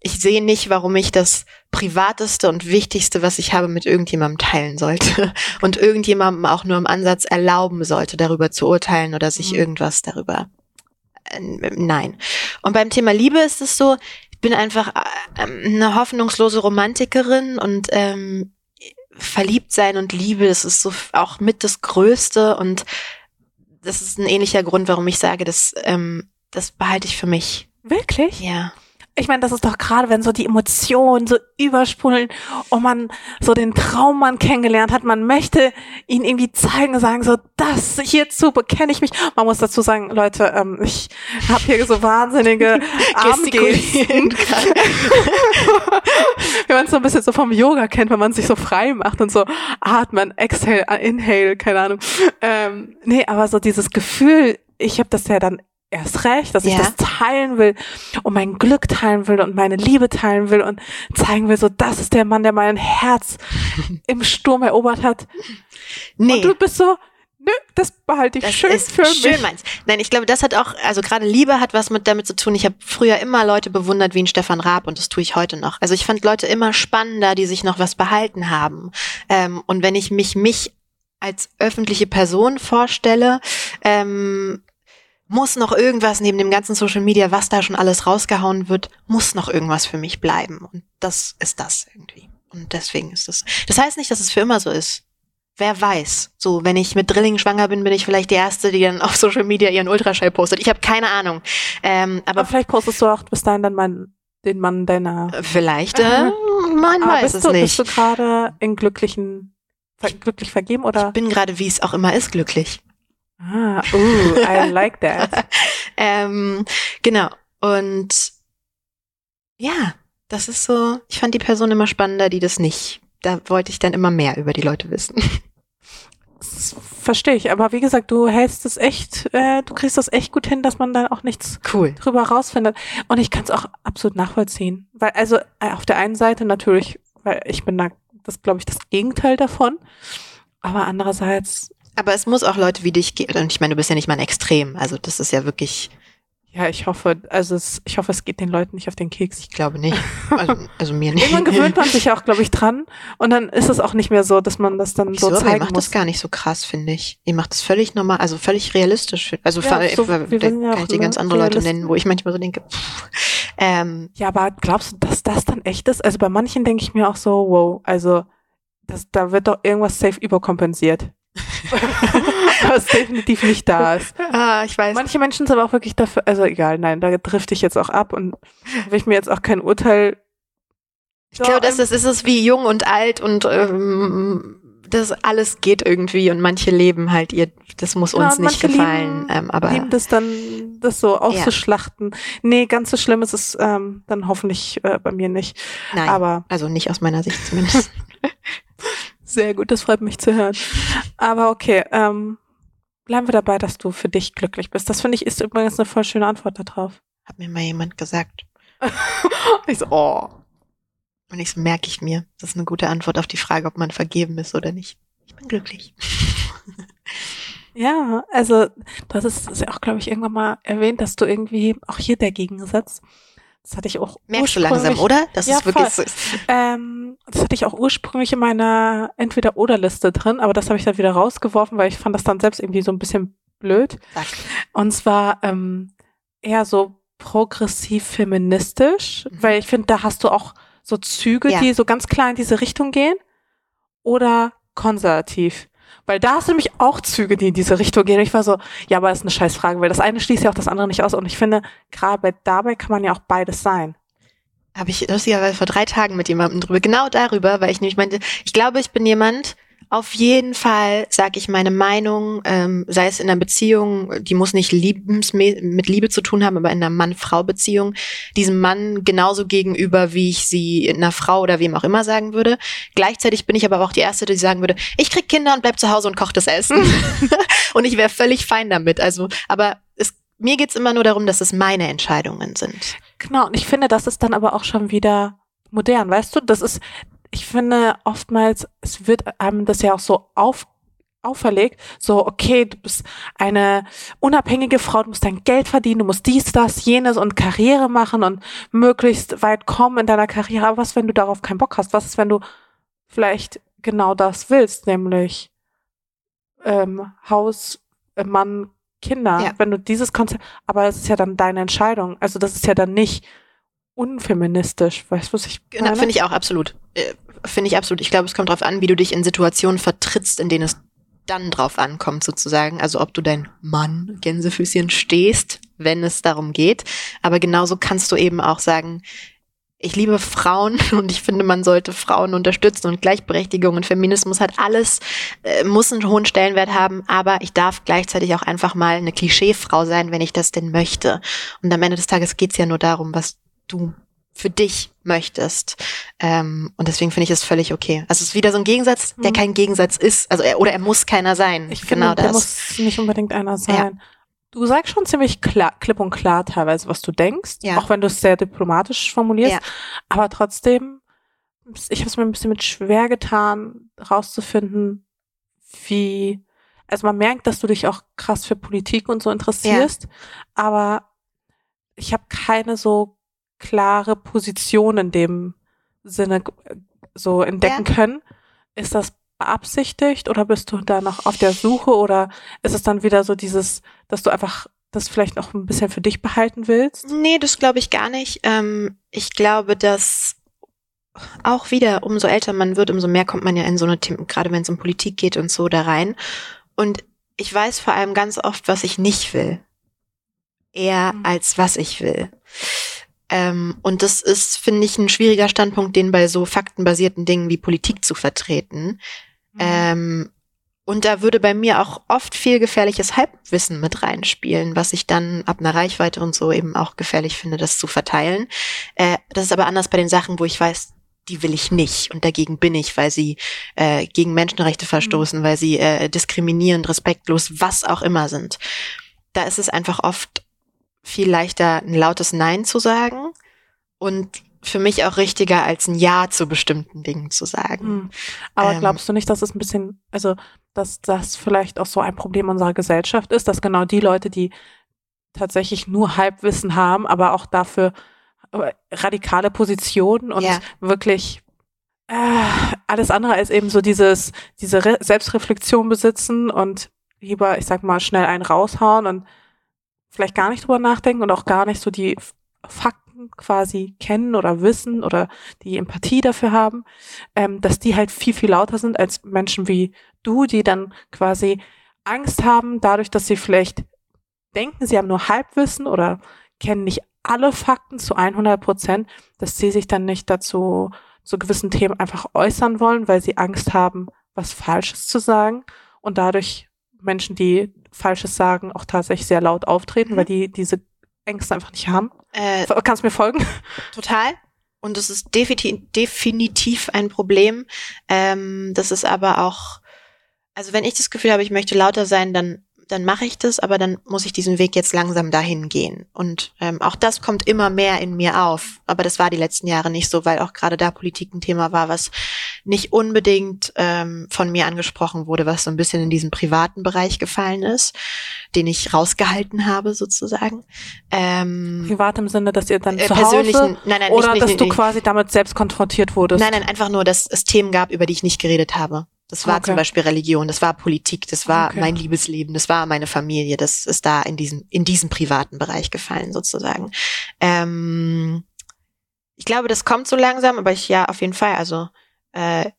ich sehe nicht, warum ich das privateste und wichtigste, was ich habe, mit irgendjemandem teilen sollte und irgendjemandem auch nur im Ansatz erlauben sollte, darüber zu urteilen oder sich Mhm. irgendwas darüber. Äh, nein. Und beim Thema Liebe ist es so, ich bin einfach äh, eine hoffnungslose Romantikerin und ähm, verliebt sein und Liebe, das ist so auch mit das Größte und das ist ein ähnlicher Grund, warum ich sage, das, ähm, das behalte ich für mich. Wirklich? Ja. Ich meine, das ist doch gerade, wenn so die Emotionen so übersprudeln und man so den Traummann kennengelernt hat, man möchte ihn irgendwie zeigen, sagen so, das hierzu bekenne ich mich. Man muss dazu sagen, Leute, ähm, ich habe hier so wahnsinnige Armgesten. wenn man es so ein bisschen so vom Yoga kennt, wenn man sich so frei macht und so atmen, exhale, inhale, keine Ahnung. Ähm, nee, aber so dieses Gefühl, ich habe das ja dann erst recht, dass ich Ja. das teilen will und mein Glück teilen will und meine Liebe teilen will und zeigen will, so das ist der Mann, der mein Herz im Sturm erobert hat. Nee. Und du bist so, nö, das behalte ich Das schön ist für schön mich. meins. Nein, ich glaube, das hat auch, also gerade Liebe hat was mit damit zu tun. Ich habe früher immer Leute bewundert wie ein Stefan Raab und das tue ich heute noch. Also ich fand Leute immer spannender, die sich noch was behalten haben. Ähm, und wenn ich mich mich als öffentliche Person vorstelle, ähm, muss noch irgendwas neben dem ganzen Social Media, was da schon alles rausgehauen wird, muss noch irgendwas für mich bleiben. Und das ist das irgendwie. Und deswegen ist das. Das heißt nicht, dass es für immer so ist. Wer weiß. So, wenn ich mit Drilling schwanger bin, bin ich vielleicht die Erste, die dann auf Social Media ihren Ultraschall postet. Ich habe keine Ahnung. Ähm, Aber aber vielleicht postest du auch bis dahin dann mal den Mann deiner vielleicht, äh, man Aber weiß es du, nicht. Bist du gerade in glücklichen, ver glücklich vergeben oder? Ich bin gerade, wie es auch immer ist, glücklich. Ah, ooh, I like that. ähm, genau. Und ja, das ist so, ich fand die Person immer spannender, die das nicht. Da wollte ich dann immer mehr über die Leute wissen. Das verstehe ich, aber wie gesagt, du hältst es echt, äh, du kriegst das echt gut hin, dass man dann auch nichts Cool. drüber rausfindet. Und ich kann es auch absolut nachvollziehen. Weil, also äh, auf der einen Seite natürlich, weil ich bin da, das glaube ich, das Gegenteil davon. Aber andererseits, Aber es muss auch Leute wie dich geben. Und ich meine, du bist ja nicht mal ein Extrem. Also das ist ja wirklich, ja, ich hoffe, also es, ich hoffe, es geht den Leuten nicht auf den Keks. ich glaube nicht. Also, also mir nicht. Irgendwann gewöhnt man sich auch, glaube ich, dran. Und dann ist es auch nicht mehr so, dass man das dann Wieso? so Aber ihr zeigen macht muss. das gar nicht so krass, finde ich. Ihr macht das völlig normal, also völlig realistisch. Also Ja, so, da kann ja ich dir ganz andere Leute nennen, wo ich manchmal so denke, pff, ähm, Ja, aber glaubst du, dass das dann echt ist? Also bei manchen denke ich mir auch so, wow, also das, da wird doch irgendwas safe überkompensiert. was definitiv nicht da ist. Ah, ich weiß. Manche Menschen sind aber auch wirklich dafür, also egal, nein, da drifte ich jetzt auch ab und will ich mir jetzt auch kein Urteil. Ich glaube, das ist, ist es wie jung und alt und ähm, das alles geht irgendwie und manche leben halt ihr, das muss uns Ja, nicht gefallen. lieben- ähm, aber lieben das dann, das so auszuschlachten. Nee, ganz so schlimm ist es ähm, dann hoffentlich äh, bei mir nicht. nein, Aber also nicht aus meiner Sicht zumindest. sehr gut, das freut mich zu hören. Aber okay, ähm, bleiben wir dabei, dass du für dich glücklich bist. Das finde ich ist übrigens eine voll schöne Antwort darauf. Hat mir mal jemand gesagt. Ich so, oh. Und ich so, merke ich mir. Das ist eine gute Antwort auf die Frage, ob man vergeben ist oder nicht. Ich bin glücklich. Ja, also du hattest es ja auch, glaube ich, irgendwann mal erwähnt, dass du irgendwie auch hier der Gegensatz. Das hatte ich auch Merkst du langsam, oder? Das Ja, ist wirklich voll. so. Ähm, das hatte ich auch ursprünglich in meiner Entweder-Oder-Liste drin, aber das habe ich dann wieder rausgeworfen, weil ich fand das dann selbst irgendwie so ein bisschen blöd. Sag. Und zwar ähm, eher so progressiv-feministisch, Mhm. weil ich finde, da hast du auch so Züge, Ja. die so ganz klar in diese Richtung gehen. Oder konservativ. Weil da hast nämlich auch Züge, die in diese Richtung gehen. Und ich war so, ja, aber das ist eine Scheißfrage, weil das eine schließt ja auch das andere nicht aus. Und ich finde, gerade bei- dabei kann man ja auch beides sein. Habe ich lustigerweise vor drei Tagen mit jemandem drüber, genau darüber, weil ich nämlich meinte, ich glaube, ich bin jemand, auf jeden Fall sage ich meine Meinung, ähm, sei es in einer Beziehung, die muss nicht mit Liebe zu tun haben, aber in einer Mann-Frau-Beziehung, diesem Mann genauso gegenüber, wie ich sie einer Frau oder wem auch immer sagen würde. Gleichzeitig bin ich aber auch die Erste, die sagen würde, ich krieg Kinder und bleib zu Hause und koch das Essen. und ich wäre völlig fein damit. Also, aber es, mir geht's immer nur darum, dass es meine Entscheidungen sind. Genau, und ich finde, das ist dann aber auch schon wieder modern, weißt du? Das ist, ich finde oftmals, es wird einem das ja auch so auf, auferlegt, so, okay, du bist eine unabhängige Frau, du musst dein Geld verdienen, du musst dies, das, jenes und Karriere machen und möglichst weit kommen in deiner Karriere. Aber was, wenn du darauf keinen Bock hast? Was ist, wenn du vielleicht genau das willst, nämlich ähm, Haus, äh, Mann, Kinder, Ja. wenn du dieses Konzept, aber es ist ja dann deine Entscheidung. Also das ist ja dann nicht unfeministisch, weißt du, was ich Genau, meine? finde ich auch absolut. Äh, finde ich absolut. Ich glaube, es kommt darauf an, wie du dich in Situationen vertrittst, in denen es dann drauf ankommt, sozusagen. Also ob du dein Mann, Gänsefüßchen, stehst, wenn es darum geht. Aber genauso kannst du eben auch sagen, ich liebe Frauen und ich finde, man sollte Frauen unterstützen und Gleichberechtigung und Feminismus hat alles, äh, muss einen hohen Stellenwert haben, aber ich darf gleichzeitig auch einfach mal eine Klischeefrau sein, wenn ich das denn möchte. Und am Ende des Tages geht's ja nur darum, was du für dich möchtest. Ähm, und deswegen finde ich es völlig okay. Also es ist wieder so ein Gegensatz, der Mhm. kein Gegensatz ist. Also er, oder er muss keiner sein. Ich finde, genau der das. muss nicht unbedingt einer sein. Du sagst schon ziemlich klar, klipp und klar teilweise, was du denkst, Ja. auch wenn du es sehr diplomatisch formulierst. Ja. Aber trotzdem, ich habe es mir ein bisschen mit schwer getan, rauszufinden, wie, also man merkt, dass du dich auch krass für Politik und so interessierst, aber ich habe keine so klare Position in dem Sinne so entdecken können. Ist das beabsichtigt oder bist du da noch auf der Suche oder ist es dann wieder so dieses, dass du einfach das vielleicht noch ein bisschen für dich behalten willst? Nee, das glaube ich gar nicht. Ähm, ich glaube, dass auch wieder, umso älter man wird, umso mehr kommt man ja in so eine Themen, gerade wenn es um Politik geht und so da rein. Und ich weiß vor allem ganz oft, was ich nicht will. Eher Mhm. als was ich will. Ähm, und das ist, finde ich, ein schwieriger Standpunkt, den bei so faktenbasierten Dingen wie Politik zu vertreten. Ähm, und da würde bei mir auch oft viel gefährliches Halbwissen mit reinspielen, was ich dann ab einer Reichweite und so eben auch gefährlich finde, das zu verteilen. Äh, das ist aber anders bei den Sachen, wo ich weiß, die will ich nicht und dagegen bin ich, weil sie äh, gegen Menschenrechte verstoßen, weil sie äh, diskriminierend, respektlos, was auch immer sind. Da ist es einfach oft viel leichter, ein lautes Nein zu sagen und für mich auch richtiger, als ein Ja zu bestimmten Dingen zu sagen. Hm. Aber Ähm, glaubst du nicht, dass es ein bisschen, also dass das vielleicht auch so ein Problem unserer Gesellschaft ist, dass genau die Leute, die tatsächlich nur Halbwissen haben, aber auch dafür äh, radikale Positionen und Ja. wirklich äh, alles andere als eben so dieses, diese Re Selbstreflexion besitzen und lieber, ich sag mal, schnell einen raushauen und vielleicht gar nicht drüber nachdenken und auch gar nicht so die Fakten quasi kennen oder wissen oder die Empathie dafür haben, ähm, dass die halt viel, viel lauter sind als Menschen wie du, die dann quasi Angst haben, dadurch, dass sie vielleicht denken, sie haben nur Halbwissen oder kennen nicht alle Fakten zu 100 Prozent, dass sie sich dann nicht dazu zu gewissen Themen einfach äußern wollen, weil sie Angst haben, was Falsches zu sagen und dadurch Menschen, die Falsches sagen, auch tatsächlich sehr laut auftreten, mhm. weil die diese Ängste einfach nicht haben. Äh, Kannst du mir folgen? Total. Und das ist definitiv ein Problem. Ähm, das ist aber auch, also wenn ich das Gefühl habe, ich möchte lauter sein, dann dann mache ich das, aber dann muss ich diesen Weg jetzt langsam dahin gehen. Und ähm, auch das kommt immer mehr in mir auf. Aber das war die letzten Jahre nicht so, weil auch gerade da Politik ein Thema war, was nicht unbedingt ähm, von mir angesprochen wurde, was so ein bisschen in diesen privaten Bereich gefallen ist, den ich rausgehalten habe sozusagen. Ähm, Privat im Sinne, dass ihr dann äh, zu Hause nein, nein, oder nicht, dass nicht, du nicht. quasi damit selbst konfrontiert wurdest? Nein, nein, einfach nur, dass es Themen gab, über die ich nicht geredet habe. Das war okay. zum Beispiel Religion, das war Politik, das war okay. mein Liebesleben, das war meine Familie, das ist da in diesem, in diesem privaten Bereich gefallen sozusagen. Ähm, ich glaube, das kommt so langsam, aber ich ja auf jeden Fall. Also äh,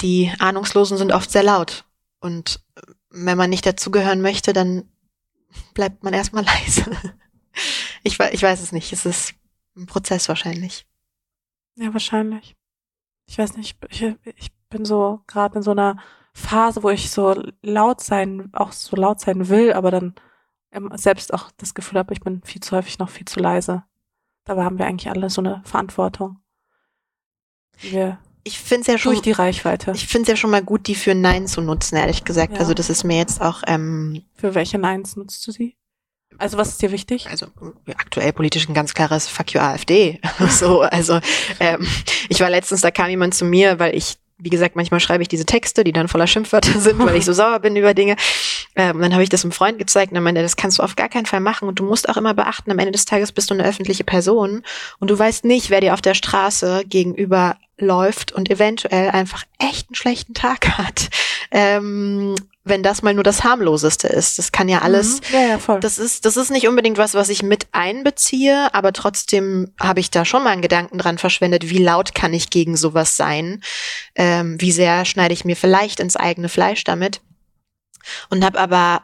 die Ahnungslosen sind oft sehr laut. Und wenn man nicht dazugehören möchte, dann bleibt man erstmal leise. ich, ich weiß es nicht. Es ist ein Prozess wahrscheinlich. Ja, wahrscheinlich. Ich weiß nicht, ich, ich bin so gerade in so einer Phase, wo ich so laut sein, auch so laut sein will, aber dann selbst auch das Gefühl habe, ich bin viel zu häufig noch viel zu leise. Dabei haben wir eigentlich alle so eine Verantwortung. Wir ich finde es ja schon durch die Reichweite. Ich finde es ja schon mal gut, die für Nein zu nutzen, ehrlich gesagt. Ja. Also das ist mir jetzt auch. Ähm, für welche Neins nutzt du sie? Also was ist dir wichtig? Also aktuell politisch ein ganz klares Fuck you AfD. so, also ähm, ich war letztens, da kam jemand zu mir, weil ich wie gesagt, manchmal schreibe ich diese Texte, die dann voller Schimpfwörter sind, weil ich so sauer bin über Dinge. Ähm, dann habe ich das einem Freund gezeigt und dann meinte, das kannst du auf gar keinen Fall machen und du musst auch immer beachten, am Ende des Tages bist du eine öffentliche Person und du weißt nicht, wer dir auf der Straße gegenüber läuft und eventuell einfach echt einen schlechten Tag hat. Ähm, wenn das mal nur das harmloseste ist. Das kann ja alles. Mhm. Ja, ja, voll. Das ist, das ist nicht unbedingt was, was ich mit einbeziehe, aber trotzdem habe ich da schon mal einen Gedanken dran verschwendet, wie laut kann ich gegen sowas sein? Ähm, wie sehr schneide ich mir vielleicht ins eigene Fleisch damit? Und habe aber,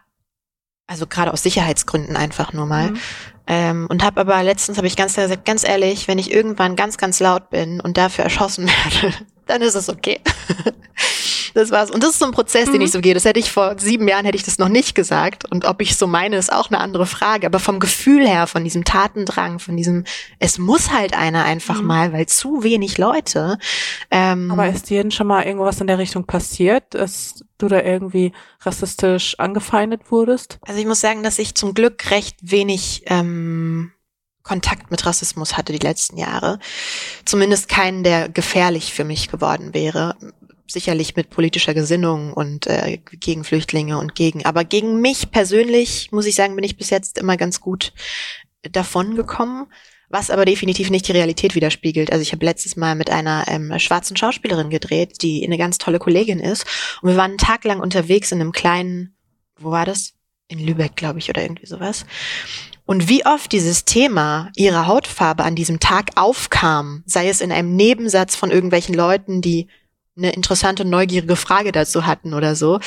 also gerade aus Sicherheitsgründen einfach nur mal, mhm. ähm, und habe aber letztens habe ich ganz gesagt, ganz ehrlich, wenn ich irgendwann ganz, ganz laut bin und dafür erschossen werde, dann ist es okay. Das war's. Und das ist so ein Prozess, mhm. den ich so gehe. Das hätte ich vor sieben Jahren hätte ich das noch nicht gesagt. Und ob ich so meine, ist auch eine andere Frage. Aber vom Gefühl her, von diesem Tatendrang, von diesem, es muss halt einer einfach mhm. mal, weil zu wenig Leute. Ähm, Aber ist dir denn schon mal irgendwas in der Richtung passiert, dass du da irgendwie rassistisch angefeindet wurdest? Also ich muss sagen, dass ich zum Glück recht wenig ähm, Kontakt mit Rassismus hatte die letzten Jahre. Zumindest keinen, der gefährlich für mich geworden wäre sicherlich mit politischer Gesinnung und äh, gegen Flüchtlinge und gegen, aber gegen mich persönlich, muss ich sagen, bin ich bis jetzt immer ganz gut davon gekommen, was aber definitiv nicht die Realität widerspiegelt. Also ich habe letztes Mal mit einer ähm, schwarzen Schauspielerin gedreht, die eine ganz tolle Kollegin ist. Und wir waren einen Tag lang unterwegs in einem kleinen, wo war das? In Lübeck, glaube ich, oder irgendwie sowas. Und wie oft dieses Thema ihrer Hautfarbe an diesem Tag aufkam, sei es in einem Nebensatz von irgendwelchen Leuten, die eine interessante, neugierige Frage dazu hatten oder so.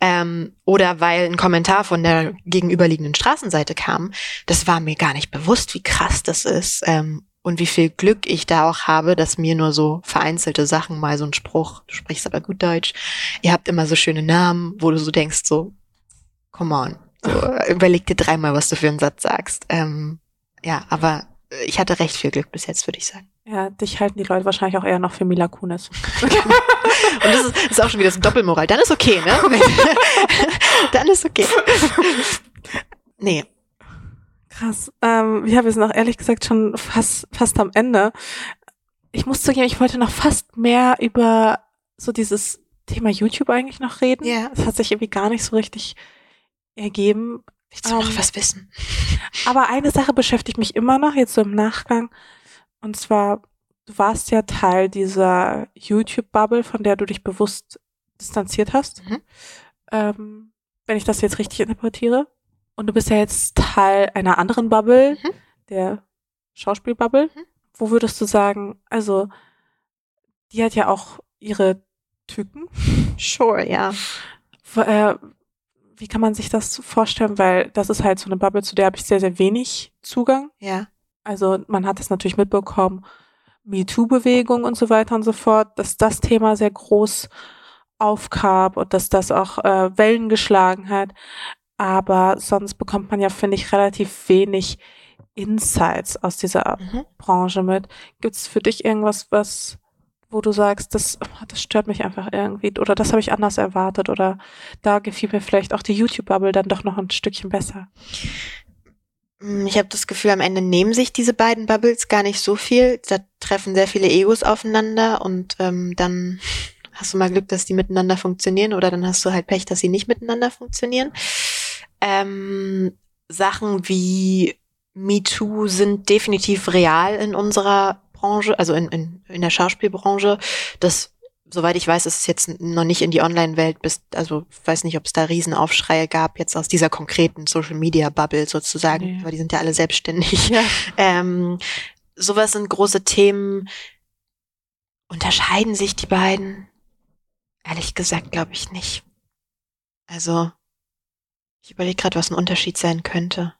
Ähm, oder weil ein Kommentar von der gegenüberliegenden Straßenseite kam. Das war mir gar nicht bewusst, wie krass das ist. Ähm, und wie viel Glück ich da auch habe, dass mir nur so vereinzelte Sachen mal so ein Spruch, du sprichst aber gut Deutsch, ihr habt immer so schöne Namen, wo du so denkst, so, come on, so, überleg dir dreimal, was du für einen Satz sagst. Ähm, ja, aber ich hatte recht viel Glück bis jetzt, würde ich sagen. Ja, dich halten die Leute wahrscheinlich auch eher noch für Mila Kunis. Und das ist, ist auch schon wieder so ein Doppelmoral. Dann ist okay, ne? Dann ist okay. Nee. Krass. Ähm, ja, wir sind auch ehrlich gesagt schon fast, fast am Ende. Ich muss zugeben, ich wollte noch fast mehr über so dieses Thema YouTube eigentlich noch reden. Ja. Yeah. Das hat sich irgendwie gar nicht so richtig ergeben. Willst du um, noch ähm, was wissen? Aber eine Sache beschäftigt mich immer noch, jetzt so im Nachgang. Und zwar, du warst ja Teil dieser YouTube-Bubble, von der du dich bewusst distanziert hast. Mhm. Ähm, wenn ich das jetzt richtig interpretiere. Und du bist ja jetzt Teil einer anderen Bubble, mhm. der Schauspielbubble. Mhm. Wo würdest du sagen, also die hat ja auch ihre Tücken. Sure, ja. W- Äh, wie kann man sich das vorstellen? Weil das ist halt so eine Bubble, zu der habe ich sehr, sehr wenig Zugang. Ja. Also man hat es natürlich mitbekommen, MeToo-Bewegung und so weiter und so fort, dass das Thema sehr groß aufkam und dass das auch äh, Wellen geschlagen hat. Aber sonst bekommt man ja, finde ich, relativ wenig Insights aus dieser Mhm. Branche mit. Gibt es für dich irgendwas, was, wo du sagst, das, oh, das stört mich einfach irgendwie oder das habe ich anders erwartet oder da gefiel mir vielleicht auch die YouTube-Bubble dann doch noch ein Stückchen besser? Mm, Ich habe das Gefühl, am Ende nehmen sich diese beiden Bubbles gar nicht so viel. Da treffen sehr viele Egos aufeinander und ähm, dann hast du mal Glück, dass die miteinander funktionieren oder dann hast du halt Pech, dass sie nicht miteinander funktionieren. Ähm, Sachen wie MeToo sind definitiv real in unserer Branche, also in, in, in der Schauspielbranche. Das, soweit ich weiß, ist es jetzt noch nicht in die Online-Welt bis, also weiß nicht, ob es da Riesenaufschreie gab, jetzt aus dieser konkreten Social-Media-Bubble sozusagen, Nee. weil die sind ja alle selbstständig. Ja. Ähm, sowas sind große Themen. Unterscheiden sich die beiden? Ehrlich gesagt, glaube ich nicht. Also, ich überlege gerade, was ein Unterschied sein könnte.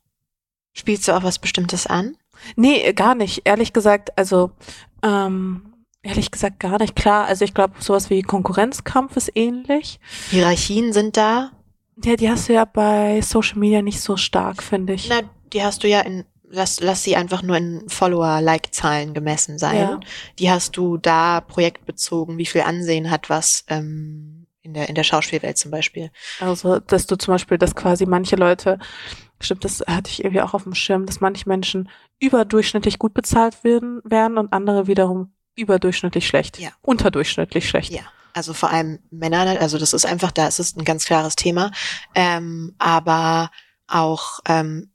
Spielst du auch was Bestimmtes an? Nee, gar nicht. Ehrlich gesagt, also ähm, ehrlich gesagt gar nicht. Klar, also ich glaube, sowas wie Konkurrenzkampf ist ähnlich. Hierarchien sind da. Ja, die hast du ja bei Social Media nicht so stark, finde ich. Na, die hast du ja in, lass, lass sie einfach nur in Follower-Like-Zahlen gemessen sein. Ja. Die hast du da projektbezogen, wie viel Ansehen hat was ähm, in der, in der Schauspielwelt zum Beispiel. Also, dass du zum Beispiel, dass quasi manche Leute, stimmt, das hatte ich irgendwie auch auf dem Schirm, dass manche Menschen überdurchschnittlich gut bezahlt werden, werden und andere wiederum überdurchschnittlich schlecht. Ja. Unterdurchschnittlich schlecht. Ja. Also vor allem Männer, also das ist einfach, da ist es ein ganz klares Thema. Ähm, aber auch ähm,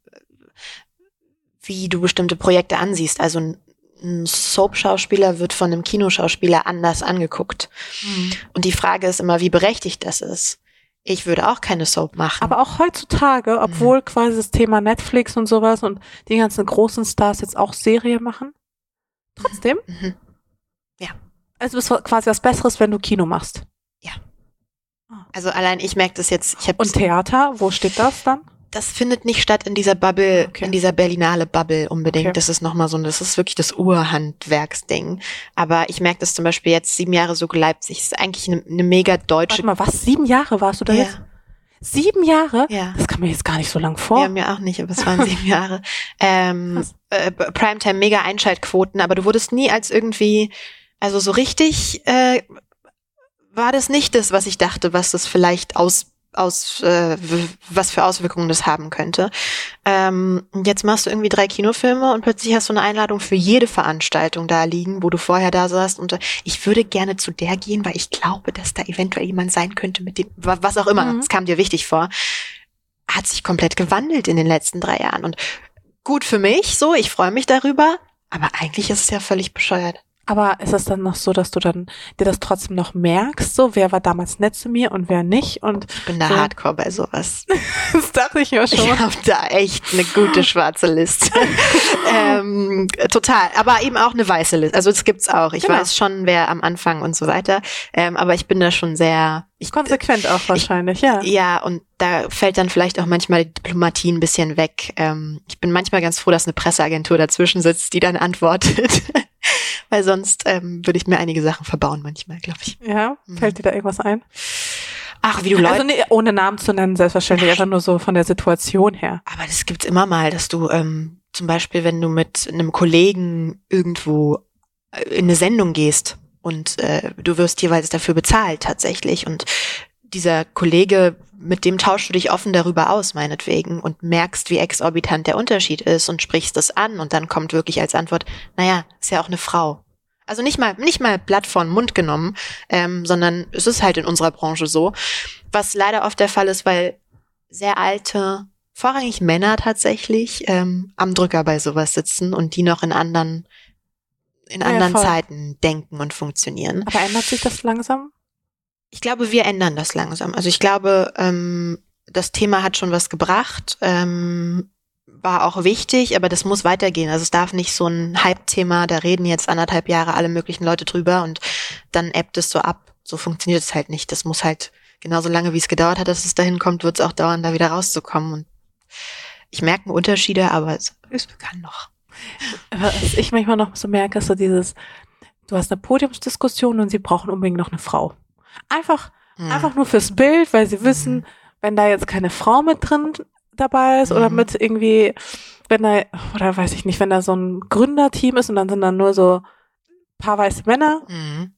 wie du bestimmte Projekte ansiehst. Also ein, ein Soap-Schauspieler wird von einem Kinoschauspieler anders angeguckt. Mhm. Und die Frage ist immer, wie berechtigt das ist. Ich würde auch keine Soap machen. Aber auch heutzutage, obwohl quasi das Thema Netflix und sowas und die ganzen großen Stars jetzt auch Serie machen, trotzdem, Mhm. Also es ist quasi was Besseres, wenn du Kino machst. Also allein ich merke das jetzt, ich Und Theater, wo steht das dann? das findet nicht statt in dieser Bubble, Okay. in dieser Berlinale Bubble unbedingt. Okay. Das ist nochmal so, ein- das ist wirklich das Urhandwerksding. Aber ich merke das zum Beispiel jetzt sieben Jahre so Leipzig. ist eigentlich eine, eine mega deutsche. Warte mal, was? Sieben Jahre warst du da Ja. jetzt? Sieben Jahre? Ja. Das kam mir jetzt gar nicht so lang vor. Ja, mir auch nicht, aber es waren sieben Jahre. Ähm, äh, Primetime mega Einschaltquoten, aber du wurdest nie als irgendwie, also so richtig äh, war das nicht das, was ich dachte, was das vielleicht aus aus äh, was für Auswirkungen das haben könnte. Ähm, jetzt machst du irgendwie drei Kinofilme und plötzlich hast du eine Einladung für jede Veranstaltung da liegen, wo du vorher da saßt und äh, ich würde gerne zu der gehen, weil ich glaube, dass da eventuell jemand sein könnte mit dem, wa- was auch immer, Mhm. es kam dir wichtig vor, hat sich komplett gewandelt in den letzten drei Jahren und gut für mich, so, ich freue mich darüber, aber eigentlich ist es ja völlig bescheuert. Aber ist es dann noch so, dass du dann dir das trotzdem noch merkst, so wer war damals nett zu mir und wer nicht? Und Ich bin da So. hardcore bei sowas. das dachte ich mir Ich habe da echt eine gute schwarze Liste. ähm, total. Aber eben auch eine weiße Liste. Also es gibt's auch. Ich Genau. weiß schon, wer am Anfang und so weiter. Ähm, aber ich bin da schon sehr. Ich, Konsequent auch wahrscheinlich, ja. ja, und da fällt dann vielleicht auch manchmal die Diplomatie ein bisschen weg. Ähm, ich bin manchmal ganz froh, dass eine Presseagentur dazwischen sitzt, die dann antwortet. Weil sonst ähm, würde ich mir einige Sachen verbauen manchmal, glaube ich. Ja, Mhm. fällt dir da irgendwas ein? Ach, wie du Leute. Also nee, ohne Namen zu nennen, selbstverständlich, einfach nur so von der Situation her. Aber das gibt's immer mal, dass du ähm, zum Beispiel, wenn du mit einem Kollegen irgendwo äh, in eine Sendung gehst und äh, du wirst jeweils dafür bezahlt tatsächlich und dieser Kollege, mit dem tauschst du dich offen darüber aus, meinetwegen, und merkst, wie exorbitant der Unterschied ist und sprichst es an und dann kommt wirklich als Antwort, naja, ist ja auch eine Frau. Also nicht mal, nicht mal Blatt vor den Mund genommen, ähm, sondern es ist halt in unserer Branche so. Was leider oft der Fall ist, weil sehr alte, vorrangig Männer tatsächlich, ähm, am Drücker bei sowas sitzen und die noch in anderen, in Ja, anderen voll. Zeiten denken und funktionieren. Aber ändert sich das langsam? Ich glaube, wir ändern das langsam. Also ich glaube, ähm, das Thema hat schon was gebracht. Ähm, war auch wichtig, aber das muss weitergehen. Also es darf nicht so ein Hype-Thema, da reden jetzt anderthalb Jahre alle möglichen Leute drüber und dann ebbt es so ab. So funktioniert es halt nicht. Das muss halt genauso lange, wie es gedauert hat, dass es dahin kommt, wird es auch dauern, da wieder rauszukommen. Und ich merke Unterschiede, aber es, es kann noch. Was ich manchmal noch so merke, ist so dieses, du hast eine Podiumsdiskussion und sie brauchen unbedingt noch eine Frau. Einfach, Hm. einfach nur fürs Bild, weil sie wissen, Mhm. wenn da jetzt keine Frau mit drin dabei ist oder Mhm. mit irgendwie, wenn da, oder weiß ich nicht, wenn da so ein Gründerteam ist und dann sind da nur so paar weiße Männer, Mhm.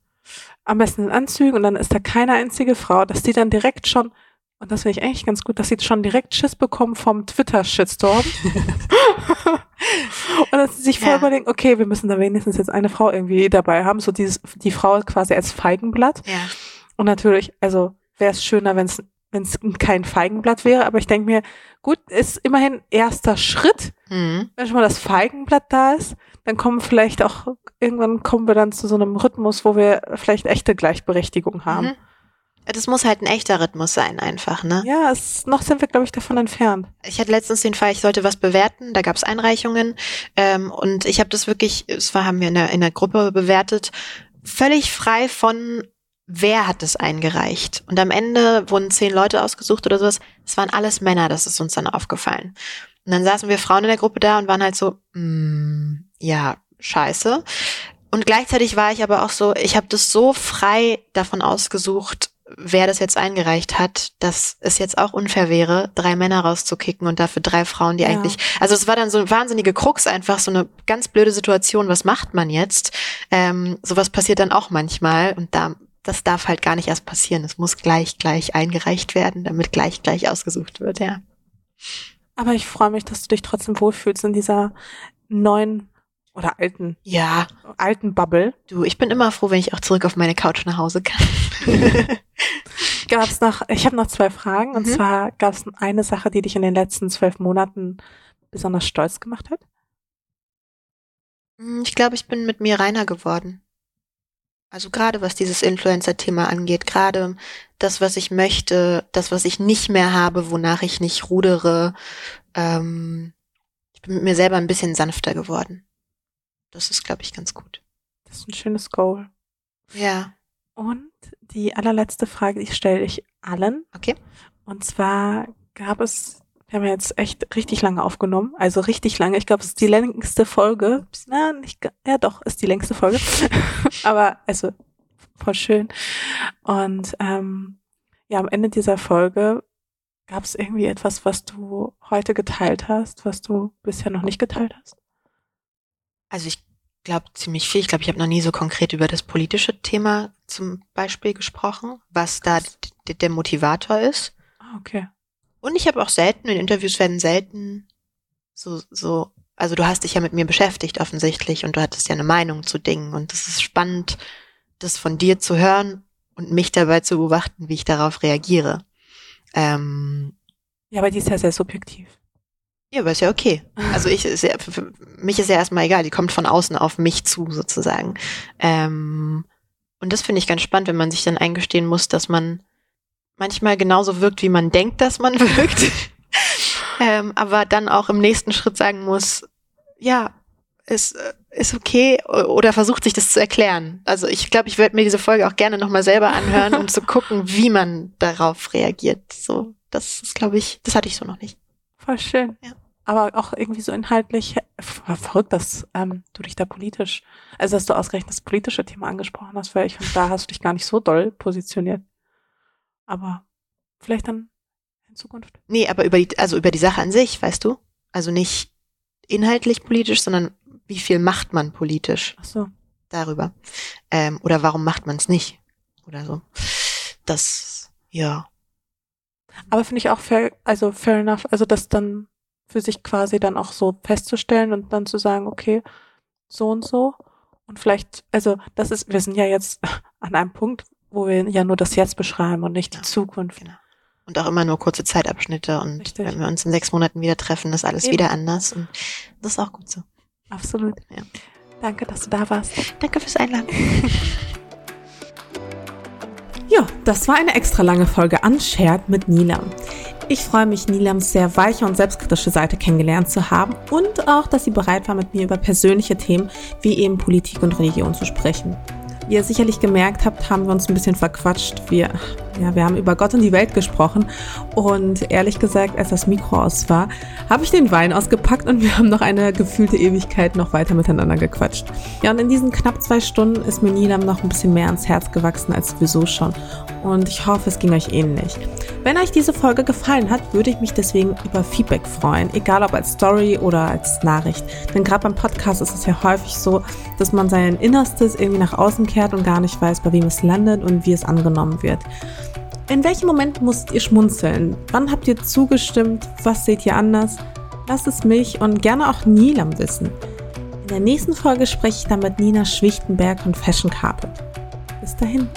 am besten in Anzügen und dann ist da keine einzige Frau, dass die dann direkt schon, und das finde ich eigentlich ganz gut, dass sie schon direkt Schiss bekommen vom Twitter-Shitstorm. und dass sie sich voll Ja. überlegen, okay, wir müssen da wenigstens jetzt eine Frau irgendwie dabei haben, so dieses, die Frau quasi als Feigenblatt. Ja. Und natürlich, also wäre es schöner, wenn es wenn es kein Feigenblatt wäre, aber ich denke mir, gut, ist immerhin erster Schritt. Mhm. Wenn schon mal das Feigenblatt da ist, dann kommen vielleicht auch, irgendwann kommen wir dann zu so einem Rhythmus, wo wir vielleicht echte Gleichberechtigung haben. Mhm. Das muss halt ein echter Rhythmus sein, einfach, ne? Ja, es, noch sind wir, glaube ich, davon entfernt. Ich hatte letztens den Fall, ich sollte was bewerten, da gab es Einreichungen ähm, und ich habe das wirklich, es war, haben wir in der, in der Gruppe bewertet, völlig frei von wer hat es eingereicht. Und am Ende wurden zehn Leute ausgesucht oder sowas. Es waren alles Männer, das ist uns dann aufgefallen. Und dann saßen wir Frauen in der Gruppe da und waren halt so, mm, ja, scheiße. Und gleichzeitig war ich aber auch so, ich habe das so frei davon ausgesucht, wer das jetzt eingereicht hat, dass es jetzt auch unfair wäre, drei Männer rauszukicken und dafür drei Frauen, die Ja. eigentlich, also es war dann so eine wahnsinnige Krux einfach, so eine ganz blöde Situation, was macht man jetzt? Ähm, sowas passiert dann auch manchmal und da, das darf halt gar nicht erst passieren. Es muss gleich, gleich eingereicht werden, damit gleich, gleich ausgesucht wird, ja. Aber ich freue mich, dass du dich trotzdem wohlfühlst in dieser neuen oder alten, Ja, alten Bubble. du, ich bin immer froh, wenn ich auch zurück auf meine Couch nach Hause kann. Gab es noch, ich habe noch zwei Fragen. Und Mhm. zwar gab es eine Sache, die dich in den letzten zwölf Monaten besonders stolz gemacht hat? Hm, Ich glaube, ich bin mit mir reiner geworden. Also gerade was dieses Influencer-Thema angeht, gerade das, was ich möchte, das, was ich nicht mehr habe, wonach ich nicht rudere. Ähm, ich bin mit mir selber ein bisschen sanfter geworden. Das ist, glaube ich, ganz gut. Das ist ein schönes Goal. Ja. Und die allerletzte Frage, die stelle ich allen. Okay. Und zwar gab es, wir haben ja jetzt echt richtig lange aufgenommen, also richtig lange. Ich glaube, es ist die längste Folge. Na, nicht, ja doch, ist die längste Folge. Aber also voll schön. Und ähm, ja, am Ende dieser Folge gab es irgendwie etwas, was du heute geteilt hast, was du bisher noch nicht geteilt hast? Also ich glaube ziemlich viel. Ich glaube, ich habe noch nie so konkret über das politische Thema zum Beispiel gesprochen, was da der Motivator ist. Ah, okay. Und ich habe auch selten, in Interviews werden selten so, so, also du hast dich ja mit mir beschäftigt offensichtlich und du hattest ja eine Meinung zu Dingen und es ist spannend, das von dir zu hören und mich dabei zu beobachten, wie ich darauf reagiere. Ähm, Ja, aber die ist ja sehr subjektiv. ja, aber ist ja okay. Also ich, ist ja, für, für mich ist ja erstmal egal, die kommt von außen auf mich zu sozusagen. Ähm, und das finde ich ganz spannend, wenn man sich dann eingestehen muss, dass man manchmal genauso wirkt, wie man denkt, dass man wirkt. ähm, aber dann auch im nächsten Schritt sagen muss, ja, ist, äh, ist okay oder versucht sich das zu erklären. Also ich glaube, ich würde mir diese Folge auch gerne nochmal selber anhören, um zu gucken, wie man darauf reagiert. So, das ist, glaube ich, das hatte ich so noch nicht. Voll schön. Ja. Aber auch irgendwie so inhaltlich ver- verrückt, dass ähm, du dich da politisch, also dass du ausgerechnet das politische Thema angesprochen hast, weil ich finde, da hast du dich gar nicht so doll positioniert. Aber vielleicht dann in Zukunft. Nee, aber über die, also über die Sache an sich, weißt du? Also nicht inhaltlich politisch, sondern wie viel macht man politisch Ach so. darüber? Ähm, oder warum macht man es nicht? Oder so. Das, ja. Aber finde ich auch fair, also fair enough, also das dann für sich quasi dann auch so festzustellen und dann zu sagen, okay, so und so. Und vielleicht, also das ist, wir sind ja jetzt an einem Punkt, wo wir ja nur das Jetzt beschreiben und nicht die Ja. Zukunft. Genau. Und auch immer nur kurze Zeitabschnitte und Richtig. wenn wir uns in sechs Monaten wieder treffen, ist alles Eben. wieder anders und das ist auch gut so. Absolut. Ja. Danke, dass du da warst. Danke fürs Einladen. Ja, das war eine extra lange Folge Unshared mit Nina. Ich freue mich, Nilams sehr weiche und selbstkritische Seite kennengelernt zu haben und auch, dass sie bereit war, mit mir über persönliche Themen wie eben Politik und Religion zu sprechen. Wie ihr sicherlich gemerkt habt, haben wir uns ein bisschen verquatscht. Wir, ja, wir haben über Gott und die Welt gesprochen. Und ehrlich gesagt, als das Mikro aus war, habe ich den Wein ausgepackt und wir haben noch eine gefühlte Ewigkeit noch weiter miteinander gequatscht. Ja, und in diesen knapp zwei Stunden ist mir Nilam noch ein bisschen mehr ans Herz gewachsen als sowieso schon. Und ich hoffe, es ging euch ähnlich. Wenn euch diese Folge gefallen hat, würde ich mich deswegen über Feedback freuen, egal ob als Story oder als Nachricht. Denn gerade beim Podcast ist es ja häufig so, dass man sein Innerstes irgendwie nach außen kehrt und gar nicht weiß, bei wem es landet und wie es angenommen wird. In welchem Moment musst ihr schmunzeln? Wann habt ihr zugestimmt? Was seht ihr anders? Lasst es mich und gerne auch Nilam wissen. In der nächsten Folge spreche ich dann mit Nina Schwichtenberg von Fashion Carpet. Bis dahin.